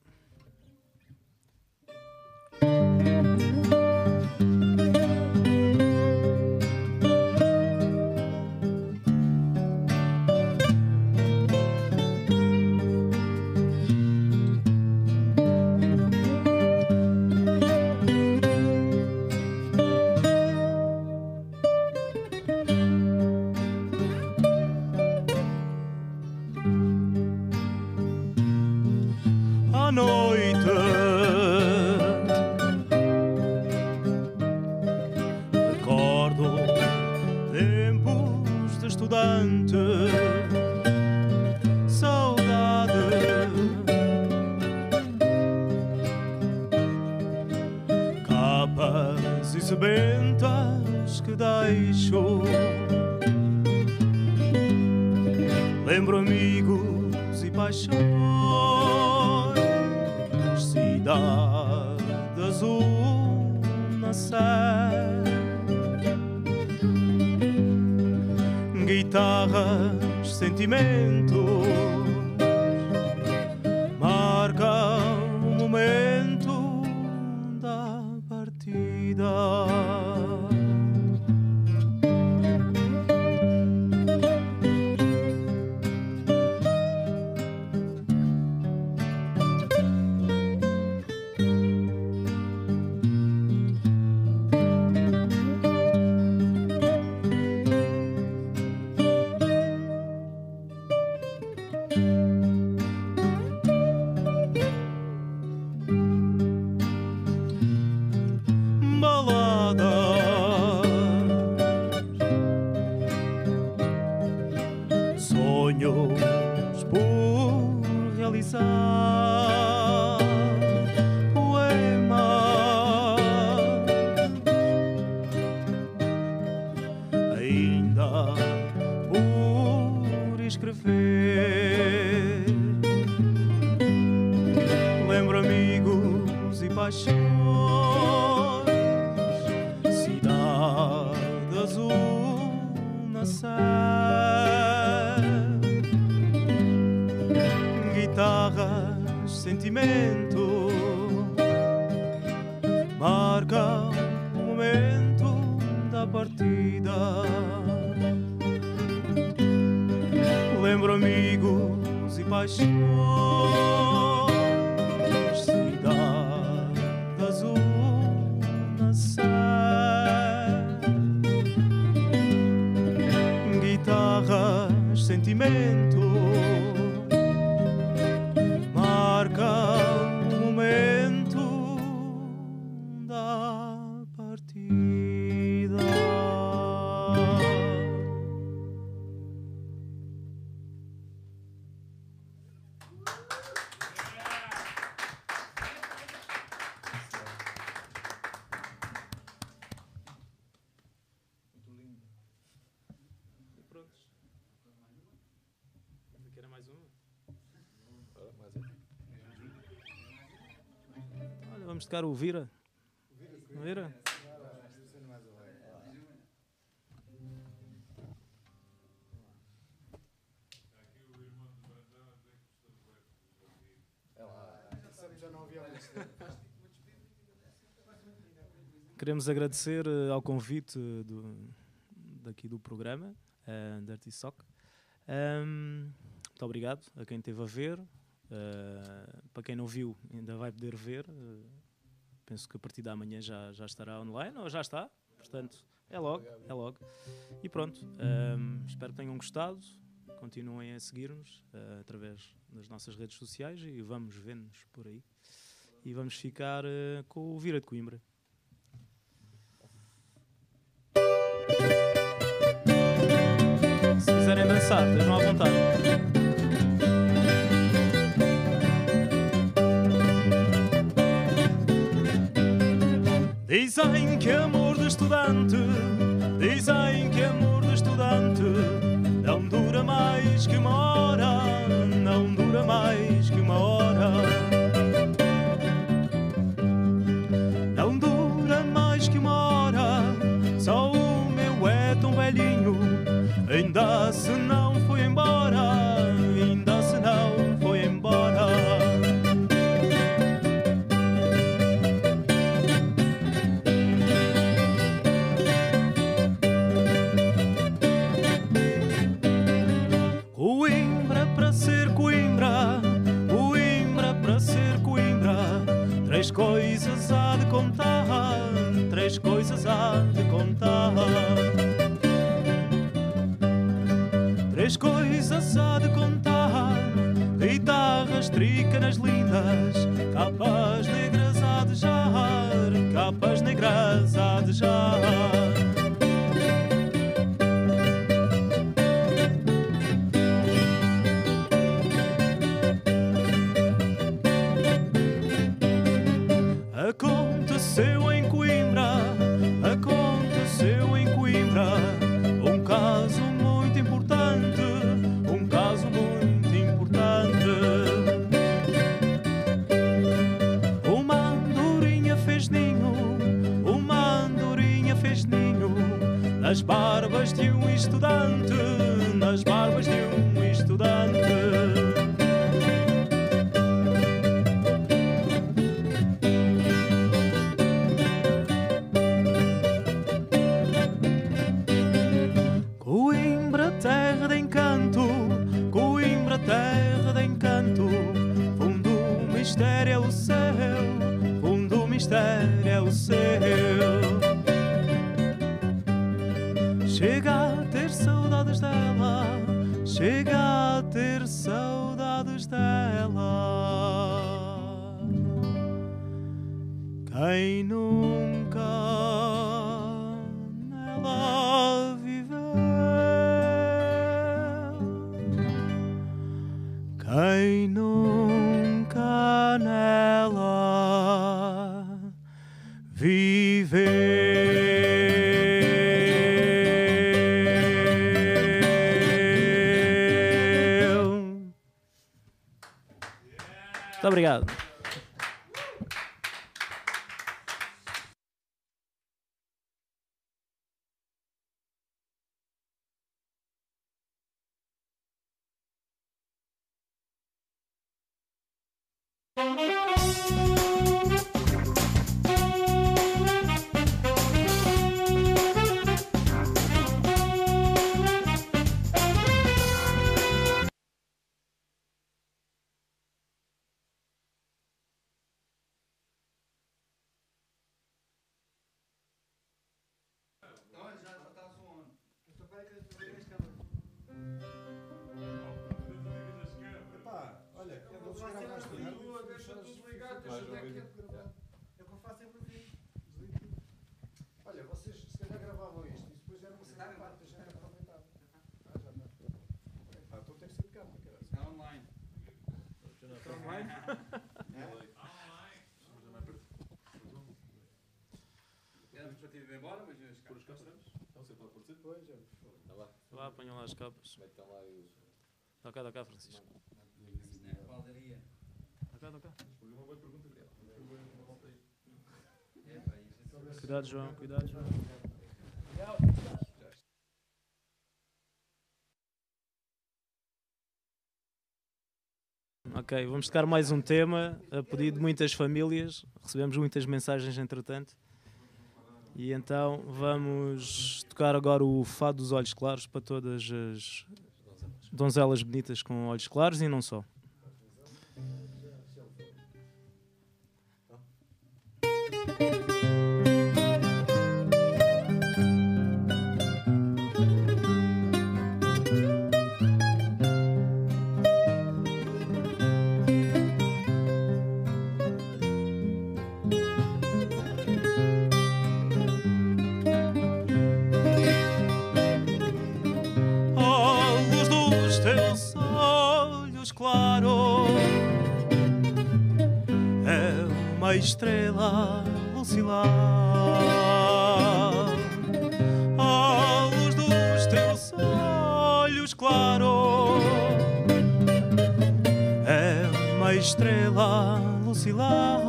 Vamos tocar o Vira. Vira? Queremos agradecer eh, ao convite do, daqui do programa, uh, Dirty Sock. Ahm, muito obrigado a quem esteve a ver. Uh, para quem não viu, ainda vai poder ver. Uh, penso que a partir da amanhã já, já estará online, ou já está. Portanto, é logo, é logo. E pronto, ahm, espero que tenham gostado. Continuem a seguir-nos uh, através das nossas redes sociais e vamos ver-nos por aí. E vamos ficar uh, com o Vira de Coimbra. Se quiserem dançar, estejam à vontade. Dizem que amor de estudante, dizem que amor de estudante não dura mais que uma hora, não dura mais que uma hora. Não dura mais que uma hora, só o meu é tão velhinho, ainda se não foi embora, três coisas há de contar. Três coisas há de contar: guitarras, trícanas lindas, capas negras a de jar, capas negras a de jar. Nas barbas de um estudante, Muito Olha, eu vou mais assim. tarde. Deixa tudo ligado, deixa Mais onde é é. É o que eu faço sempre assim. Olha, vocês se calhar gravavam isto e depois era uma segunda parte, a gente aproveitava. Ah, já não. Ah, então tem que ser de cá, cara. Está online. Está online? Éramos para ter ido embora, mas as capas cá estamos. Não sei, pode acontecer. Pois, é. Lá apanham lá as capas. Está cá, está cá, Francisco. Está cá, está cá. Uma boa pergunta. Pá, isto Cuidado, João, cuidado, João. Ok, vamos tocar mais um tema a pedido de muitas famílias. Recebemos muitas mensagens entretanto. E então vamos tocar agora o Fado dos Olhos Claros para todas as donzelas bonitas com olhos claros e não só. Estrela a oscilar. À luz dos teus olhos claros é uma estrela a oscilar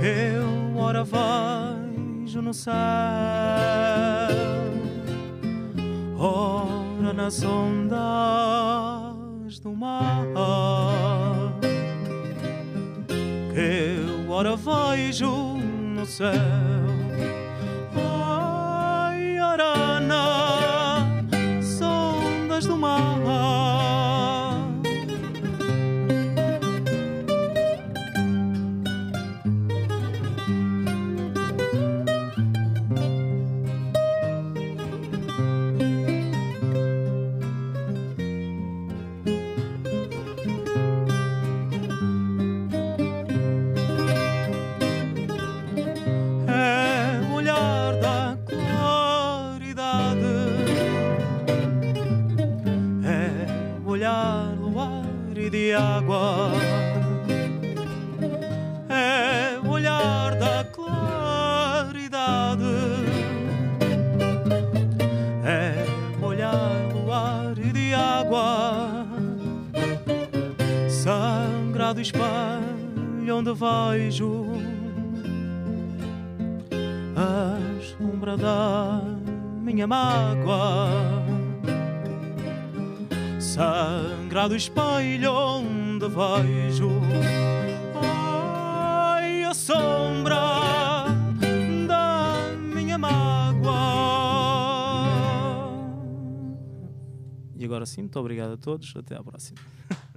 que eu ora vejo no céu. Ora nas ondas do mar ora vejo no céu E agora sim, muito obrigado a todos. Até à próxima.